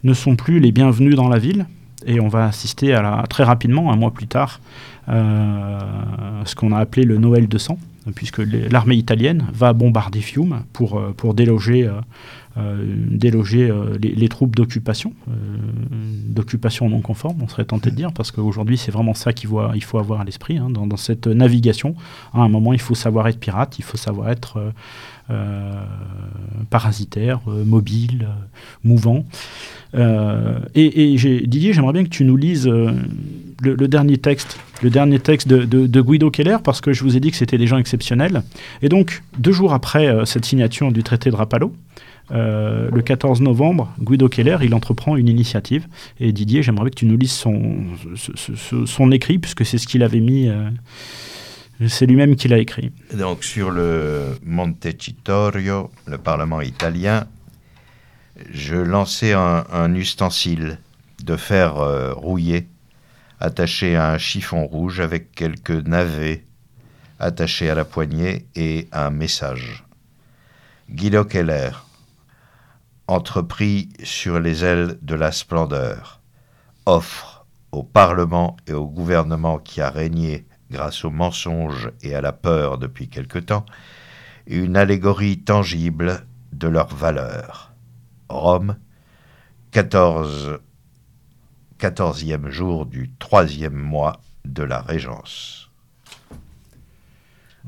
ne sont plus les bienvenus dans la ville. Et on va assister à très rapidement, un mois plus tard, euh, ce qu'on a appelé le Noël de sang, puisque l'armée italienne va bombarder Fiume pour, euh, pour déloger, euh, euh, déloger les, troupes d'occupation, d'occupation non conforme, on serait tenté de dire, parce qu'aujourd'hui c'est vraiment ça qu'il faut, avoir à l'esprit, hein, dans cette navigation. À un moment, il faut savoir être pirate, il faut savoir être euh, euh, parasitaire, euh, mobile, euh, mouvant. Euh, et Didier, j'aimerais bien que tu nous lises le, dernier texte, le dernier texte de, Guido Keller, parce que je vous ai dit que c'était des gens exceptionnels. Et donc, deux jours après cette signature du traité de Rapallo, le 14 novembre, Guido Keller, il entreprend une initiative. Et Didier, j'aimerais bien que tu nous lises son, écrit, puisque c'est ce qu'il avait mis. C'est lui-même qui l'a écrit. Donc sur le Montecitorio, le Parlement italien, je lançai un, un ustensile de fer euh, rouillé, attaché à un chiffon rouge avec quelques navets attachés à la poignée et un message. Guido Keller, entrepris sur les ailes de la splendeur, offre au Parlement et au gouvernement qui a régné grâce au mensonge et à la peur depuis quelque temps, une allégorie tangible de leur valeur. Rome, 14, 14e jour du troisième mois de la Régence.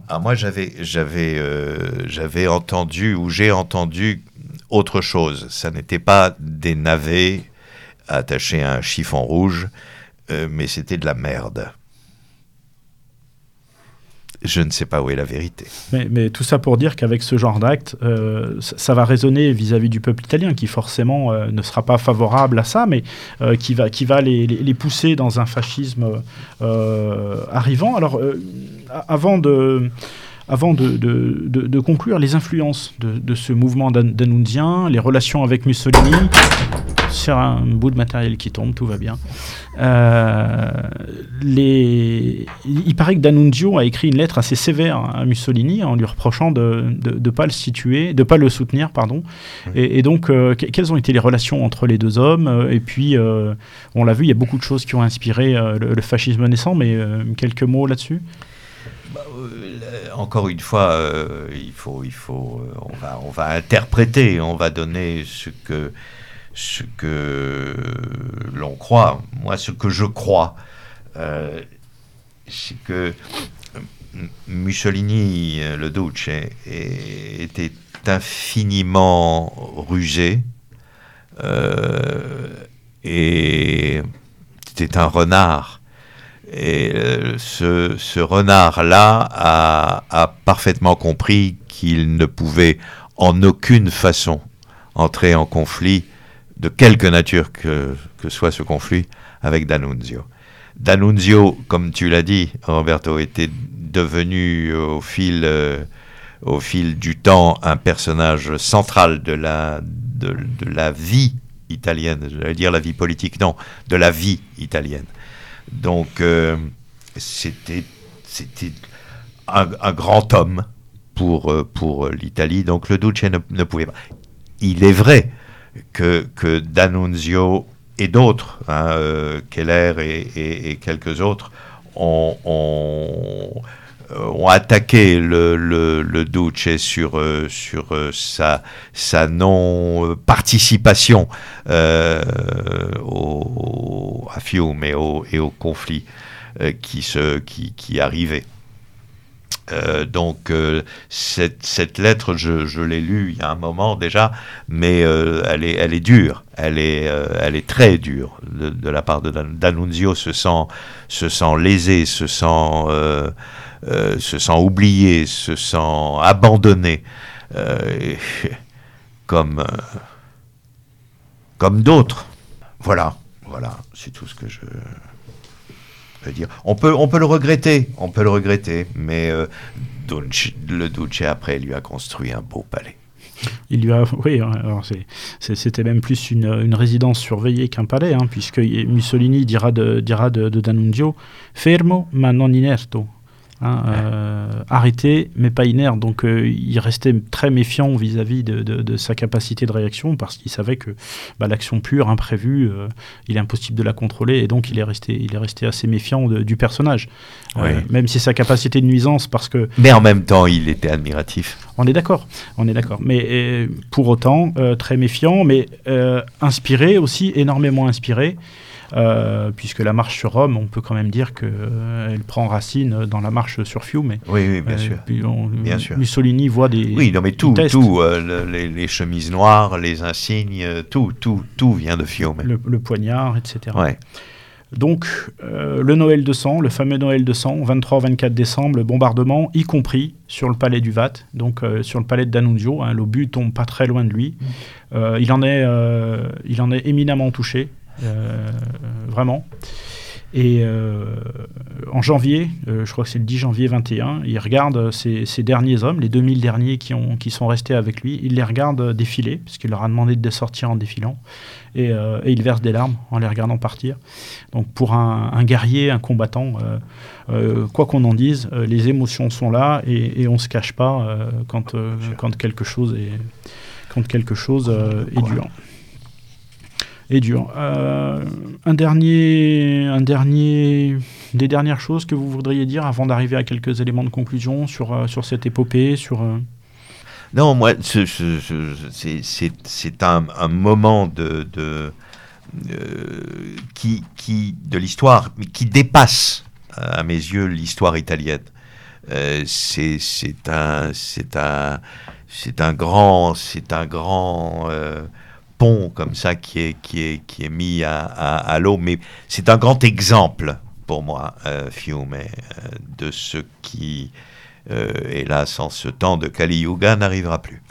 Ah, moi, euh, j'avais entendu ou j'ai entendu autre chose. Ça n'était pas des navets attachés à un chiffon rouge, euh, mais c'était de la merde. Je ne sais pas où est la vérité. Mais, tout ça pour dire qu'avec ce genre d'acte, euh, ça, va résonner vis-à-vis du peuple italien, qui forcément euh, ne sera pas favorable à ça, mais euh, qui va, qui va les, pousser dans un fascisme arrivant. Alors, avant de... Avant de, conclure, les influences de, ce mouvement dan- les relations avec Mussolini, c'est un bout de matériel qui tombe, tout va bien. Euh, les... Il paraît que D'Annunzio a écrit une lettre assez sévère à Mussolini en lui reprochant de ne pas le situer, de pas le soutenir, pardon. Et, et donc, euh, que- quelles ont été les relations entre les deux hommes? Euh, Et puis, euh, on l'a vu, il y a beaucoup de choses qui ont inspiré le, le fascisme naissant, mais quelques mots là-dessus? Euh, encore une fois, euh, il faut, il faut, euh, on va, on va interpréter, on va donner ce que, ce que l'on croit. Moi, ce que je crois, euh, c'est que Mussolini, euh, le Duce, était infiniment rusé euh, et c'était un renard. Et ce, renard-là a parfaitement compris qu'il ne pouvait en aucune façon entrer en conflit, de quelque nature que, soit ce conflit, avec D'Annunzio. D'Annunzio, comme tu l'as dit, Roberto, était devenu au fil, euh, au fil du temps un personnage central de la, de, la vie italienne, j'allais dire la vie politique, non, de la vie italienne. Donc, euh, c'était un, un grand homme pour, euh, pour l'Italie, donc le Duce ne, ne pouvait pas. Il est vrai que, que D'Annunzio et d'autres, hein, euh, Keller et, quelques autres, ont, attaqué le, Duce sur, euh, sur euh, sa, non-participation à Fiume et au, et au conflit qui, se, qui, qui arrivait. Euh, donc euh, cette, lettre, je, l'ai lue il y a un moment déjà, mais euh, elle, est, elle est dure, elle est, elle est très dure de, la part de Dan- D'Annunzio, se sent, se sent lésé, se sent, se sent oublié, se sent abandonné, comme, comme d'autres. Voilà, voilà, c'est tout ce que je On peut, on peut le regretter, on peut le regretter, mais euh, le Duce après lui a construit un beau palais. Il lui a, oui, c'est- c'était même plus une, une résidence surveillée qu'un palais, hein, puisque Mussolini dira de, dira de, de D'Annunzio fermo ma non inerto. Hein, euh, arrêté mais pas inerte. Donc euh, il restait très méfiant vis-à-vis de, de- de sa capacité de réaction parce qu'il savait que bah, l'action pure, imprévue, euh, il est impossible de la contrôler et donc il est resté, il est resté assez méfiant de- du personnage. Même si sa capacité de nuisance, parce que Mais en même temps, il était admiratif. on est d'accord, on est d'accord. Mais pour autant, très méfiant, mais inspiré aussi, énormément inspiré, euh, puisque la marche sur Rome, on peut quand même dire qu'elle prend racine dans la marche sur Fiume. Oui, oui, bien Euh, sûr. puis on- Bien sûr. Mussolini voit des. Oui, non, mais tout, tout, euh, le- les, les chemises noires, les insignes, euh, tout, tout, tout vient de Fiume. Le, le poignard, etc. Ouais. Donc, euh, le Noël de sang, le fameux Noël de sang, 23-24 décembre, le bombardement, y compris sur le palais du Vat, donc euh, sur le palais de D'Annunzio. hein, L'obus tombe pas très loin de lui. Euh, il, en est, euh, il en est éminemment touché, euh, vraiment. Et euh, en janvier, euh, je crois que c'est le 10 janvier 21, il regarde ces, ces derniers hommes, les 2000 derniers qui, ont, qui sont restés avec lui, il les regarde euh, défiler, puisqu'il leur a demandé de sortir en défilant, et, euh, et il verse des larmes en les regardant partir. Donc pour un, un guerrier, un combattant, euh, euh, quoi qu'on en dise, euh, les émotions sont là et, et on ne se cache pas euh, quand, euh, quand quelque chose est, quand quelque chose, euh, est dur. Est dur. Euh, un dernier, un dernier, des dernières choses que vous voudriez dire avant d'arriver à quelques éléments de conclusion sur, euh, sur cette épopée, sur. euh, Non, moi, ce- ce- ce- c'est- un, un moment de, de, euh, qui, qui, de l'histoire, qui dépasse, à mes yeux, l'histoire italienne. C'est un, c'est un, c'est un grand, c'est un grand comme ça qui est, qui est, qui est mis à, l'eau, mais c'est un grand exemple pour moi, euh, Fiume, euh, de ce qui, euh, hélas, en ce temps de Kali Yuga, n'arrivera plus.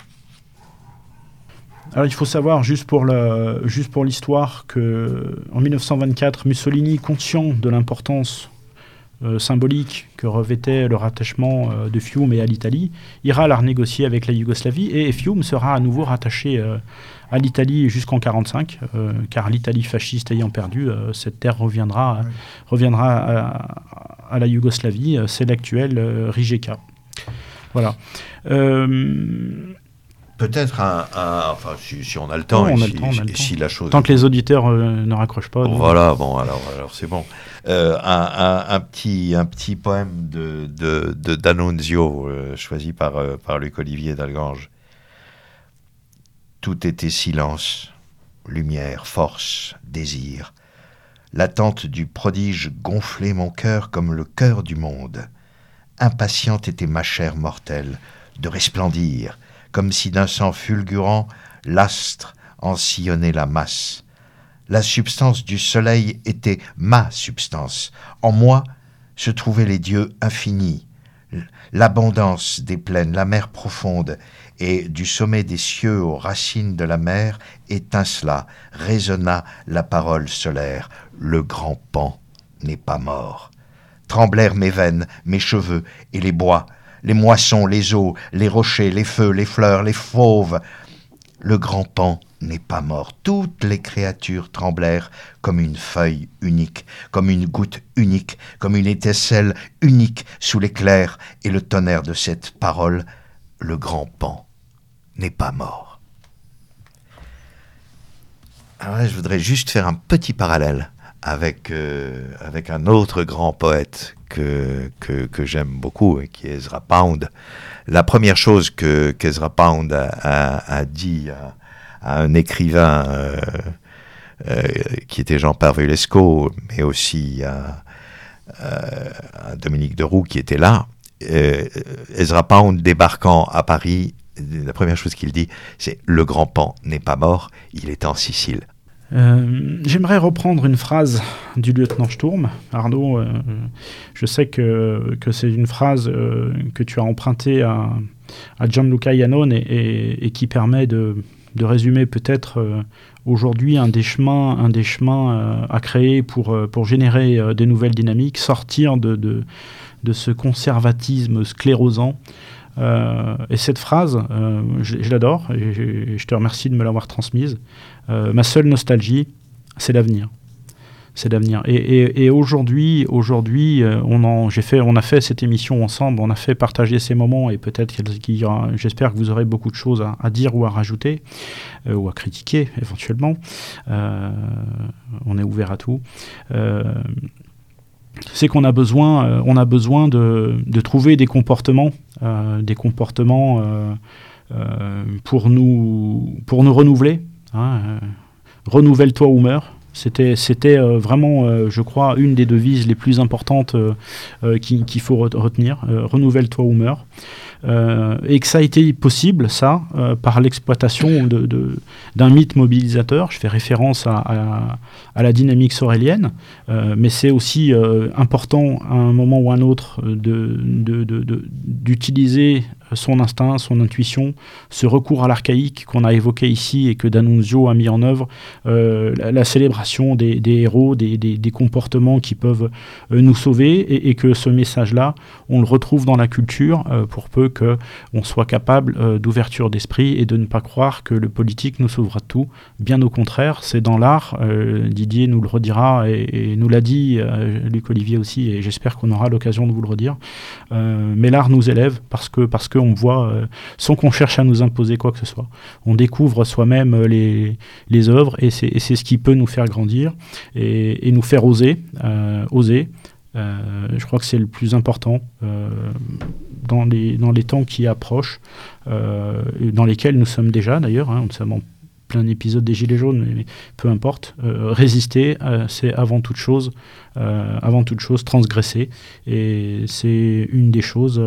Alors il faut savoir, juste pour l'histoire, que en 1924, Mussolini, conscient de l'importance symbolique que revêtait le rattachement de Fiume à l'Italie, ira la renégocier avec la Yougoslavie et Fiume sera à nouveau rattaché euh, à l'Italie jusqu'en 1945, car l'Italie fasciste ayant perdu, euh, cette terre reviendra, Ouais. reviendra à, à la Yougoslavie, euh, c'est l'actuel euh, Rijeka. Voilà. Euh, Peut-être un, un- enfin, si, si on a le temps, Non, et si, le temps, on a le et temps. si la chose. tant que les auditeurs euh, ne raccrochent pas. Voilà, bon, alors, alors c'est bon. Euh, un, un- un petit, un petit poème de, de, de D'Annunzio, euh, choisi par, euh, par Luc Olivier d'Algange. Tout était silence, lumière, force, désir. L'attente du prodige gonflait mon cœur comme le cœur du monde. Impatiente était ma chair mortelle de resplendir, comme si d'un sang fulgurant l'astre en sillonnait la masse. La substance du soleil était ma substance. En moi se trouvaient les dieux infinis, l'abondance des plaines, la mer profonde, et du sommet des cieux aux racines de la mer étincela, résonna la parole solaire. Le grand pan n'est pas mort. Tremblèrent mes veines, mes cheveux et les bois, les moissons, les eaux, les rochers, les feux, les fleurs, les fauves, Le grand pan n'est pas mort. Toutes les créatures tremblèrent comme une feuille unique, comme une goutte unique, comme une étincelle unique sous l'éclair et le tonnerre de cette parole. Le grand pan n'est pas mort. Alors là, je voudrais juste faire un petit parallèle avec, euh, avec un autre grand poète que, que, j'aime beaucoup, et qui est Ezra Pound. La première chose que qu'Ezra Pound a, a, dit à, à, un écrivain euh, euh, qui était Jean Parvulesco, mais aussi à, à, Dominique Deroux qui était là, euh, Ezra Pound débarquant à Paris, la première chose qu'il dit, c'est le grand pan n'est pas mort, il est en Sicile. Euh, J'aimerais reprendre une phrase du lieutenant Sturm. Arnaud, euh, je sais que, que c'est une phrase euh, que tu as empruntée à, Gianluca Iannone et, qui permet de, de résumer peut-être aujourd'hui un des chemins, un des chemins à créer pour, pour générer des nouvelles dynamiques, sortir de, de ce conservatisme sclérosant. Euh, et cette phrase, euh, je, l'adore et je, te remercie de me l'avoir transmise. Euh, ma seule nostalgie, c'est l'avenir. C'est l'avenir. Et, aujourd'hui, aujourd'hui, on, on a fait cette émission ensemble, on a fait partager ces moments et peut-être qu'il j'espère que vous aurez beaucoup de choses à dire ou à rajouter ou à critiquer éventuellement. on est ouvert à tout c'est qu'on a besoin, euh, on a besoin de, de trouver des comportements, euh, des comportements euh, pour nous, pour nous renouveler. Hein, Renouvelle-toi ou meurs. C'était, c'était euh, vraiment, euh, je crois, une des devises les plus importantes euh, qu'il qui faut retenir. Renouvelle-toi ou meurs. et que ça a été possible, ça, par l'exploitation de, de, d'un mythe mobilisateur. Je fais référence à, à, à la dynamique sorélienne, mais c'est aussi important à un moment ou à un autre de, d'utiliser son instinct, son intuition, ce recours à l'archaïque qu'on a évoqué ici et que D'Annunzio a mis en œuvre, euh, la, célébration des, héros, des, comportements qui peuvent euh, nous sauver et, que ce message-là, on le retrouve dans la culture euh, pour peu qu'on soit capable d'ouverture d'esprit et de ne pas croire que le politique nous sauvera de tout. Bien au contraire, c'est dans l'art, Didier nous le redira et, et nous l'a dit, Luc Olivier aussi, et j'espère qu'on aura l'occasion de vous le redire, mais l'art nous élève parce que, parce que on voit, euh, sans qu'on cherche à nous imposer quoi que ce soit. On découvre soi-même euh, les, les œuvres et c'est ce qui peut nous faire grandir et, nous faire oser. Euh, oser. je crois que c'est le plus important dans, les, dans les temps qui approchent, dans lesquels nous sommes déjà d'ailleurs. Hein, nous sommes en plein épisode des Gilets jaunes, mais, peu importe. Résister, c'est avant toute chose, avant toute chose transgresser, et c'est une des choses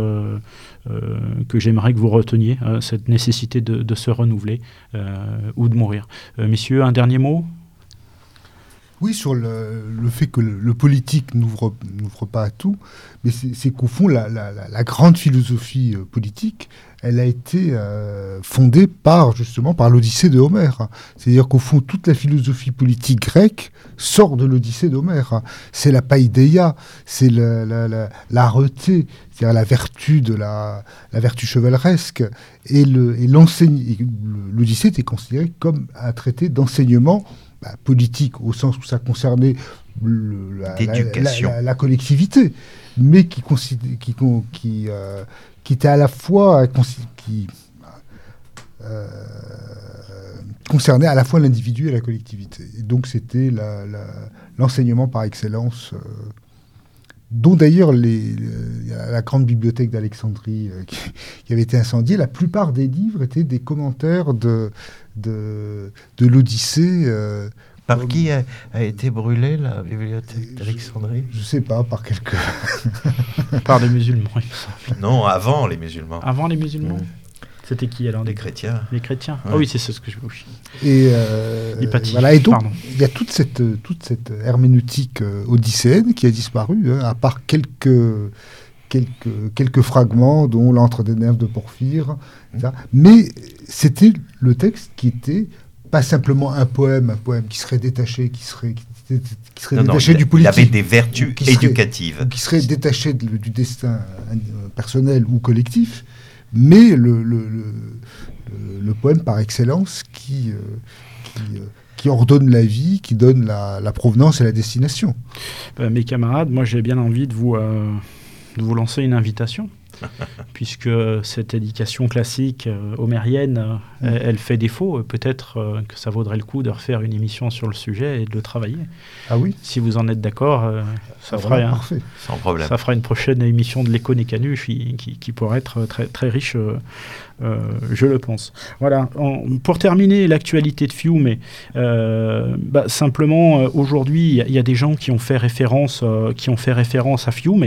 que j'aimerais que vous reteniez, cette nécessité de, se renouveler ou de mourir. messieurs, un dernier mot? Oui, sur le, fait que le, le politique n'ouvre pas à tout, mais c'est qu'au fond, la, la, la, grande philosophie euh, politique, elle a été euh, fondée par justement par l'Odyssée de Homère. C'est-à-dire qu'au fond, toute la philosophie politique grecque sort de l'Odyssée d'Homère. C'est la païdéia, c'est la, la, la, la reté, c'est-à-dire la vertu de la, la vertu chevaleresque. Et l'Odyssée était considérée comme un traité d'enseignement bah, politique au sens où ça concernait le, la, la, la, la, collectivité, mais qui, qui, qui, euh, qui était à la fois qui euh, concernait à la fois l'individu et la collectivité. Et donc c'était l'enseignement par excellence. Euh, dont d'ailleurs la grande bibliothèque d'Alexandrie euh, qui, avait été incendiée, la plupart des livres étaient des commentaires de l'Odyssée. Par comme... qui a, a, été brûlée la bibliothèque d'Alexandrie? Je ne sais pas, par quelques... par des musulmans, Non, avant les musulmans. Avant les musulmans? Mmh. C'était qui alors Les chrétiens. Les chrétiens. Ouais. Ah oui, c'est ce que je veux. Et, euh, voilà, et donc, il y a toute cette, toute cette herméneutique euh, odysséenne qui a disparu, hein, à part quelques, quelques, quelques fragments, dont l'Antre des Nerfs de Porphyre. Mmh. Mais c'était le texte qui était pas simplement un poème, un poème qui serait détaché, qui serait, qui, qui serait non, détaché non, du politique. Il avait des vertus qui éducatives. Serait, qui serait détaché de, du destin personnel ou collectif mais le, le, le le, le poème par excellence qui, euh, qui, euh, qui ordonne la vie, qui donne la, la provenance et la destination. Euh, mes camarades, moi j'ai bien envie de vous, euh, de vous lancer une invitation. puisque cette éducation classique euh, homérienne, euh, elle, elle fait défaut. Peut-être euh, que ça vaudrait le coup de refaire une émission sur le sujet et de le travailler. Ah oui Si vous en êtes d'accord, euh, ça, fera un-. Sans problème. ça fera une prochaine émission de l'écho Nécanu qui, qui, qui pourrait être très, très riche, je le pense. Voilà. Pour terminer l'actualité de Fiume, euh, bah, simplement euh, aujourd'hui, il y a- des gens qui ont fait référence, euh, qui ont fait référence à Fiume,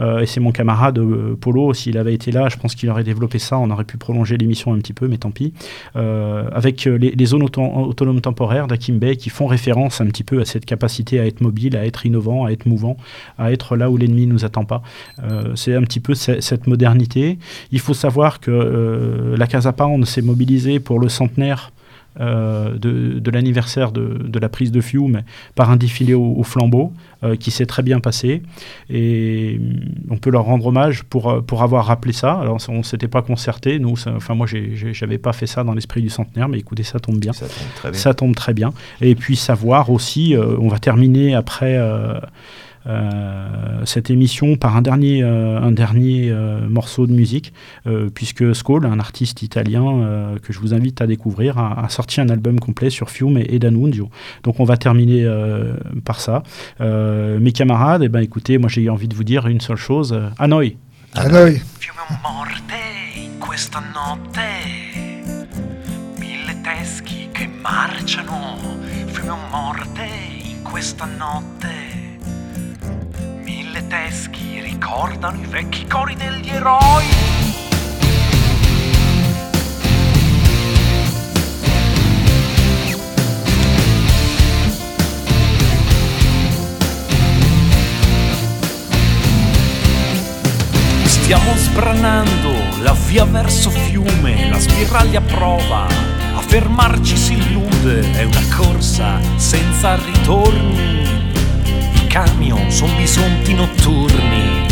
euh, et c'est mon camarade euh, Polo. S'il avait été là, je pense qu'il aurait développé ça. On aurait pu prolonger l'émission un petit peu, mais tant pis. Euh, avec euh, les, zones auto- autonomes temporaires d'Akimbe qui font référence un petit peu à cette capacité à être mobile, à être innovant, à être mouvant, à être là où l'ennemi ne nous attend pas. Euh, c'est un petit peu ce- cette modernité. Il faut savoir que euh, la Casa Pound s'est mobilisée pour le centenaire euh, de, de l'anniversaire de, de la prise de Fiume par un défilé au, au flambeau euh, qui s'est très bien passé et hum, on peut leur rendre hommage pour, euh, pour avoir rappelé ça. Alors on ne s'était pas concerté, nous, ça- enfin moi j'avais pas fait ça dans l'esprit du centenaire, mais écoutez ça tombe bien. Ça tombe très bien. Ça tombe très bien. Et puis savoir aussi, euh, on va terminer après cette émission par un dernier, euh, un dernier euh, morceau de musique, euh, puisque Skoll, un artiste italien euh, que je vous invite à découvrir, a, a sorti un album complet sur Fiume et, et D'Annunzio. Donc on va terminer euh, par ça. Euh, mes camarades, eh ben, écoutez, moi j'ai envie de vous dire une seule chose. euh, à noi non, oui. Fiume morte in questa notte, mille teschi che marciano. Fiume morte in questa notte, teschi ricordano i vecchi cori degli eroi. Stiamo sbranando la via verso fiume, la spiraglia prova a fermarci si illude, è una corsa senza ritorni. Camion sono bisonti notturni,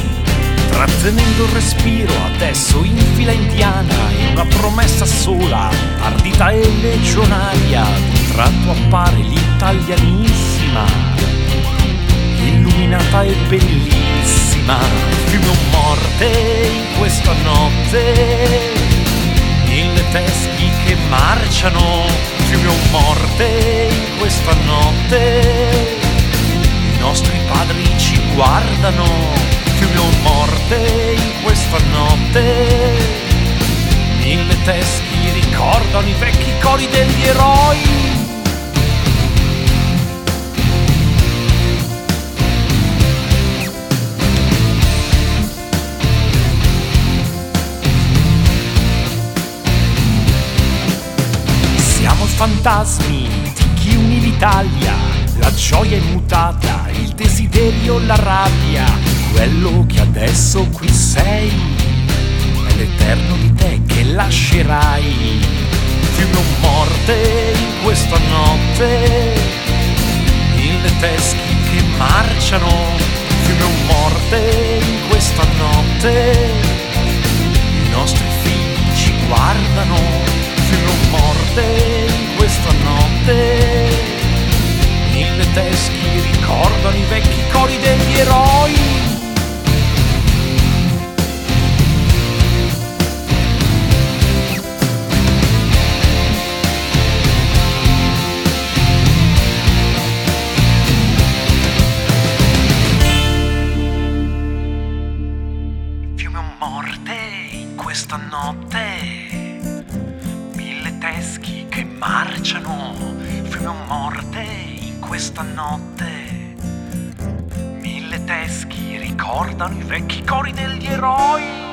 trattenendo il respiro adesso in fila indiana, in una promessa sola, ardita e legionaria, d'un tratto appare l'italianissima. Illuminata e bellissima, fiume o morte in questa notte, mille teschi che marciano, fiume o morte in questa notte, nostri padri ci guardano, fiume o morte in questa notte, mille teschi ricordano i vecchi cori degli eroi. Siamo fantasmi di chi unì l'Italia, la gioia immutata, il desiderio, la rabbia, quello che adesso qui sei, è l'eterno di te che lascerai. Fiume o morte in questa notte, mille teschi che marciano, fiume o morte in questa notte, i nostri figli ci guardano, fiume o morte in questa notte. Mille teschi ricordano i vecchi cori degli eroi. Fiume o morte in questa notte, mille che marciano, fiume o morte questa notte, mille teschi ricordano i vecchi cori degli eroi.